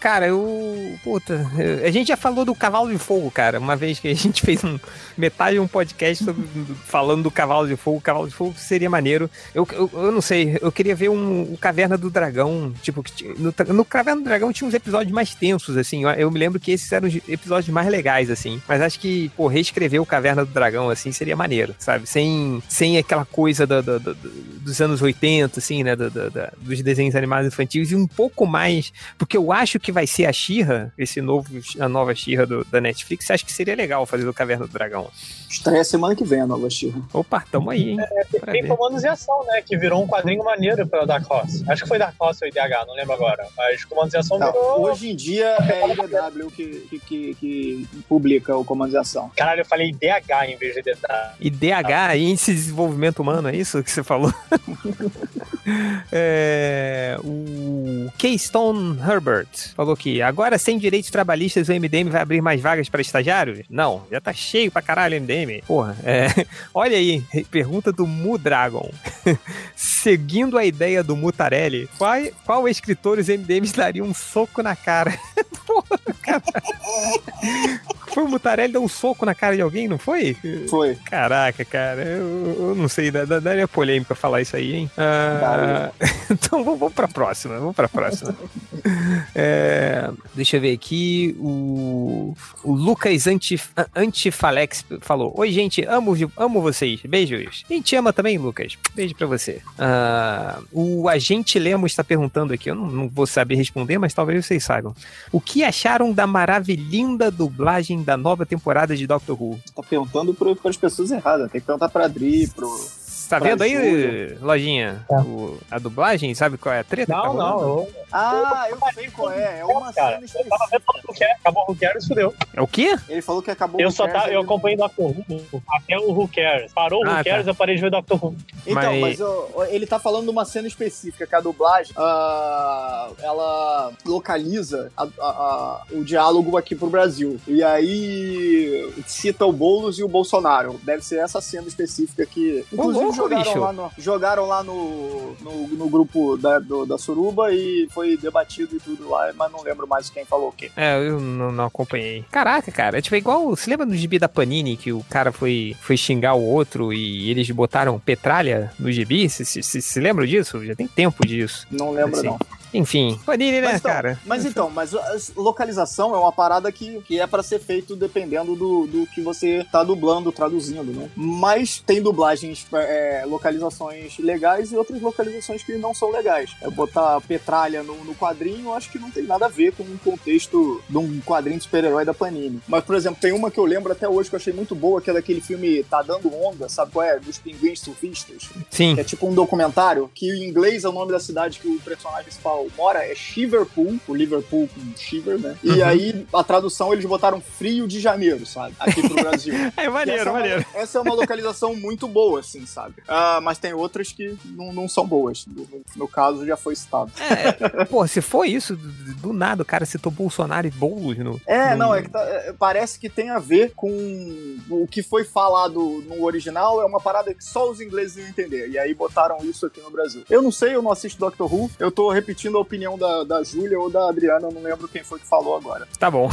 Cara, eu. Puta. A gente já falou do Cavalo de Fogo, cara. Uma vez que a gente fez um. Metade de um podcast sobre- falando do Cavalo de Fogo. Cavalo de Fogo seria maneiro. Eu, eu, eu não sei. Eu queria ver um, Caverna do Dragão. Tipo, no, no Caverna do Dragão tinha uns episódios mais tensos, assim. Eu, me lembro que esses eram os episódios mais legais, assim. Mas acho que, pô, reescrever o Caverna do Dragão, assim, seria maneiro, sabe? Sem, sem aquela coisa da- da- da- dos anos 80, assim, né? dos desenhos animados infantis. E um pouco mais porque eu acho que vai ser a Xirra, esse novo, a nova Xirra do- da Netflix. Acho que seria legal fazer do Caverna do Dragão. Estreia semana que vem a nova Xirra. Opa, tamo aí, hein? Pra Tem ver. Comandos em Ação, né? Que virou um quadrinho maneiro pela Dark Horse. Acho que foi Dark Horse ou IDH, não lembro agora. Mas Comandos em Ação Não, virou. hoje em dia é a IDW que, que, que, que publica o Comando de Ação. Caralho, eu falei IDH em vez de DH. E DH, Índice de Desenvolvimento Humano, é isso que você falou? É, o Keystone Herbert falou que agora sem direitos trabalhistas o MDM vai abrir mais vagas para estagiários? Não, já tá cheio pra caralho o MDM. Porra, é, olha aí, pergunta do Mu Dragon. Seguindo a ideia do Mutarelli, qual, qual escritor os MDMs dariam um soco na cara? Porra, cara. Foi o Mutarelli dar um soco na cara de alguém, não foi? Foi. Caraca, cara, eu, eu não sei, daria polêmica falar isso aí, hein? Ah, então vamos, vamos pra próxima, vamos pra próxima. É, deixa eu ver aqui, o, o Lucas Antif, Antifalex falou, Oi gente, amo, amo vocês, beijos. A gente ama também, Lucas, beijo pra você. Ah, o Agente Lemos está perguntando aqui, eu não, não vou saber responder, mas talvez vocês saibam. O que acharam da maravilhinda dublagem da nova temporada de Doctor Who? Tá perguntando para as pessoas erradas. Tem que perguntar pra Adri, pro. Tá Pra vendo aí. Lojinha? O- a dublagem, sabe qual é a treta? que tá Não, não. Eu, Ah, eu sei qual é. É uma cara, cena eu tava vendo específica. o que é, acabou o Who Cares, fudeu. É o quê? Ele falou que acabou Eu o só Cares, tá, eu acompanhei Doctor Who até o Who Cares. Parou o Ah, Who tá. Cares, eu parei de ver Doctor Who. Então, Mas- mas, ó, ele tá falando de uma cena específica, que a dublagem, ah, ela localiza a- a- a- o diálogo aqui pro Brasil. E aí cita o Boulos e o Bolsonaro. Deve ser essa cena específica que, inclusive, louco, bicho. lá no, jogaram lá no, no, no grupo da, do- da Suruba e foi debatido e tudo lá, mas não lembro mais quem falou o quê. É, eu não, não acompanhei. Caraca, cara, é tipo igual. Você lembra do gibi da Panini que o cara foi, foi xingar o outro e eles botaram petralha no gibi? Você se, se, se lembra disso? Já tem tempo disso. Não lembro, Assim. não. Enfim, Panini, né, Mas então, cara? Mas então, mas a localização é uma parada que, que é pra ser feito dependendo do, do que você tá dublando, traduzindo, né? Mas tem dublagens, é, localizações legais e outras localizações que não são legais. É botar petralha no, no quadrinho, acho que não tem nada a ver com o contexto de um quadrinho de super-herói da Panini. Mas, por exemplo, tem uma que eu lembro até hoje que eu achei muito boa, que é daquele filme Tá Dando Onda, sabe qual é? Dos pinguins surfistas. Sim. Que é tipo um documentário, que em inglês é o nome da cidade que o personagem mora, é Shiverpool, o Liverpool com Shiver, né? E Uhum. aí, a tradução, eles botaram Frio de Janeiro, sabe? Aqui pro Brasil. É maneiro, essa, maneiro. É uma, essa é uma localização muito boa, assim, sabe? Ah, mas tem outras que não, não são boas. No, no caso, já foi citado. É, pô, se for isso, do, do nada o cara citou Bolsonaro e Boulos no. É, no- não, é que tá- é, parece que tem a ver com o que foi falado no original, é uma parada que só os ingleses iam entender. E aí botaram isso aqui no Brasil. Eu não sei, eu não assisto Doctor Who, eu tô repetindo a opinião da, da Júlia ou da Adriana, eu não lembro quem foi que falou agora. Tá bom.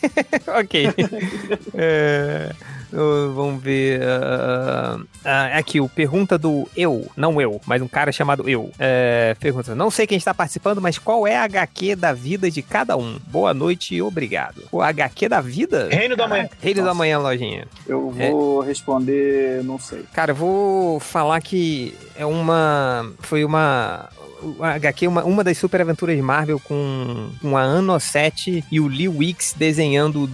ok. É, uh, vamos ver. ah, ah, aqui, o pergunta do eu, não eu, mas um cara chamado eu. É, pergunta: Não sei quem está participando, mas qual é a HQ da vida de cada um? Boa noite e obrigado. O HQ da vida? Reino da Manhã. Reino da Nossa. Manhã, lojinha. Eu É. vou responder, não sei. Cara, eu vou falar que é uma. Foi uma. HQ, uma, uma das super aventuras Marvel com, com a 7 e o Lee Wicks desenhando,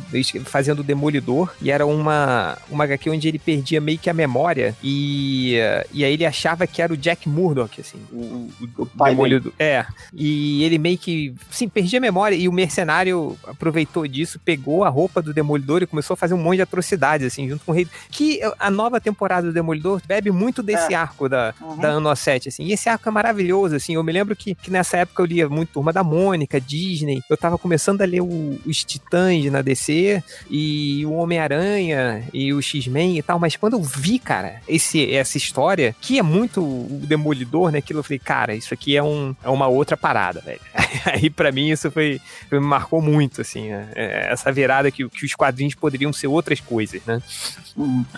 fazendo o Demolidor. E era uma, uma HQ onde ele perdia meio que a memória. E, e aí ele achava que era o Jack Murdock, assim, o, o, O pai Demolidor. É. E ele meio que, sim, perdia a memória. E o mercenário aproveitou disso, pegou a roupa do Demolidor e começou a fazer um monte de atrocidades, assim, junto com o rei. Que a nova temporada do Demolidor bebe muito desse É. arco da, Uhum. da Ano 7, assim. E esse arco é maravilhoso, assim. Eu me lembro que, que nessa época eu lia muito Turma da Mônica, Disney. Eu tava começando a ler o- os Titãs na DC e o Homem-Aranha e o X-Men e tal. Mas quando eu vi, cara, esse, essa história, que é muito o Demolidor, né? Aquilo eu falei, cara, isso aqui é, um, é uma outra parada, velho. Aí pra mim isso foi, me marcou muito, assim. né? É, Essa virada que, que os quadrinhos poderiam ser outras coisas, né?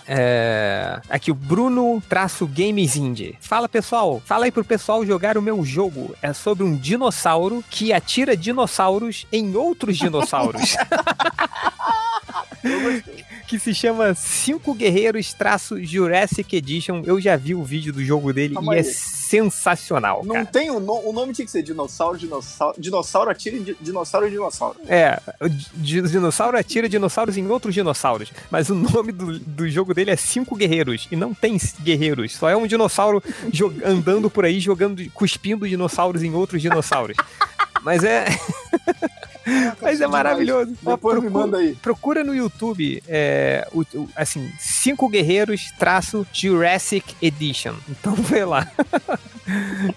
É, Aqui o Bruno traço Games Indie. Fala pessoal, fala aí pro pessoal jogar o meu jogo. É sobre um dinossauro que atira dinossauros em outros dinossauros. que se chama Cinco Guerreiros traço Jurassic Edition. Eu já vi o vídeo do jogo dele Calma e é aí. sensacional, Não cara. tem o, no- o nome tinha que ser dinossauro, dinossauro, dinossauro atira dinossauro, dinossauro. É, dinossauro atira dinossauros em outros dinossauros. Mas o nome do, do jogo dele é Cinco Guerreiros. E não tem guerreiros. Só é um dinossauro andando por aí, jogando, cuspindo dinossauros em outros dinossauros. Mas é. Mas é maravilhoso. Ó, Depois me procura- manda aí. Procura no YouTube, é, o- o- assim, Cinco Guerreiros traço Jurassic Edition. Então vê lá.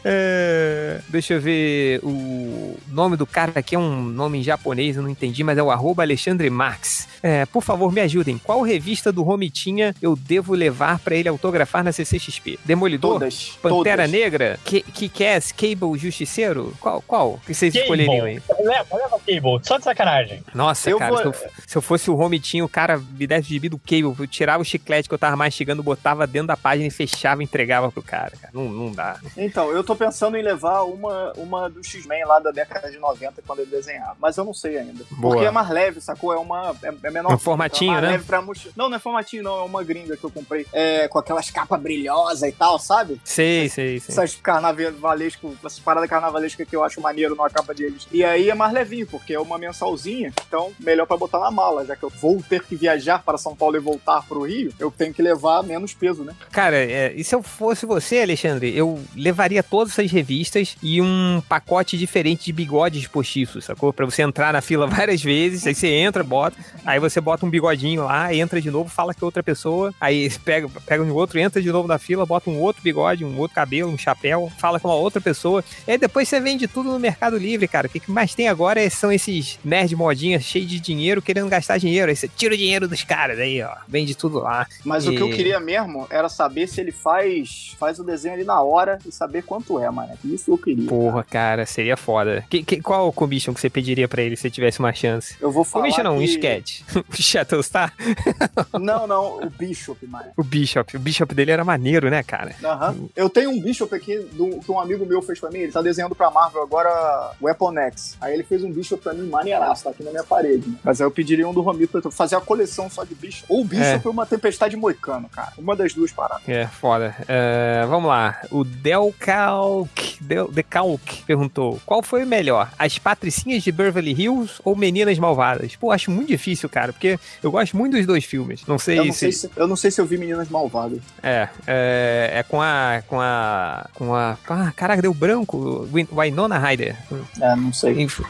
É, deixa eu ver o nome do cara aqui é um nome em japonês, eu não entendi, mas é o arroba Alexandre Marx. É, por favor, me ajudem. Qual revista do Romitinha eu devo levar pra ele autografar na CCXP? Demolidor? Todas. Pantera todas. Negra? Que, que Cable Justiceiro? Qual? Qual? que vocês Cable. escolheriam aí? Leva, leva Cable. Só de sacanagem. Nossa, Eu cara, vou- se, eu, se eu fosse o Romitinho, o cara me desse gibi do Cable, eu tirava o chiclete que eu tava mastigando, botava dentro da página e fechava e entregava pro cara. cara. Não, não dá. Então, eu tô pensando em levar uma, uma do X-Men lá da década de 90 quando ele desenhar. Mas eu não sei ainda. Boa. Porque é mais leve, sacou? É uma. É, é menor. Um formatinho, é mais né? Não, não é formatinho, não. É uma gringa que eu comprei. É, com aquelas capas brilhosas e tal, sabe? Sei, sei, sei. Essas carnavalesco, essas paradas carnavalescas que eu acho maneiro numa capa deles. E aí é mais levinho, porque é uma mensalzinha. Então, melhor pra botar na mala, já que eu vou ter que viajar para São Paulo e voltar pro Rio, eu tenho que levar menos peso, né? Cara, é, e se eu fosse você, Alexandre, eu levaria todas essas revistas e um pacote diferente de bigodes postiços, sacou? Pra você entrar na fila várias vezes, aí você entra, bota, aí você bota um bigodinho lá, entra de novo, fala que é outra pessoa, aí pega, pega um outro, entra de novo na fila, bota um outro bigode, um outro cabelo, um chapéu, fala com uma outra pessoa, e aí depois você vende tudo no Mercado Livre, cara. O que que mais tem agora são esses nerd modinhas cheios de dinheiro querendo gastar dinheiro. Aí você tira o dinheiro dos caras aí, ó. Vende tudo lá. Mas o que eu queria mesmo era saber se ele faz, faz o desenho ali na hora e saber quanto é, mano. Isso eu queria. Porra, cara, seria foda. Que, que, qual o commission que você pediria pra ele se tivesse uma chance? Eu vou falar. Commission não, um que- sketch. Shatterstar? Não, não, o Bishop, mano. O Bishop. O Bishop dele era maneiro, né, cara? Aham. Eu tenho um Bishop aqui do, que um amigo meu fez pra mim. Ele tá desenhando pra Marvel agora Weapon X. Aí ele fez um Bishop pra mim maneiraço, tá aqui na minha parede. né? Mas aí eu pediria um do Romito pra fazer a coleção só de Bishop. Ou Bishop ou uma Tempestade Moicano, cara. Uma das duas paradas. É, foda. É, vamos lá. O Delcalc, Del, Decalc perguntou: qual foi o melhor? As Patricinhas de Beverly Hills ou Meninas Malvadas? Pô, acho muito difícil, cara, porque eu gosto muito dos dois filmes. Não sei, Eu não, se. sei se, eu não sei se eu vi Meninas Malvadas. É, é, é com a. Com a. Com a. Ah, caraca, deu branco. Win- Winona Ryder. É, não sei. Enfim,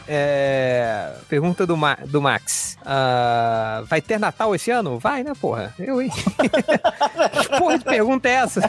é, pergunta do, Ma- do Max. Ah, vai ter Natal esse ano? Vai, né, porra? Eu, hein? que porra de pergunta é essa?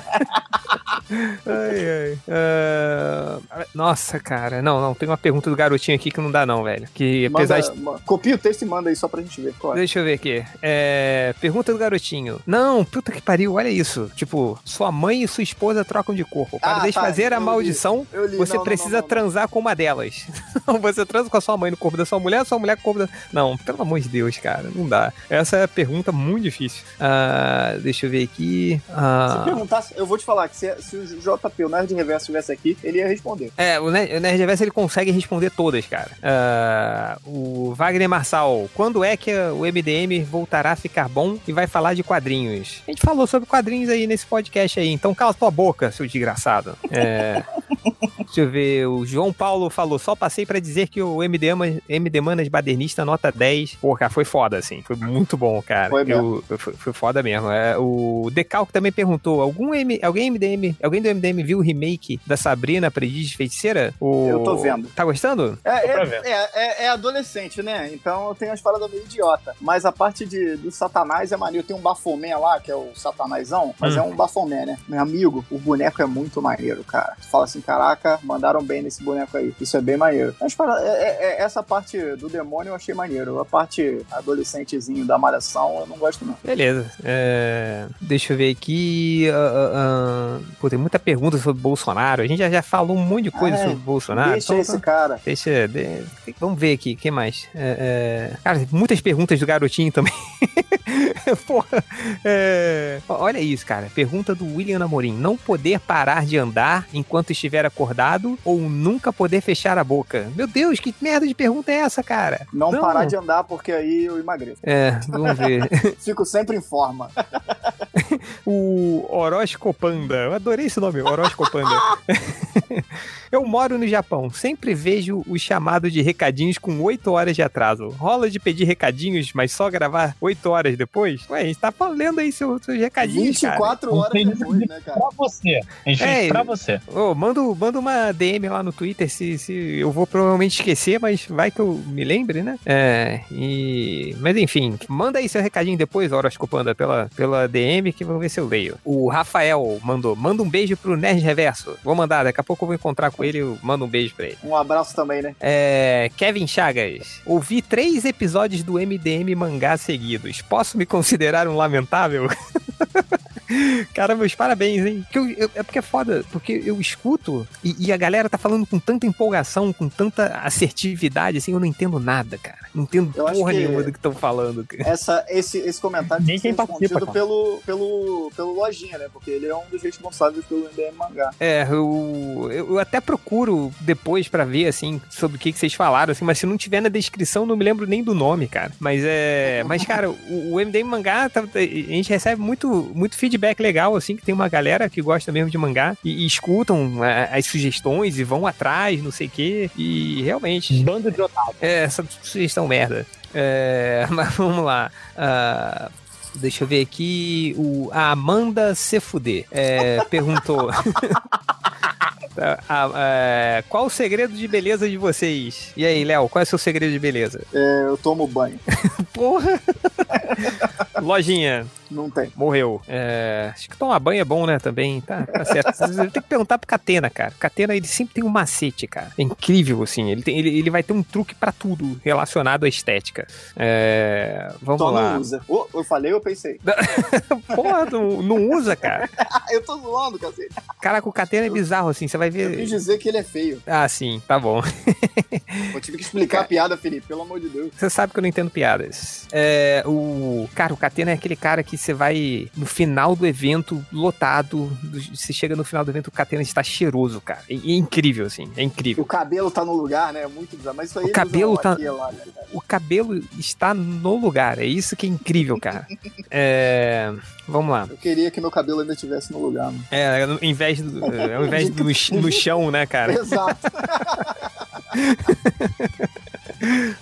ai, ai. Ah, nossa, cara. Não, não. Tem uma pergunta do garotinho aqui que não dá, não, velho. Que apesar Manda, de. ma- Copia o texto e manda aí só pra gente ver. Deixa eu ver aqui. É, pergunta do garotinho. Não, puta que pariu, olha isso. Tipo, sua mãe e sua esposa trocam de corpo. Para Ah, desfazer tá, a maldição, li. Li. você Não, precisa não, não, transar com uma delas. Você transa com a sua mãe no corpo da sua mulher, sua mulher com o corpo da. Não, pelo amor de Deus, cara, não dá. Essa é a pergunta muito difícil. Ah, deixa eu ver aqui. Se Ah, perguntasse, eu vou te falar que se, se o JP, o Nerd Reverso, estivesse aqui, ele ia responder. É, o Ner- o Nerd Reverso, ele consegue responder todas, cara. Ah, o Wagner Marçal, quando é que o MDM voltará a ficar bom e vai falar de quadrinhos? A gente falou sobre quadrinhos aí nesse podcast aí, então cala tua boca, seu desgraçado. É, deixa eu ver, o João Paulo falou, só passei pra dizer que o MD, MD Manas Badernista nota 10. Pô, cara, foi foda, assim, foi muito bom, cara. Foi Eu- foi, foi foda mesmo. É, o Decalco também perguntou, algum M, alguém MDM, alguém do MDM viu o remake da Sabrina Aprendiz de Feiticeira? O- Eu tô vendo. Tá gostando? É, é, ver. é, é- é adolescente, né? Então tem umas paradas meio idiota. Mas a parte de, do Satanás é maneiro. Tem um Bafomé lá, que é o Satanásão, mas Hum. é um Bafomé, né? Meu amigo, o boneco é muito maneiro, cara. Tu fala assim, caraca, mandaram bem nesse boneco aí. Isso é bem maneiro. Mas para, é- é- é- essa parte do demônio eu achei maneiro. A parte adolescentezinho da malhação eu não gosto, não. Beleza. É, deixa eu ver aqui. ah, ah, pô, tem muita pergunta sobre Bolsonaro. A gente já, já falou um monte de coisa É, sobre Bolsonaro. Deixa então- esse cara. Deixa. de- vamos ver aqui, o que mais? É, cara, tem muitas perguntas do garotinho também. Porra. olha isso, cara. Pergunta do William Amorim. Não poder parar de andar enquanto estiver acordado ou nunca poder fechar a boca? Meu Deus, que merda de pergunta é essa, cara? Não, parar de andar porque aí eu emagreço. É, vamos ver. Fico sempre em forma. o Oroscopanda. Eu adorei esse nome, Oroscopanda. Eu moro no Japão, sempre vejo o chamado de recadinhos com 8 horas de atraso. Rola de pedir recadinhos, mas só gravar 8 horas depois? Ué, a gente tá falando aí seus, seus recadinhos, cara. 24 horas Tem depois, né, cara? Pra você. A gente É, pra você. Ô, manda, manda uma DM lá no Twitter, se, se eu vou provavelmente esquecer, mas vai que eu me lembre, né? É, e... Mas enfim, manda aí seu recadinho depois, Horoscopanda, pela, pela DM, que vamos ver se eu leio. O Rafael mandou, manda um beijo pro Nerd Reverso. Vou mandar, daqui a pouco eu vou encontrar com ele, eu mando um beijo pra ele. Um abraço também, né? É, Kevin Chagas, ouvi três episódios do MDM mangá seguidos. Posso me considerar um lamentável? Cara, meus parabéns, hein? Porque eu- eu- é porque é foda, porque eu escuto e, e a galera tá falando com tanta empolgação, com tanta assertividade, assim, eu não entendo nada, cara. Não entendo Eu acho porra nenhuma do que estão falando. cara. Essa, esse, esse comentário Nem quem participa, respondido pelo, pelo, pelo Lojinha, né? Porque ele é um dos responsáveis pelo MDM Mangá. É, eu, eu eu até procuro depois pra ver, assim, sobre o que, que vocês falaram, assim, mas se não tiver na descrição, não me lembro nem do nome, cara. Mas é. Mas, cara, o, o MDM Mangá, tá- a gente recebe muito, muito feedback legal, assim, que tem uma galera que gosta mesmo de mangá e, e escutam é, as sugestões e vão atrás, não sei o quê. E realmente. Bando de otário. É, essa sugestão merda. É, mas vamos lá. Ah, deixa eu ver aqui. O, a Amanda Se Fuder é, perguntou. Ah, é, qual o segredo de beleza de vocês? E aí, Léo, qual é o seu segredo de beleza? É, eu tomo banho. Porra! Lojinha, Não tem. morreu. É, acho que tomar banho é bom, né? Também. Tá, tá certo. Tem que perguntar pro Catena, cara. Catena, ele sempre tem um macete, cara. É incrível, assim. Ele, tem, ele, ele vai ter um truque pra tudo relacionado à estética. É, vamos Só lá. não usa. Ô, eu falei, eu pensei. Porra, não, não usa, cara. eu tô zoando, cacete. Caraca, o Catena é bizarro, assim. Você vai Eu quis ver. dizer que ele é feio. Ah, sim, tá bom. Eu tive que explicar a piada, Felipe, pelo amor de Deus. Você sabe que eu não entendo piadas. É, o cara, o Catena é aquele cara que você vai no final do evento lotado, do- você chega no final do evento, o Catena está cheiroso, cara. É, é incrível, assim, é incrível. O cabelo tá no lugar, né? Muito bizarro. Mas isso aí O cabelo tá- lá, né, cara? O cabelo está no lugar, é isso que é incrível, cara. É, vamos lá. Eu queria que meu cabelo ainda estivesse no lugar, mano. É, ao invés, do, é, ao invés do no, ch- no chão, né, cara? Exato.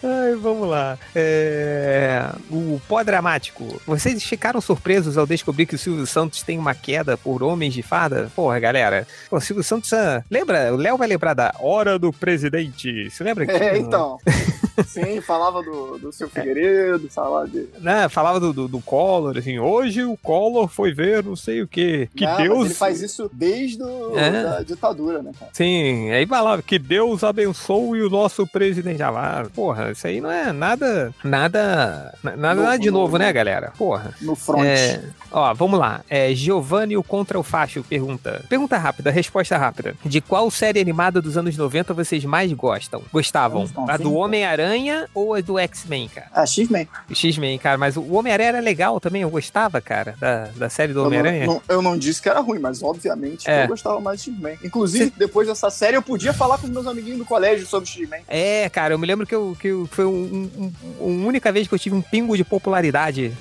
Ai, vamos lá. É, o pó dramático. Vocês ficaram surpresos ao descobrir que o Silvio Santos tem uma queda por homens de fada? Porra, galera. O Silvio Santos. ah, lembra? O Léo vai lembrar da Hora do Presidente. Você lembra que. É, então. Sim, falava do, do seu Figueiredo, falava de. Né, falava do, do, do Collor, assim. Hoje o Collor foi ver não sei o quê. Que Não, Deus. ele faz isso desde o, É. da ditadura, né, cara? Sim, aí falava que Deus abençoe o nosso presidente. Ah, lá, porra, isso aí não é nada. Nada. na- Nada, nada de novo, novo. né, galera? Porra. No front. É, ó, vamos lá. É, Giovanni o Contra o Facho pergunta. Pergunta rápida, resposta rápida. De qual série animada dos anos 90 vocês mais gostam? Gostavam? Anos 90? A do Homem-Aranha ou a do X-Men, cara? Ah, X-Men. O X-Men, cara, mas o Homem-Aranha era legal também, eu gostava, cara, da, da série do Eu Homem-Aranha. não- eu não disse que era ruim, mas obviamente É. eu gostava mais de X-Men. Inclusive, depois dessa série, eu podia falar com meus amiguinhos do colégio sobre X-Men. É, cara, eu me lembro que, eu, que eu- foi um, um- um- a única vez que eu tive um pingo de popularidade.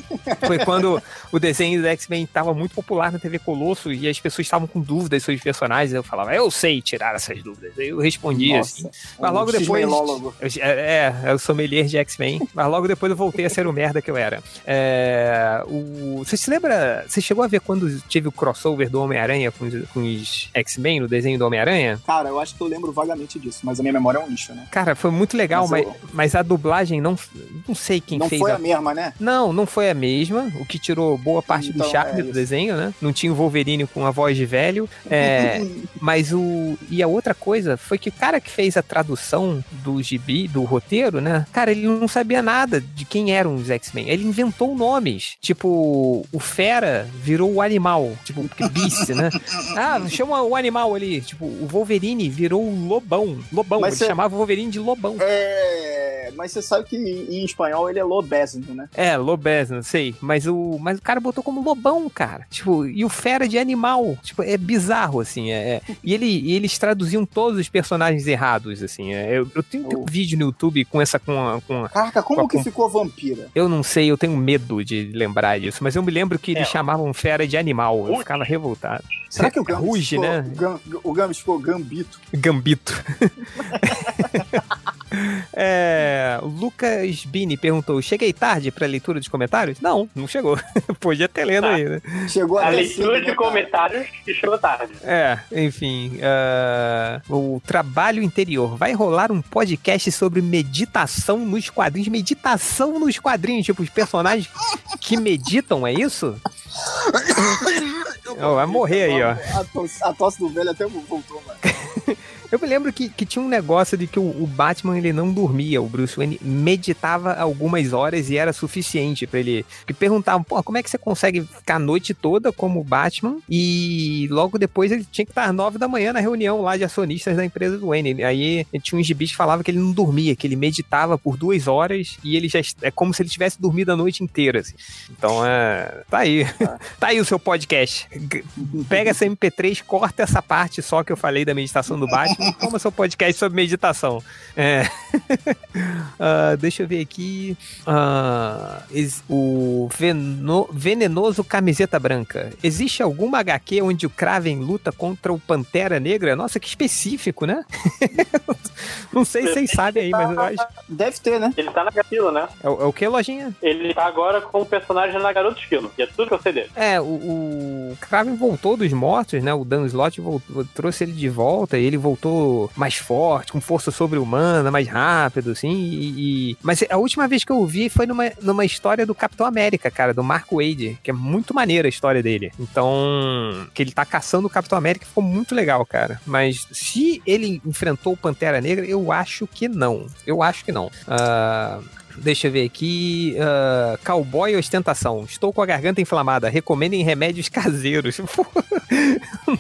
Foi quando o desenho do X-Men estava muito popular na TV Colosso e as pessoas estavam com dúvidas sobre os personagens. Eu falava, eu sei tirar essas dúvidas. Eu respondia assim. Mas logo um depois. Eu- é, é, eu sommelier de X-Men, mas logo depois eu voltei a ser o merda que eu era. É, o, você se lembra? Você chegou a ver quando teve o crossover do Homem-Aranha com, os- com os X-Men, no desenho do Homem-Aranha? Cara, eu acho que eu lembro vagamente disso, mas a minha memória é um lixo, né? Cara, foi muito legal, Mas mas, eu- mas a dublagem não. Não sei quem não fez foi a. a mesma, né? Não, não foi a mesma, o que tirou boa parte do Então, charme é do desenho, né? Não tinha o Wolverine com a voz de velho. É, mas o. E a outra coisa foi que o cara que fez a tradução do gibi, do roteiro, né? Cara, ele não sabia nada de quem eram os X-Men. Ele inventou nomes. Tipo, o Fera virou o animal. Tipo, porque Beast, né? Ah, chama o animal ali. Tipo, o Wolverine virou o Lobão. Lobão. Mas ele cê- chamava o Wolverine de Lobão. É, mas você sabe que em espanhol ele é lobesno, né? É, Lobesno, sei. Mas o, mas o cara botou como lobão, cara. Tipo, e o fera de animal. Tipo, é bizarro, assim. É, é. E, ele, e eles traduziam todos os personagens errados, assim. É, eu, eu tenho, tenho um vídeo no YouTube com essa. Com a, com a- Caraca, como Com- que ficou vampira? eu não sei, eu tenho medo de lembrar disso, mas eu me lembro que eles É. chamavam fera de animal. Eu ficava revoltado. Será que o Gambit Ruge, ficou, né? O Gambit ficou Gambito? Gambito. É, o Lucas Bini perguntou: Cheguei tarde pra leitura dos comentários? Não, não chegou. Podia ter lendo aí, né? Chegou A leitura cedo, de cara? comentários chegou tarde. É, enfim. ah, o trabalho interior. Vai rolar um podcast sobre meditação nos quadrinhos. Meditação nos quadrinhos. Tipo, os personagens que meditam, é isso? Vai morrer aí, ó. A tosse, a tosse do velho até voltou, mano. Eu me lembro que, que tinha um negócio de que o, o Batman ele não dormia, o Bruce Wayne meditava algumas horas e era suficiente pra ele. Que perguntavam, pô, como é que você consegue ficar a noite toda como Batman? E logo depois ele tinha que estar às nove da manhã na reunião lá de acionistas da empresa do Wayne. Aí tinha uns gibis que falavam que ele não dormia, que ele meditava por duas horas e ele já é como se ele tivesse dormido a noite inteira. assim. Então é. Tá aí. tá aí o seu podcast. Pega essa MP3, corta essa parte só que eu falei da meditação do Batman toma seu podcast sobre meditação. É. Ah, deixa eu ver aqui. Ex- o veno- venenoso camiseta branca. Existe alguma HQ onde o Kraven luta contra o Pantera Negra? Nossa, que específico, né? Não sei se vocês sabem aí, mas eu acho. Deve ter, né? Ele tá na Garfilo, né? É, o- é o que, lojinha? Ele tá agora com o personagem na Garota Esquilo. E é tudo que eu sei dele. É, o, o Kraven voltou dos mortos, né? O Dan Slott voltou- trouxe ele de volta e ele voltou mais forte, com força sobre-humana, mais rápido, assim. E, e- Mas a última vez que eu vi foi numa, numa história do Capitão América, cara, do Mark Wade, que é muito maneira a história dele. Então, que ele tá caçando o Capitão América ficou muito legal, cara. Mas se ele enfrentou o Pantera Negra, eu acho que não. Eu acho que não. Ah, Deixa eu ver aqui. ah, cowboy ostentação. Estou com a garganta inflamada. Recomendem remédios caseiros. Pô,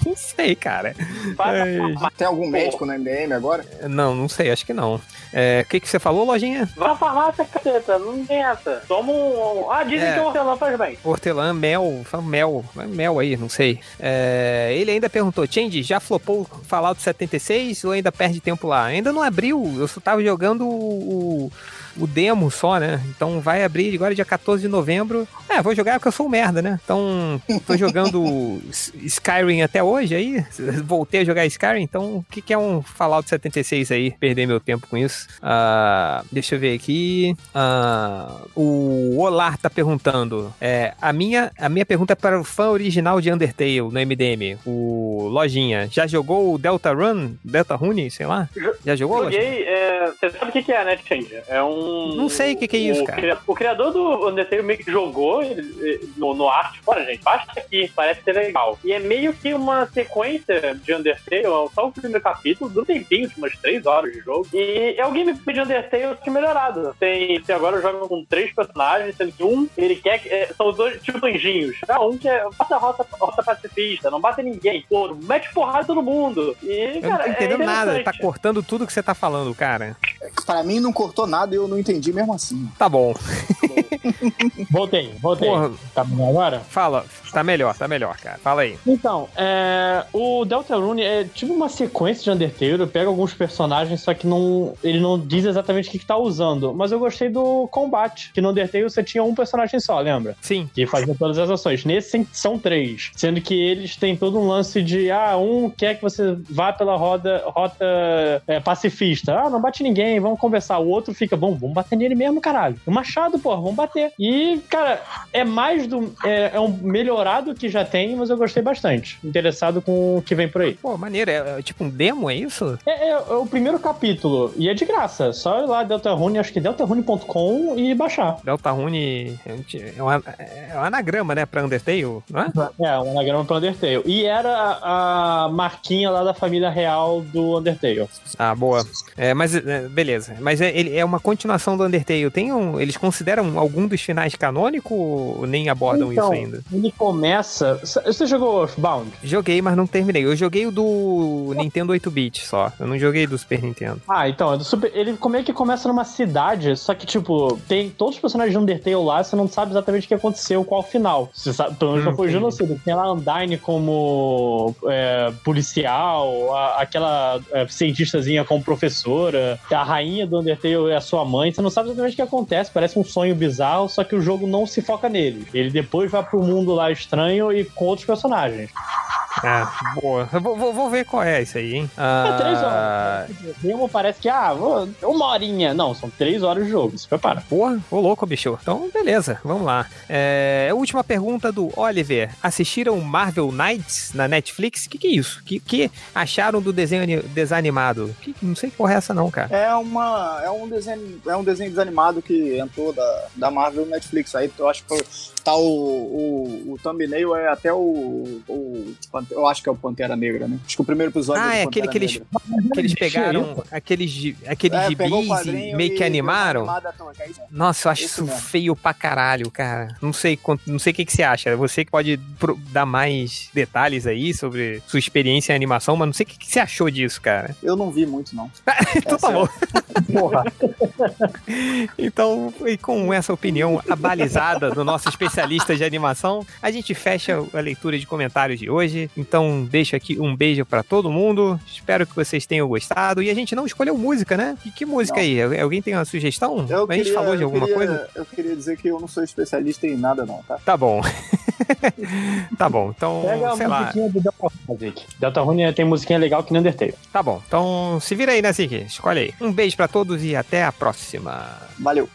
não sei, cara. É, Tem algum médico no MDM agora? não, não sei, acho que não. É, O que, que você falou, lojinha? Vai na farmácia, caceta, não tem essa. Toma um. Ah, dizem É. que o hortelã faz bem. Hortelã, mel, mel, mel aí, não sei. É, ele ainda perguntou, Change, já flopou o Fallout 76 ou ainda perde tempo lá? Ainda não abriu, eu só tava jogando o, o demo só, né? Então vai abrir agora dia 14 de novembro. É, vou jogar porque eu sou um merda, né? Então tô jogando Skyrim até hoje aí, voltei a jogar Skyrim, então o que, que é um Fallout 76 aí? Perder meu tempo com isso. Ah, deixa eu ver aqui. Ah, o Olar tá perguntando. É, a, minha, a minha pergunta é para o fã original de Undertale no MDM, o Lojinha. Já jogou o Delta Run? Delta Rune, sei lá? Já jogou, Lojinha? Joguei, é, você sabe o que que é, né, Change? É um. Não sei o que que é isso, o cara. O criador do Undertale meio que jogou no, no arte. Bora, gente, baixa aqui, parece ser legal. E é meio que uma sequência de Undertale, só o primeiro capítulo, do tempinho, tipo, umas 3 horas de jogo. E é o gameplay de Undertale que melhorado. Tem, tem agora jogam com três personagens, sendo que um, ele quer que. é, são os dois tipo anjinhos. Ah, um que é. Bata a rota, rota pacifista, não bate ninguém. Pô, mete porrada em todo mundo. E, Eu não tô é entendendo nada, tá cortando tudo que você tá falando, cara. Pra mim não cortou nada e eu não entendi mesmo assim. Tá bom. Voltei, voltei. Porra, Tá bom agora? fala, tá melhor, tá melhor, cara. Fala aí. Então, é, o Deltarune é tipo uma sequência de Undertale, pega alguns personagens, só que não, ele não diz exatamente o que, que tá usando. Mas eu gostei do combate, que no Undertale você tinha um personagem só, lembra? Sim. Que fazia todas as ações. Nesse são três, sendo que eles têm todo um lance de, ah, um quer que você vá pela roda, rota é, pacifista. Ah, não bate ninguém, vamos conversar. O outro fica, bom, vamos bater nele mesmo, caralho. O machado, pô, vamos bater. E, cara, é mais do. É, é um melhorado que já tem, mas eu gostei bastante. Interessado com o que vem por aí. Pô, maneiro. É, é tipo um demo, é isso? É, é- é o primeiro capítulo. E é de graça. Só ir lá, Deltarune, acho que deltarune.com e baixar. Deltarune é um, é um anagrama, né, pra Undertale, não é? É, um anagrama pra Undertale. E era a marquinha lá da família real do Undertale. Ah, boa. É, mas, é, beleza. Mas é, ele é uma continuação do Undertale. Tem um, eles consideram algum dos finais canônico ou nem abordam Então, isso ainda? Ele começa. Você jogou Earthbound? Joguei, mas não terminei. Eu joguei o do Nintendo 8-bit só. Eu não joguei do Super Nintendo. Ah, então, é do Super... ele como é que começa numa cidade, só que, tipo, tem todos os personagens de Undertale lá, você não sabe exatamente o que aconteceu, qual o final. Você sabe, pelo menos Hum, não foi genocídio. Tem lá Undyne como é, policial, a- aquela é, cientistazinha como professora, a rainha do Undertale é a sua mãe, você não sabe exatamente o que acontece, parece um sonho bizarro, só que o jogo não se foca nele. Ele depois vai pro mundo lá estranho e com outros personagens. Ah, boa. Eu vou, vou- vou ver qual é isso aí, hein? É três Ah, horas. Demo parece que, ah, vou- uma horinha. Não, são três horas de jogo. Se prepara. Porra, ô louco, bicho. Então, beleza, vamos lá. É, última pergunta do Oliver. Assistiram Marvel Knights na Netflix? O que, que é isso? O que, que acharam do desenho ani- desanimado? Que, não sei que porra é essa não, cara. É uma. É um desenho. É um desenho desanimado que entrou da, da Marvel no Netflix. Aí eu acho que tá o. O, o thumbnail é até o, o. Eu acho que é o Pantera Negra, né? Acho que o primeiro episódio Ah, do é aquele Pantera que eles, Negra. que eles pegaram isso? aqueles, aqueles É, gibis e meio que animaram. animada, então, é isso? Nossa, eu acho isso mesmo. feio pra caralho, cara. Não sei quanto, não sei o que, que você acha. Você que pode dar mais detalhes aí sobre sua experiência em animação, mas não sei o que, que você achou disso, cara. Eu não vi muito, não. então tá é- bom. Porra. Então, e com essa opinião abalizada do nosso especialista de animação, a gente fecha a leitura de comentários de hoje. Então, deixo aqui um beijo pra todo mundo. Espero que vocês tenham gostado. E a gente não escolheu música, né? Que, que música Não. aí? Al- Alguém tem uma sugestão? Eu a gente queria- falou de alguma queria- coisa? Eu queria dizer que eu não sou especialista em nada, não, tá? Tá bom. tá bom. Então, Pega sei lá. do Deltarune, tem musiquinha legal que nem Undertale. Tá bom. Então, se vira aí, né, Ziki? Escolhe aí. Um beijo pra todos e até a próxima. Valeu.